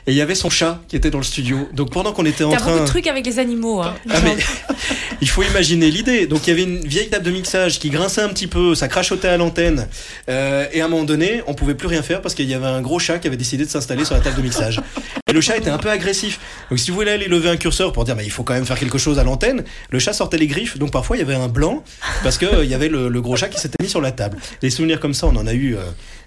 [SPEAKER 3] et il y avait son chat qui était dans le studio. Donc pendant qu'on était en train,
[SPEAKER 5] beaucoup de trucs avec les animaux. Hein.
[SPEAKER 3] ah, mais <laughs> il faut imaginer l'idée. Donc il y avait une vieille table de mixage qui un petit peu, ça crachotait à l'antenne. Euh, et à un moment donné, on pouvait plus rien faire parce qu'il y avait un gros chat qui avait décidé de s'installer sur la table de mixage. Et le chat était un peu agressif. Donc si vous voulez aller lever un curseur pour dire, mais il faut quand même faire quelque chose à l'antenne, le chat sortait les griffes. Donc parfois il y avait un blanc parce que euh, y avait le, le gros chat qui s'était mis sur la table. Des souvenirs comme ça, on en a eu. euh,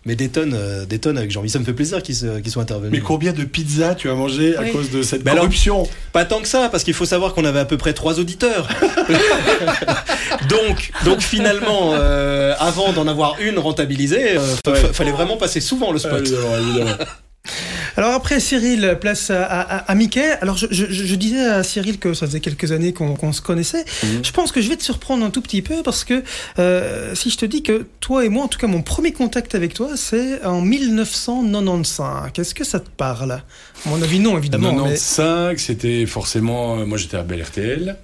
[SPEAKER 3] mais des tonnes, euh, des tonnes avec Jean-Mi. Ça me fait plaisir qu'ils se- qu'ils soient intervenus.
[SPEAKER 4] Mais combien de pizzas tu as mangé à
[SPEAKER 5] Oui.
[SPEAKER 4] cause de cette
[SPEAKER 3] Mais alors-
[SPEAKER 4] corruption
[SPEAKER 3] Pas tant que ça, parce qu'il faut savoir qu'on avait à peu près trois auditeurs. <laughs> donc, donc finalement, euh, avant d'en avoir une rentabilisée, euh, fa-
[SPEAKER 4] Ouais.
[SPEAKER 3] fa- fallait vraiment passer souvent le spot.
[SPEAKER 4] Évidemment, évidemment. <laughs>
[SPEAKER 1] Alors après Cyril, place à, à, à Mickey. Alors je, je, je disais à Cyril que ça faisait quelques années qu'on se connaissait.
[SPEAKER 3] Mhm.
[SPEAKER 1] Je pense que je vais te surprendre un tout petit peu parce que euh, si je te dis que toi et moi, en tout cas mon premier contact avec toi, c'est en 1995. Est-ce que ça te parle? À mon avis non, évidemment. mais
[SPEAKER 4] 95, c'était forcément. euh, Moi, j'étais à Bel RTL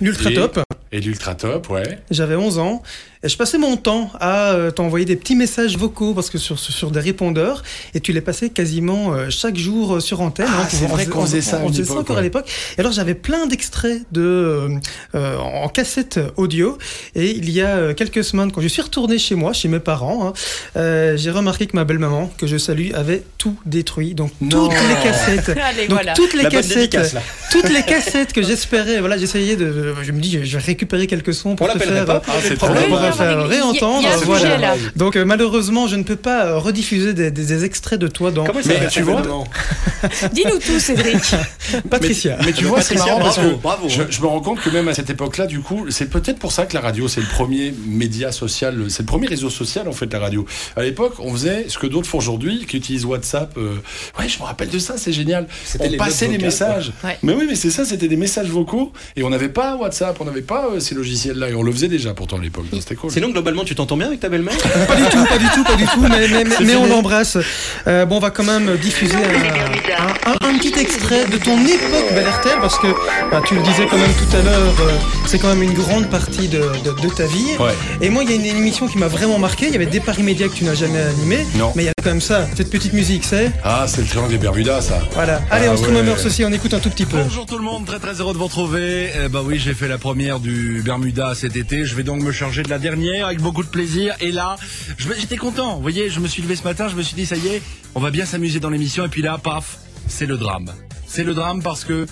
[SPEAKER 1] L'ultra top.
[SPEAKER 4] et l'Ultra Top, ouais.
[SPEAKER 1] J'avais 11 ans Et je passais mon temps à euh, t'envoyer des petits messages vocaux parce que sur, sur, sur des répondeurs et tu les passais quasiment euh, chaque jour euh, sur antenne.
[SPEAKER 4] Ah,
[SPEAKER 1] hein,
[SPEAKER 4] c'est vrai qu'on faisait ça
[SPEAKER 1] On faisait ça encore
[SPEAKER 4] ouais.
[SPEAKER 1] à l'époque. Et alors j'avais plein d'extraits de euh, euh, en cassette audio et il y a euh, quelques semaines quand je suis retourné chez moi, chez mes parents, hein, euh, j'ai remarqué que ma belle-maman, que je salue, avait tout détruit. Donc
[SPEAKER 4] Non.
[SPEAKER 1] toutes les cassettes. <laughs>
[SPEAKER 5] Allez,
[SPEAKER 1] Donc
[SPEAKER 5] voilà.
[SPEAKER 1] toutes les
[SPEAKER 3] La
[SPEAKER 1] cassettes, <laughs> toutes les cassettes que j'espérais, voilà, j'essayais de, je me dis, je vais récupérer quelques sons pour
[SPEAKER 3] On
[SPEAKER 1] te faire,
[SPEAKER 3] pas.
[SPEAKER 4] Ah,
[SPEAKER 1] te faire
[SPEAKER 5] Il y a-
[SPEAKER 1] réentendre. voilà.
[SPEAKER 5] sujet, là.
[SPEAKER 1] Donc euh, malheureusement, je ne peux pas euh, rediffuser des, des- des extraits de toi dans
[SPEAKER 3] Comment il
[SPEAKER 4] Mais tu vois, <laughs>
[SPEAKER 5] Dis-nous tout, Cédric. <laughs>
[SPEAKER 1] Patricia.
[SPEAKER 4] Mais, mais tu vois, c'est
[SPEAKER 3] Patricia,
[SPEAKER 4] marrant parce
[SPEAKER 3] bravo,
[SPEAKER 4] que
[SPEAKER 3] bravo,
[SPEAKER 4] je,
[SPEAKER 3] hein.
[SPEAKER 4] je me rends compte que même à cette époque-là, du coup, c'est peut-être pour ça que la radio, c'est le premier média social, c'est le premier réseau social en fait, la radio. À l'époque, on faisait ce que d'autres font aujourd'hui, qui utilisent WhatsApp. euh, Ouais, je me rappelle de ça, c'est génial.
[SPEAKER 3] C'était
[SPEAKER 4] On
[SPEAKER 3] les
[SPEAKER 4] passait les
[SPEAKER 3] vocales,
[SPEAKER 4] messages.
[SPEAKER 5] Ouais.
[SPEAKER 4] Mais oui, mais c'est ça, c'était des messages vocaux et on n'avait pas WhatsApp, on n'avait pas euh, ces logiciels-là et on le faisait déjà pourtant à l'époque. C'était cool.
[SPEAKER 3] Sinon, globalement, tu t'entends bien avec ta belle-mère <laughs>
[SPEAKER 1] Pas du tout, pas du tout, pas du tout, mais, mais, mais- mais on l'embrasse. Euh, bon, on va quand même diffuser un, un- un petit extrait de ton époque Bel RTL, parce que bah, tu le disais quand même tout à l'heure, euh, c'est quand même une grande partie de, de- de ta vie.
[SPEAKER 4] Ouais.
[SPEAKER 1] Et moi, il y a une émission qui m'a vraiment marqué. Il y avait des paris médias que tu n'as jamais animé,
[SPEAKER 4] Non.
[SPEAKER 1] mais il y a quand même ça, cette petite musique, c'est
[SPEAKER 4] Ah, c'est le triangle des Bermudas, ça.
[SPEAKER 1] voilà. Allez,
[SPEAKER 4] Ah
[SPEAKER 1] on se
[SPEAKER 4] ouais.
[SPEAKER 1] remémore ceci, on écoute un tout petit peu.
[SPEAKER 12] Bonjour tout le monde, très très heureux de vous retrouver. Eh ben oui, j'ai fait la première du Bermuda cet été. Je vais donc me charger de la dernière avec beaucoup de plaisir. Et là, j'étais content. Vous voyez, je me suis levé ce matin, je me suis dit ça y est, on va bien s'amuser dans l'émission. Et puis là, paf, c'est le drame. C'est le drame parce que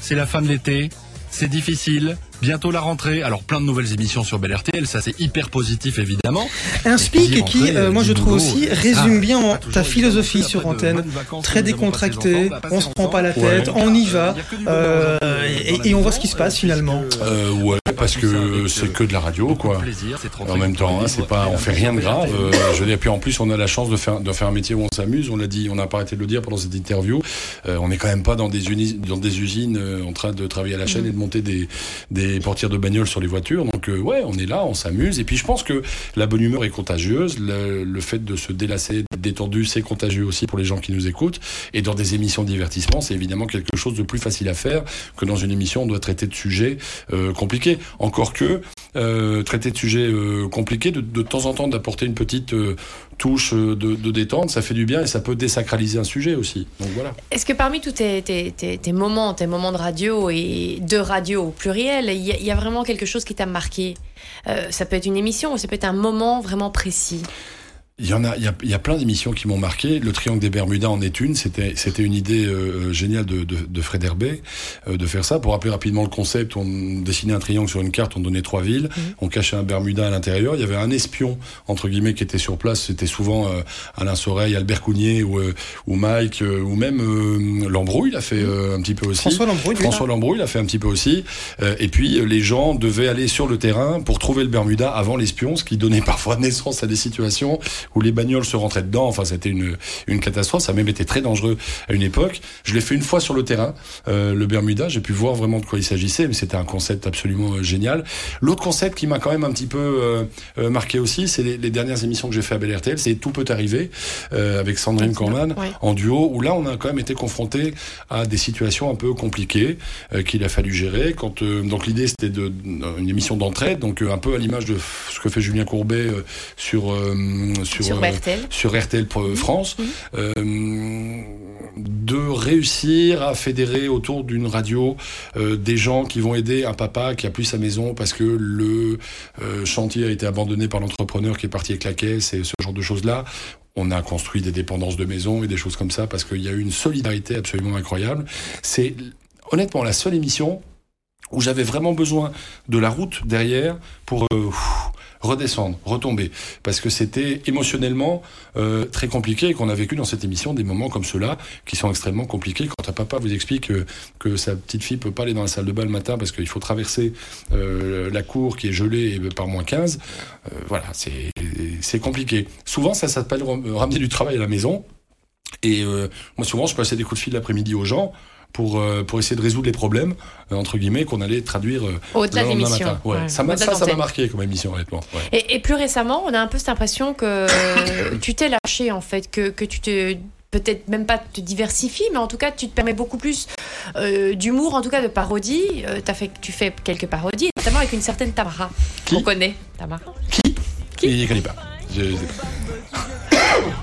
[SPEAKER 12] c'est la fin de l'été, c'est difficile. Bientôt la rentrée. Alors plein de nouvelles émissions sur Bel RTL, ça c'est hyper positif évidemment.
[SPEAKER 1] Un speak qui, euh, moi je trouve aussi,
[SPEAKER 12] euh,
[SPEAKER 1] résume
[SPEAKER 12] ah,
[SPEAKER 1] bien ta philosophie sur antenne.
[SPEAKER 12] vacances
[SPEAKER 1] Très décontracté, on se prend pas la tête,
[SPEAKER 12] Ouais.
[SPEAKER 1] on y va, euh,
[SPEAKER 12] la
[SPEAKER 1] et, et on voit ce qui se passe finalement.
[SPEAKER 4] Euh, ouais, parce que c'est que de la radio, quoi.
[SPEAKER 12] plaisir, c'est trop
[SPEAKER 4] En même temps, hein, c'est pas, on fait rien de grave. euh, je veux dire, puis en plus, on a la chance de faire, de faire un métier où on s'amuse. On l'a dit, on n'a pas arrêté de le dire pendant cette interview. Euh, on n'est quand même pas dans des, uni- dans des usines euh, en train de travailler à la chaîne et de monter des, des portières de bagnole sur les voitures. Donc euh, ouais, on est là, on s'amuse. Et puis je pense que la bonne humeur est contagieuse. Le, fait de se délasser, détendu, c'est contagieux aussi pour les gens qui nous écoutent. Et dans des émissions de divertissement, c'est évidemment quelque chose de plus facile à faire que dans une émission où on doit traiter de sujets euh, compliqués. Encore que euh, traiter de sujets euh, compliqués, de, temps en temps d'apporter une petite euh, touche de, détente, ça fait du bien et ça peut désacraliser un sujet aussi.
[SPEAKER 5] Est-ce que parmi tous tes, moments, tes moments de radio et de radio au pluriel, il y, y a vraiment quelque chose qui t'a marqué? Ça peut être une émission ou ça peut être un moment vraiment précis?
[SPEAKER 4] Il y en a, il y a, il y a plein d'émissions qui m'ont marqué. Le Triangle des Bermudas en est une. C'était, c'était une idée euh, géniale de, de, de Fred Herbet euh, de faire ça. Pour rappeler rapidement le concept, on dessinait un triangle sur une carte, on donnait trois villes, on cachait un Bermuda à l'intérieur. Il y avait un espion entre guillemets qui était sur place. C'était souvent euh, Alain Soreille, Albert Cougnier ou, euh, ou Mike euh, ou même euh, Lambrouille. Il a fait euh, un petit peu aussi.
[SPEAKER 1] François Lambrouille, oui.
[SPEAKER 4] François Lambrouille l'a fait un petit peu aussi. Euh, et puis euh, les gens devaient aller sur le terrain pour trouver le Bermuda avant l'espion, ce qui donnait <laughs> parfois naissance à des situations où les bagnoles se rentraient dedans. Enfin, c'était une, une catastrophe. Ça a même été très dangereux à une époque. Je l'ai fait une fois sur le terrain, euh, le Bermuda. J'ai pu voir vraiment de quoi il s'agissait, mais c'était un concept absolument euh, génial. L'autre concept qui m'a quand même un petit peu euh, euh, marqué aussi, c'est les, les dernières émissions que j'ai fait à Bel RTL. C'est Tout peut arriver euh, avec Sandrine Corman en duo, où là on a quand même été confronté à des situations un peu compliquées euh, qu'il a fallu gérer. Quand euh, donc l'idée c'était de une émission d'entraide, donc un peu à l'image de ce que fait Julien Courbet euh, sur euh, sur
[SPEAKER 5] Sur
[SPEAKER 4] euh,
[SPEAKER 5] RTL.
[SPEAKER 4] sur RTL Pro- France, euh, de réussir à fédérer autour d'une radio euh, des gens qui vont aider un papa qui a plus sa maison parce que le euh, chantier a été abandonné par l'entrepreneur qui est parti avec la caisse et ce genre de choses là. On a construit des dépendances de maison et des choses comme ça parce qu'il y a eu une solidarité absolument incroyable. C'est honnêtement la seule émission où j'avais vraiment besoin de la route derrière pour euh, redescendre, retomber, parce que c'était émotionnellement euh, très compliqué et qu'on a vécu dans cette émission des moments comme ceux-là qui sont extrêmement compliqués. Quand un papa vous explique euh, que sa petite fille peut pas aller dans la salle de bain le matin parce qu'il faut traverser euh, la cour qui est gelée et par moins 15, euh, voilà, c'est compliqué. Souvent, ça s'appelle ram- ramener du travail à la maison. Et euh, moi, souvent, je passais des coups de fil l'après-midi aux gens pour, euh, pour essayer de résoudre les problèmes, euh, entre guillemets, qu'on allait traduire euh,
[SPEAKER 5] Au-delà de
[SPEAKER 4] lendemain
[SPEAKER 5] l'émission.
[SPEAKER 4] matin. Ouais.
[SPEAKER 5] Ouais.
[SPEAKER 4] Ça m'a marqué comme émission, honnêtement. Ouais.
[SPEAKER 5] Et, et plus récemment, on a un peu cette impression que tu t'es lâché en fait, que, que tu te peut-être même pas te diversifies, mais en tout cas tu te permets beaucoup plus euh, d'humour, en tout cas de parodie. Euh, t'as fait, tu fais quelques parodies, notamment avec une certaine Tamara.
[SPEAKER 4] Qui
[SPEAKER 5] On connaît Tamara.
[SPEAKER 4] Qui Il connaît pas. Je- <coughs> <coughs> <coughs>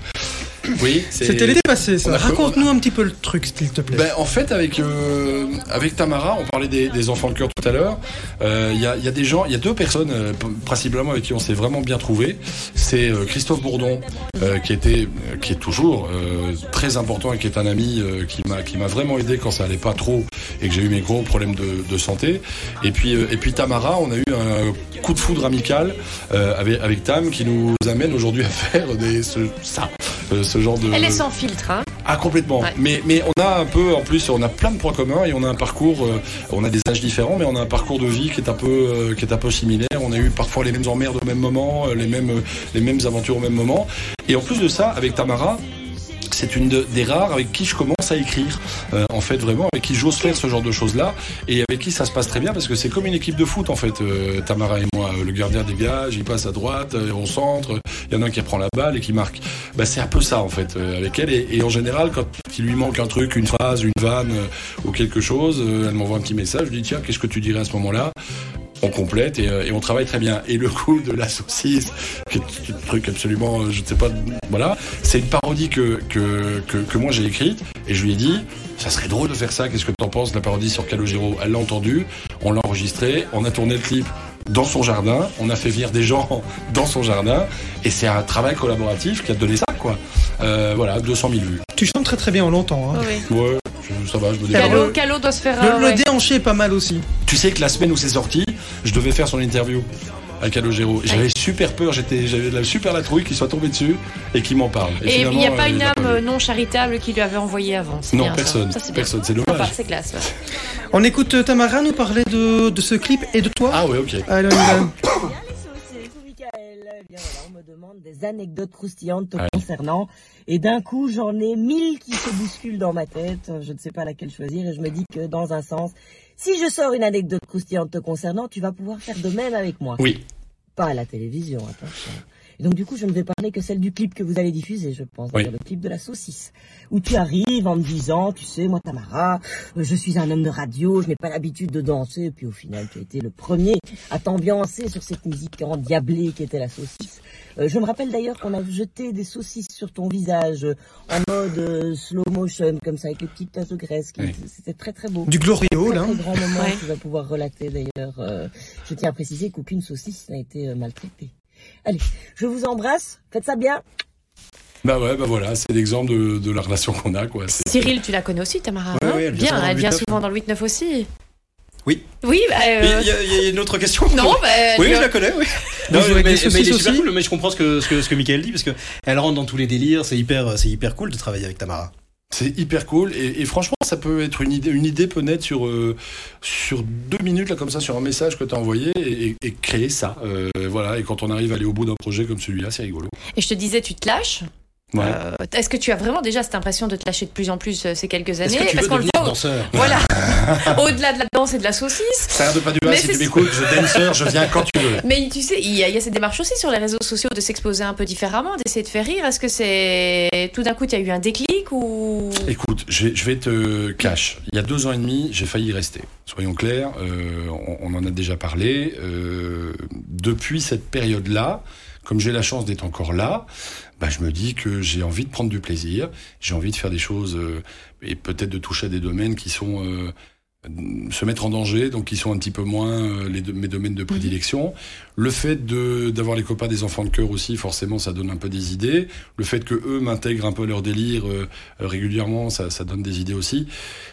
[SPEAKER 4] <coughs> Oui,
[SPEAKER 1] C'était l'été passé, ça. Raconte-nous un petit peu le truc, s'il te plaît.
[SPEAKER 4] Ben, en fait, avec, euh, avec Tamara, on parlait des, des enfants de cœur tout à l'heure. Euh, Il y, a, y a des gens, il y a deux personnes euh, principalement avec qui on s'est vraiment bien trouvé. C'est euh, Christophe Bourdon, euh, qui était, euh, qui est toujours euh, très important et qui est un ami euh, qui m'a, qui m'a vraiment aidé quand ça allait pas trop et que j'ai eu mes gros problèmes de, de santé. Et puis, euh, et puis Tamara, on a eu un coup de foudre amical euh, avec, avec Tam qui nous amène aujourd'hui à faire des, ce, ça, euh, ce genre de.
[SPEAKER 5] Elle est sans filtre, hein.
[SPEAKER 4] Ah complètement.
[SPEAKER 5] Ouais.
[SPEAKER 4] Mais mais on a un peu en plus on a plein de points communs et on a un parcours euh, on a des âges différents mais on a un parcours de vie qui est un peu euh, qui est un peu similaire. On a eu parfois les mêmes emmerdes au même moment, les mêmes euh, les mêmes aventures au même moment. Et en plus de ça avec Tamara c'est une de- des rares avec qui je commence à écrire, euh, en fait vraiment avec qui j'ose faire ce genre de choses là et avec qui ça se passe très bien parce que c'est comme une équipe de foot en fait. euh, Tamara et moi, le gardien dégage, il passe à droite, euh, on centre, il y en a un qui prend la balle et qui marque. Bah, c'est un peu ça en fait avec elle et, en général quand il lui manque un truc, une phrase, une vanne ou quelque chose, elle m'envoie un petit message, je lui dis tiens qu'est-ce que tu dirais à ce moment-là? On complète et, euh, et on travaille très bien. Et le coup de la saucisse, qui est un truc absolument, euh, je ne sais pas, voilà, c'est une parodie que, que, que, moi j'ai écrite et je lui ai dit, ça serait drôle de faire ça, qu'est-ce que t'en penses, la parodie sur Calogero? Elle l'a entendu, on l'a enregistré, on a tourné le clip dans son jardin, on a fait venir des gens <laughs> dans son jardin et c'est un travail collaboratif qui a donné ça, quoi. Euh, voilà, 200 000 vues.
[SPEAKER 1] Tu chantes très très bien, on l'entend. Hein.
[SPEAKER 5] Oui.
[SPEAKER 4] Ouais, je- ça va, je me.
[SPEAKER 5] Calo, Calo doit se faire.
[SPEAKER 1] Le,
[SPEAKER 5] euh,
[SPEAKER 1] le
[SPEAKER 5] ouais.
[SPEAKER 1] déhanché est pas mal aussi.
[SPEAKER 4] Tu sais que la semaine où c'est sorti, je devais faire son interview à Calogero. J'avais super peur, j'étais, j'avais de la super la trouille qui soit tombée dessus et qui m'en parle.
[SPEAKER 5] Et il n'y a pas
[SPEAKER 4] euh,
[SPEAKER 5] une âme
[SPEAKER 4] pas
[SPEAKER 5] non charitable qui lui avait envoyé avant.
[SPEAKER 4] Non,
[SPEAKER 5] bien,
[SPEAKER 4] personne.
[SPEAKER 5] Ça.
[SPEAKER 4] Personne, c'est dommage.
[SPEAKER 5] Classe. ouais.
[SPEAKER 1] On écoute euh, Tamara nous parler de, de ce clip et de toi.
[SPEAKER 4] Ah ouais, ok.
[SPEAKER 1] Allez, on y va.
[SPEAKER 13] Michael, eh bien voilà, on me demande des anecdotes croustillantes te concernant. Et d'un coup, j'en ai mille qui se bousculent dans ma tête. Je ne sais pas laquelle choisir. Et je me dis que dans un sens, si je sors une anecdote croustillante te concernant, tu vas pouvoir faire de même avec moi.
[SPEAKER 4] Oui.
[SPEAKER 13] Pas à la télévision, attention. Et donc du coup, je ne vais parler que celle du clip que vous allez diffuser, je pense,
[SPEAKER 4] Oui.
[SPEAKER 13] le clip de la saucisse, où tu arrives en me disant, tu sais, moi Tamara, euh, je suis un homme de radio, je n'ai pas l'habitude de danser, et puis au final, tu as été le premier à t'ambiancer sur cette musique endiablée qui était la saucisse. Euh, je me rappelle d'ailleurs qu'on a jeté des saucisses sur ton visage euh, en mode euh, slow motion, comme ça, avec les petites tasses de graisse. qui-
[SPEAKER 4] Oui.
[SPEAKER 13] C'était très très beau.
[SPEAKER 1] Du Glorio,
[SPEAKER 13] Très,
[SPEAKER 1] là.
[SPEAKER 13] très grand moment
[SPEAKER 5] Ouais.
[SPEAKER 13] que tu vas pouvoir relater d'ailleurs. Euh, je tiens à préciser qu'aucune saucisse n'a été euh, maltraitée. Allez, je vous embrasse. Faites ça bien.
[SPEAKER 4] Bah ouais, bah voilà, c'est l'exemple de, de la relation qu'on a, quoi.
[SPEAKER 5] Cyril, tu la connais aussi, Tamara
[SPEAKER 3] Ouais,
[SPEAKER 5] hein
[SPEAKER 3] ouais, elle vient
[SPEAKER 5] Bien,
[SPEAKER 3] souvent dans
[SPEAKER 5] elle
[SPEAKER 3] le
[SPEAKER 5] vient
[SPEAKER 3] 8-9,
[SPEAKER 5] souvent dans le 8-9 aussi.
[SPEAKER 3] Oui.
[SPEAKER 5] Oui, bah, euh,
[SPEAKER 3] Il y, a- il y a une autre question
[SPEAKER 5] Non, bah,
[SPEAKER 3] Oui, je la connais, oui. Non, mais, mais
[SPEAKER 1] saucisses
[SPEAKER 3] il est super cool, mais je comprends ce que, ce que, ce que Michael dit, parce que elle rentre dans tous les délires, c'est hyper, c'est hyper cool de travailler avec Tamara.
[SPEAKER 4] C'est hyper cool et, et franchement ça peut être une idée une idée peut naître sur euh, sur deux minutes là comme ça sur un message que tu as envoyé et, créer ça Euh, voilà et quand on arrive à aller au bout d'un projet comme celui-là c'est rigolo
[SPEAKER 5] Et je te disais, tu te lâches.
[SPEAKER 4] ouais.
[SPEAKER 5] Euh, Est-ce que tu as vraiment déjà cette impression de te lâcher de plus en plus ces quelques années
[SPEAKER 3] que tu
[SPEAKER 5] Parce qu'on le voit.
[SPEAKER 3] danseur
[SPEAKER 5] Voilà. <laughs> <laughs> Au-delà de la danse et de la saucisse.
[SPEAKER 4] ça de pas du mal si tu m'écoutes je danseur je viens quand tu veux
[SPEAKER 5] Mais tu sais, il y, a, il y a cette démarche aussi sur les réseaux sociaux de s'exposer un peu différemment, d'essayer de faire rire. Est-ce que c'est tout d'un coup, il y a eu un déclic ou?
[SPEAKER 4] Écoute, je vais, je vais te cash. Il y a deux ans et demi, j'ai failli y rester. Soyons clairs, euh, on, on en a déjà parlé. Euh, depuis cette période-là, comme j'ai la chance d'être encore là, bah, je me dis que j'ai envie de prendre du plaisir, j'ai envie de faire des choses euh, et peut-être de toucher à des domaines qui sont euh, se mettre en danger, donc qui sont un petit peu moins euh, les, mes domaines de prédilection. Le fait de d'avoir les copains des enfants de cœur aussi, forcément, ça donne un peu des idées. Le fait que eux m'intègrent un peu leur délire euh, euh, régulièrement, ça, ça donne des idées aussi.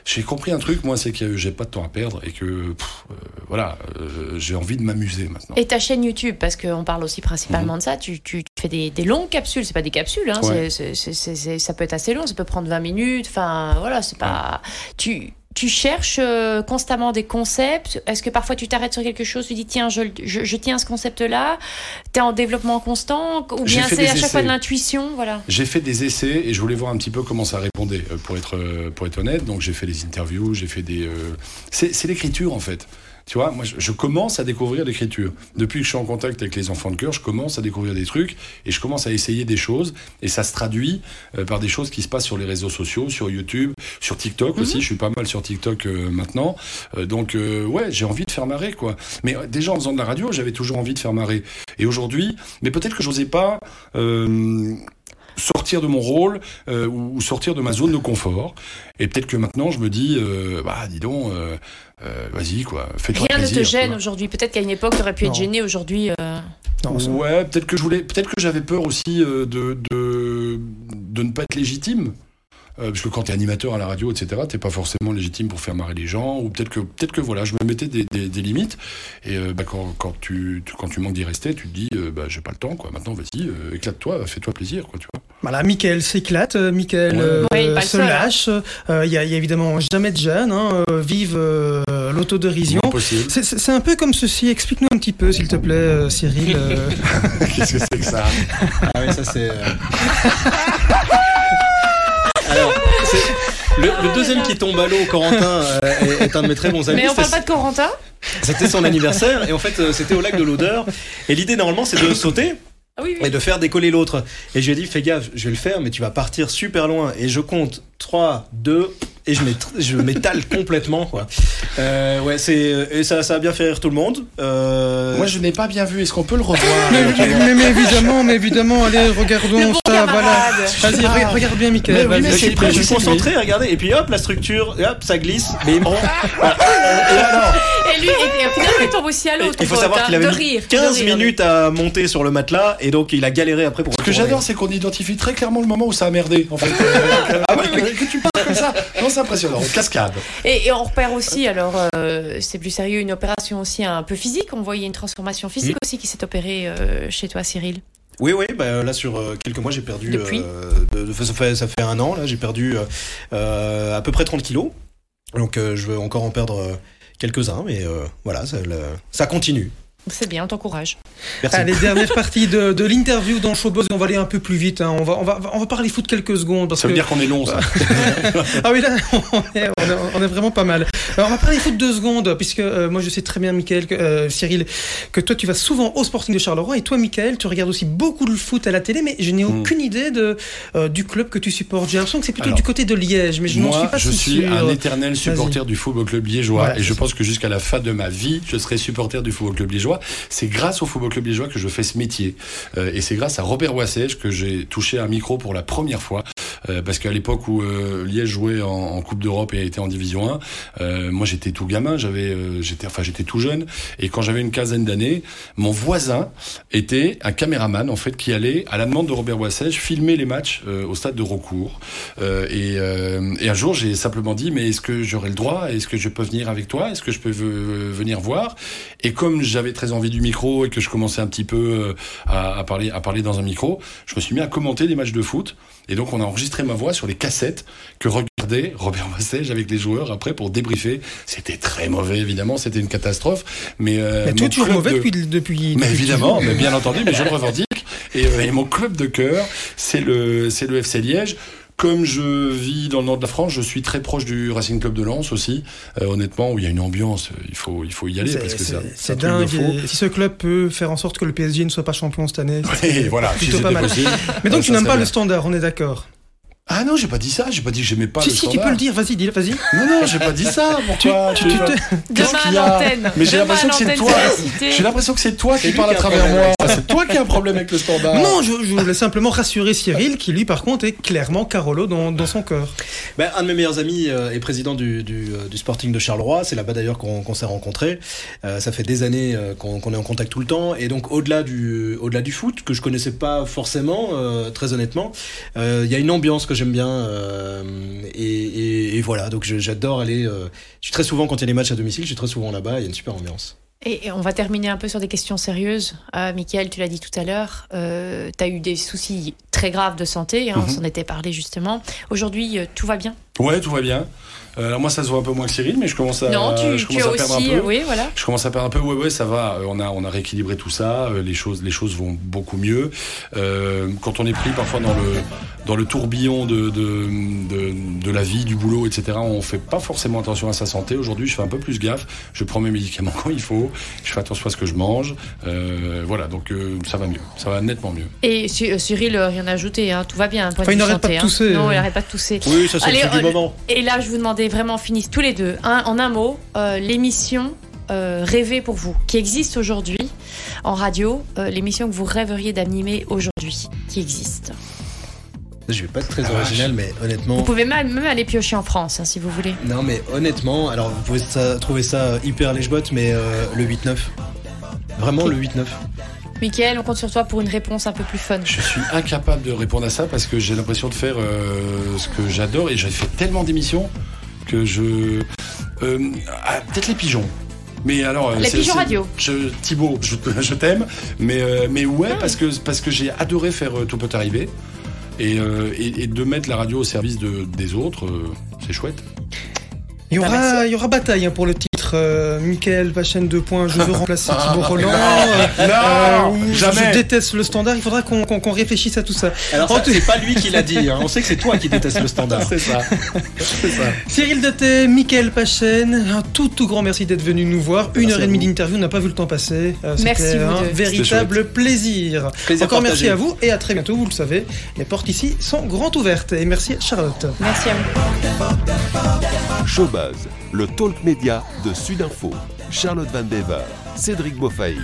[SPEAKER 4] J'ai compris un truc, moi, c'est que j'ai pas de temps à perdre et que pff, euh, voilà, euh, j'ai envie de m'amuser maintenant.
[SPEAKER 5] Et ta chaîne YouTube, parce qu'on parle aussi principalement de ça, tu, tu- tu fais des, des longues capsules, c'est pas des capsules, hein,
[SPEAKER 4] Ouais.
[SPEAKER 5] ça peut être assez long, ça peut prendre 20 minutes, enfin voilà, c'est pas. Tu, tu cherches euh, constamment des concepts, est-ce que parfois tu t'arrêtes sur quelque chose, tu dis tiens, je, je, je tiens ce concept-là, tu es en développement constant, ou bien c'est à chaque fois de l'intuition, voilà.
[SPEAKER 4] J'ai fait des essais et je voulais voir un petit peu comment ça répondait, euh, pour être, euh, pour être honnête. Donc j'ai fait des interviews, j'ai fait des... euh, c'est l'écriture en fait. Tu vois, moi, je, je commence à découvrir l'écriture. Depuis que je suis en contact avec les enfants de cœur, je commence à découvrir des trucs et je commence à essayer des choses. Et ça se traduit euh, par des choses qui se passent sur les réseaux sociaux, sur YouTube, sur TikTok aussi. Je suis pas mal sur TikTok euh, maintenant. Euh, donc, euh, ouais, j'ai envie de faire marrer, quoi. Mais euh, déjà, en faisant de la radio, j'avais toujours envie de faire marrer. Et aujourd'hui, mais peut-être que j'osais pas. Sortir de mon rôle euh, ou ou sortir de ma zone de confort. Et peut-être que maintenant je me dis euh, bah dis donc euh, euh, vas-y quoi fais-toi
[SPEAKER 5] Rien ne te gêne aujourd'hui. Peut-être qu'à une époque, tu aurais pu être gêné. Aujourd'hui, euh,
[SPEAKER 4] ouais peut-être que je voulais peut-être que j'avais peur aussi euh, de, de de ne pas être légitime Euh, parce que quand tu es animateur à la radio, etc., t'es pas forcément légitime pour faire marrer les gens, ou peut-être que, peut-être que voilà, je me mettais des, des, des limites, et euh, bah, quand, quand, tu, tu- quand tu manques d'y rester, tu te dis, euh, bah, j'ai pas le temps, quoi. Maintenant, vas-y, euh, éclate-toi, fais-toi plaisir, quoi, tu vois.
[SPEAKER 1] Voilà, Michael s'éclate, euh, Michael
[SPEAKER 4] Ouais.
[SPEAKER 1] euh, se
[SPEAKER 5] hein.
[SPEAKER 1] lâche. Euh, Il y, a il y a évidemment jamais de gêne, hein, euh, vive euh, l'autodérision. C'est- C'est c'est un peu comme ceci. Explique-nous un petit peu, s'il te plaît, euh, Cyril. euh. <laughs>
[SPEAKER 4] Qu'est-ce que c'est que ça?
[SPEAKER 3] Ah oui, ça c'est. <laughs> le, le deuxième qui tombe à l'eau, Corentin, euh, est, est un de mes très bons amis.
[SPEAKER 5] Mais on parle
[SPEAKER 3] C'était-
[SPEAKER 5] pas de Corentin
[SPEAKER 3] C'était son anniversaire et en fait euh, c'était au lac de l'odeur. Et l'idée normalement c'est de sauter
[SPEAKER 5] Ah oui, oui.
[SPEAKER 3] et de faire décoller l'autre. Et je lui ai dit fais gaffe, je vais le faire mais tu vas partir super loin. Et je compte 3, 2 et je m'étale <laughs> complètement quoi. Euh, ouais c'est et ça, ça a bien fait rire tout le monde. Euh,
[SPEAKER 4] Moi, je n'ai pas bien vu. Est-ce qu'on peut le revoir
[SPEAKER 1] mais, mais- mais évidemment, mais évidemment, allez, regardons
[SPEAKER 5] bon
[SPEAKER 1] ça. Voilà. Vas-y, re- regarde bien, Michael.
[SPEAKER 3] Mais oui,
[SPEAKER 4] prêt,
[SPEAKER 3] je suis concentré, regardez, et puis hop, la structure, et hop, ça glisse. Mais bon, <laughs>
[SPEAKER 5] Et lui, et, et finalement, il tombe aussi à l'autre.
[SPEAKER 3] il faut savoir
[SPEAKER 5] pote,
[SPEAKER 3] qu'il
[SPEAKER 5] hein,
[SPEAKER 3] avait
[SPEAKER 5] de
[SPEAKER 3] mis
[SPEAKER 5] rire, de
[SPEAKER 3] 15
[SPEAKER 5] rire.
[SPEAKER 3] minutes à monter sur le matelas, et donc il a galéré après pour.
[SPEAKER 4] Ce que j'adore, c'est qu'on identifie très clairement le moment où ça a merdé, en fait. <laughs> Ah ouais, mais que tu parles comme ça. Non, c'est impressionnant. Cascade. <laughs>
[SPEAKER 5] Et, et on repère aussi, alors euh, c'est plus sérieux, une opération aussi un peu physique. On voyait une transformation physique
[SPEAKER 3] Mm.
[SPEAKER 5] aussi qui s'est opérée euh, chez toi, Cyril.
[SPEAKER 3] Oui, oui, bah, là sur euh, quelques mois, j'ai perdu.
[SPEAKER 5] Depuis
[SPEAKER 3] de- de- ça, fait, ça fait un an, là, j'ai perdu à peu près 30 kilos. Donc je veux encore en perdre quelques-uns, mais voilà, ça, le- ça continue.
[SPEAKER 5] C'est bien, on t'encourage.
[SPEAKER 3] Merci.
[SPEAKER 1] Allez, dernière partie de, de l'interview dans Showbuzz. On va aller un peu plus vite. hein. On, va, on, va, on va parler foot quelques secondes. Parce
[SPEAKER 4] Ça veut
[SPEAKER 1] que...
[SPEAKER 4] dire qu'on est long, ça. <laughs>
[SPEAKER 1] ah oui, là, on est, on est- on est vraiment pas mal. Alors, on va parler foot deux secondes, puisque euh, moi, je sais très bien, Michael, que, euh, Cyril, que toi, tu vas souvent au Sporting de Charleroi, et toi, Michael, tu regardes aussi beaucoup le foot à la télé, mais je n'ai
[SPEAKER 4] Hmm.
[SPEAKER 1] aucune idée de, euh, du club que tu supportes. J'ai l'impression que c'est plutôt
[SPEAKER 4] Alors,
[SPEAKER 1] du côté de Liège, mais je n'en suis pas
[SPEAKER 4] je
[SPEAKER 1] si
[SPEAKER 4] suis
[SPEAKER 1] sûr.
[SPEAKER 4] un éternel supporter du Football Club Liégeois
[SPEAKER 1] Voilà,
[SPEAKER 4] et je pense que jusqu'à la fin de ma vie, je serai supporter du Football Club Liégeois. C'est grâce au Football Club Liégeois que je fais ce métier. Euh, et c'est grâce à Robert Wassège que j'ai touché un micro pour la première fois parce qu'à l'époque où euh, Liège jouait en, en Coupe d'Europe et était en Division 1, euh, moi j'étais tout gamin, j'avais, euh, j'étais, enfin j'étais tout jeune et quand j'avais une quinzaine d'années, mon voisin était un caméraman en fait qui allait à la demande de Robert Wassège filmer les matchs euh, au stade de Rocourt. Euh, et, euh, et un jour, j'ai simplement dit, mais est-ce que j'aurai le droit? Est-ce que je peux venir avec toi? Est-ce que je peux ve- venir voir? Et comme j'avais très envie du micro et que je commençais un petit peu euh, à, à parler, à parler dans un micro, je me suis mis à commenter des matchs de foot. Et donc, on a enregistré ma voix sur les cassettes que regardait Robert Wassège avec les joueurs après pour débriefer. C'était très mauvais, évidemment, c'était une catastrophe. Mais, euh,
[SPEAKER 1] Mais toi, toujours
[SPEAKER 4] club
[SPEAKER 1] mauvais
[SPEAKER 4] de-
[SPEAKER 1] depuis, depuis.
[SPEAKER 4] mais
[SPEAKER 1] depuis
[SPEAKER 4] évidemment, mais bien entendu, mais je le revendique. Et, euh, et mon club de cœur, c'est le, c'est le FC Liège. Comme je vis dans le nord de la France, je suis très proche du Racing Club de Lens aussi. Euh, honnêtement, où il y a une ambiance, euh, il faut, il faut y aller parce que c'est,
[SPEAKER 1] dingue. Et Si ce club peut faire en sorte que le PSG ne soit pas champion cette année, <laughs>
[SPEAKER 4] si
[SPEAKER 1] plutôt pas mal.
[SPEAKER 4] possible.
[SPEAKER 1] Mais donc
[SPEAKER 4] euh,
[SPEAKER 1] tu n'aimes pas le standard, on est d'accord.
[SPEAKER 4] Ah non, j'ai pas dit ça. J'ai pas dit que j'aimais pas
[SPEAKER 1] Si
[SPEAKER 4] le
[SPEAKER 1] si, tu
[SPEAKER 4] standard.
[SPEAKER 1] peux le dire. Vas-y, dis-le, vas-y.
[SPEAKER 4] Non non, j'ai pas dit ça. <laughs> Pourquoi
[SPEAKER 1] Tu- tu- tu te-
[SPEAKER 4] Qu'est-ce
[SPEAKER 5] Demain
[SPEAKER 4] qu'il y
[SPEAKER 5] à
[SPEAKER 4] a
[SPEAKER 5] l'antenne.
[SPEAKER 4] Mais j'ai l'impression que c'est toi. J'ai l'impression que c'est toi qui parles à travers moi. C'est toi qui as un problème avec le standard.
[SPEAKER 1] Non, je, je voulais simplement rassurer Cyril, qui lui, par contre, est clairement Carolo dans, dans son cœur.
[SPEAKER 3] Ben, un de mes meilleurs amis euh, est président du, du, euh, du Sporting de Charleroi. C'est là-bas d'ailleurs qu'on s'est rencontrés. Euh, ça fait des années qu'on est en contact tout le temps. Et donc au-delà du au-delà du foot que je connaissais pas forcément, euh, très honnêtement, euh, il y a une ambiance que j'aime bien. euh, et, et, et voilà. Donc j'adore aller. euh, je suis très souvent quand il y a des matchs à domicile, je suis très souvent là-bas. Il y a une super ambiance.
[SPEAKER 5] Et, et on va terminer un peu sur des questions sérieuses. Euh, Michael, tu l'as dit tout à l'heure, euh, tu as eu des soucis très graves de santé, hein, on
[SPEAKER 4] Mhm.
[SPEAKER 5] s'en était parlé justement. Aujourd'hui, euh, tout va bien?
[SPEAKER 4] Ouais, tout va bien. Euh, alors moi, ça se voit un peu moins que Cyril, mais je commence à,
[SPEAKER 5] non, tu,
[SPEAKER 4] je
[SPEAKER 5] tu
[SPEAKER 4] commence à perdre
[SPEAKER 5] aussi,
[SPEAKER 4] un peu.
[SPEAKER 5] oui, voilà.
[SPEAKER 4] Je commence à perdre un peu. Ouais, ouais, ça va. Euh, On a, on a rééquilibré tout ça. Euh, Les choses, les choses vont beaucoup mieux. Euh, quand on est pris parfois dans le, dans le tourbillon de, de, de, de la vie, du boulot, etc., on fait pas forcément attention à sa santé. Aujourd'hui, je fais un peu plus gaffe. Je prends mes médicaments <laughs> quand il faut. Je fais attention à ce que je mange. Euh, voilà, donc euh, ça va mieux. Ça va nettement mieux.
[SPEAKER 5] Et Cy- euh, Cyril, euh, rien à ajouter, hein, tout va bien. point de
[SPEAKER 1] Enfin, il n'arrête pas de
[SPEAKER 5] hein.
[SPEAKER 1] tousser,
[SPEAKER 5] Non,
[SPEAKER 1] euh.
[SPEAKER 5] il n'arrête pas de tousser.
[SPEAKER 3] Oui, ça, c'est le
[SPEAKER 5] euh,
[SPEAKER 3] moment.
[SPEAKER 5] Et là, je vous demandais vraiment, finisse tous les deux, hein, en un mot, euh, l'émission euh, rêvée pour vous, qui existe aujourd'hui en radio, euh, l'émission que vous rêveriez d'animer aujourd'hui, qui existe.
[SPEAKER 3] Je vais pas être très
[SPEAKER 4] Ah,
[SPEAKER 3] original, mais honnêtement.
[SPEAKER 5] Vous pouvez même, même aller piocher en France, hein, si vous voulez.
[SPEAKER 3] Non, mais honnêtement, alors vous pouvez ça- trouver ça euh, hyper lèche-botte, mais euh, le 8-9. Vraiment le 8-9.
[SPEAKER 5] Mickaël, on compte sur toi pour une réponse un peu plus fun.
[SPEAKER 4] Je suis incapable de répondre à ça parce que j'ai l'impression de faire euh, ce que j'adore et j'ai fait tellement d'émissions que je. Euh, ah, Peut-être les pigeons. Mais alors, euh,
[SPEAKER 5] Les
[SPEAKER 4] c'est-
[SPEAKER 5] pigeons
[SPEAKER 4] c'est-
[SPEAKER 5] radio.
[SPEAKER 4] Je, Thibaut, je, <laughs> je t'aime, mais euh, mais ouais
[SPEAKER 5] Ah.
[SPEAKER 4] parce que parce que j'ai adoré faire euh, Tout peut arriver et, euh, et, et de mettre la radio au service de, des autres, euh, c'est chouette.
[SPEAKER 1] Il y
[SPEAKER 5] Ah,
[SPEAKER 1] aura, il y aura bataille hein, pour le titre. Euh, Michael Pachen 2 points, je veux <laughs> remplacer Thibaut
[SPEAKER 4] Ah,
[SPEAKER 1] Roland.
[SPEAKER 4] non,
[SPEAKER 1] euh,
[SPEAKER 4] non,
[SPEAKER 1] je-
[SPEAKER 4] jamais.
[SPEAKER 1] Je déteste le standard. Il faudra qu'on réfléchisse à tout ça.
[SPEAKER 3] Alors, ça, c'est pas lui qui l'a dit, hein. on sait que c'est toi qui détestes le standard. <laughs>
[SPEAKER 4] C'est ça. c'est ça.
[SPEAKER 1] Cyril Daté, Michael Pachen, un tout tout grand merci d'être venu nous voir. Une heure et demie d'interview, on n'a pas vu le temps passer. Euh,
[SPEAKER 5] Merci,
[SPEAKER 1] C'était un
[SPEAKER 5] deux.
[SPEAKER 1] véritable plaisir.
[SPEAKER 3] Plaisir
[SPEAKER 1] Encore
[SPEAKER 3] partagé.
[SPEAKER 1] merci à vous et à très bientôt. Vous le savez, les portes ici sont grandes ouvertes. Et merci à Charlotte.
[SPEAKER 5] Merci à vous.
[SPEAKER 2] Showbuzz, le talk média de Sudinfo. Charlotte Van Bever, Cédric Beaufaï.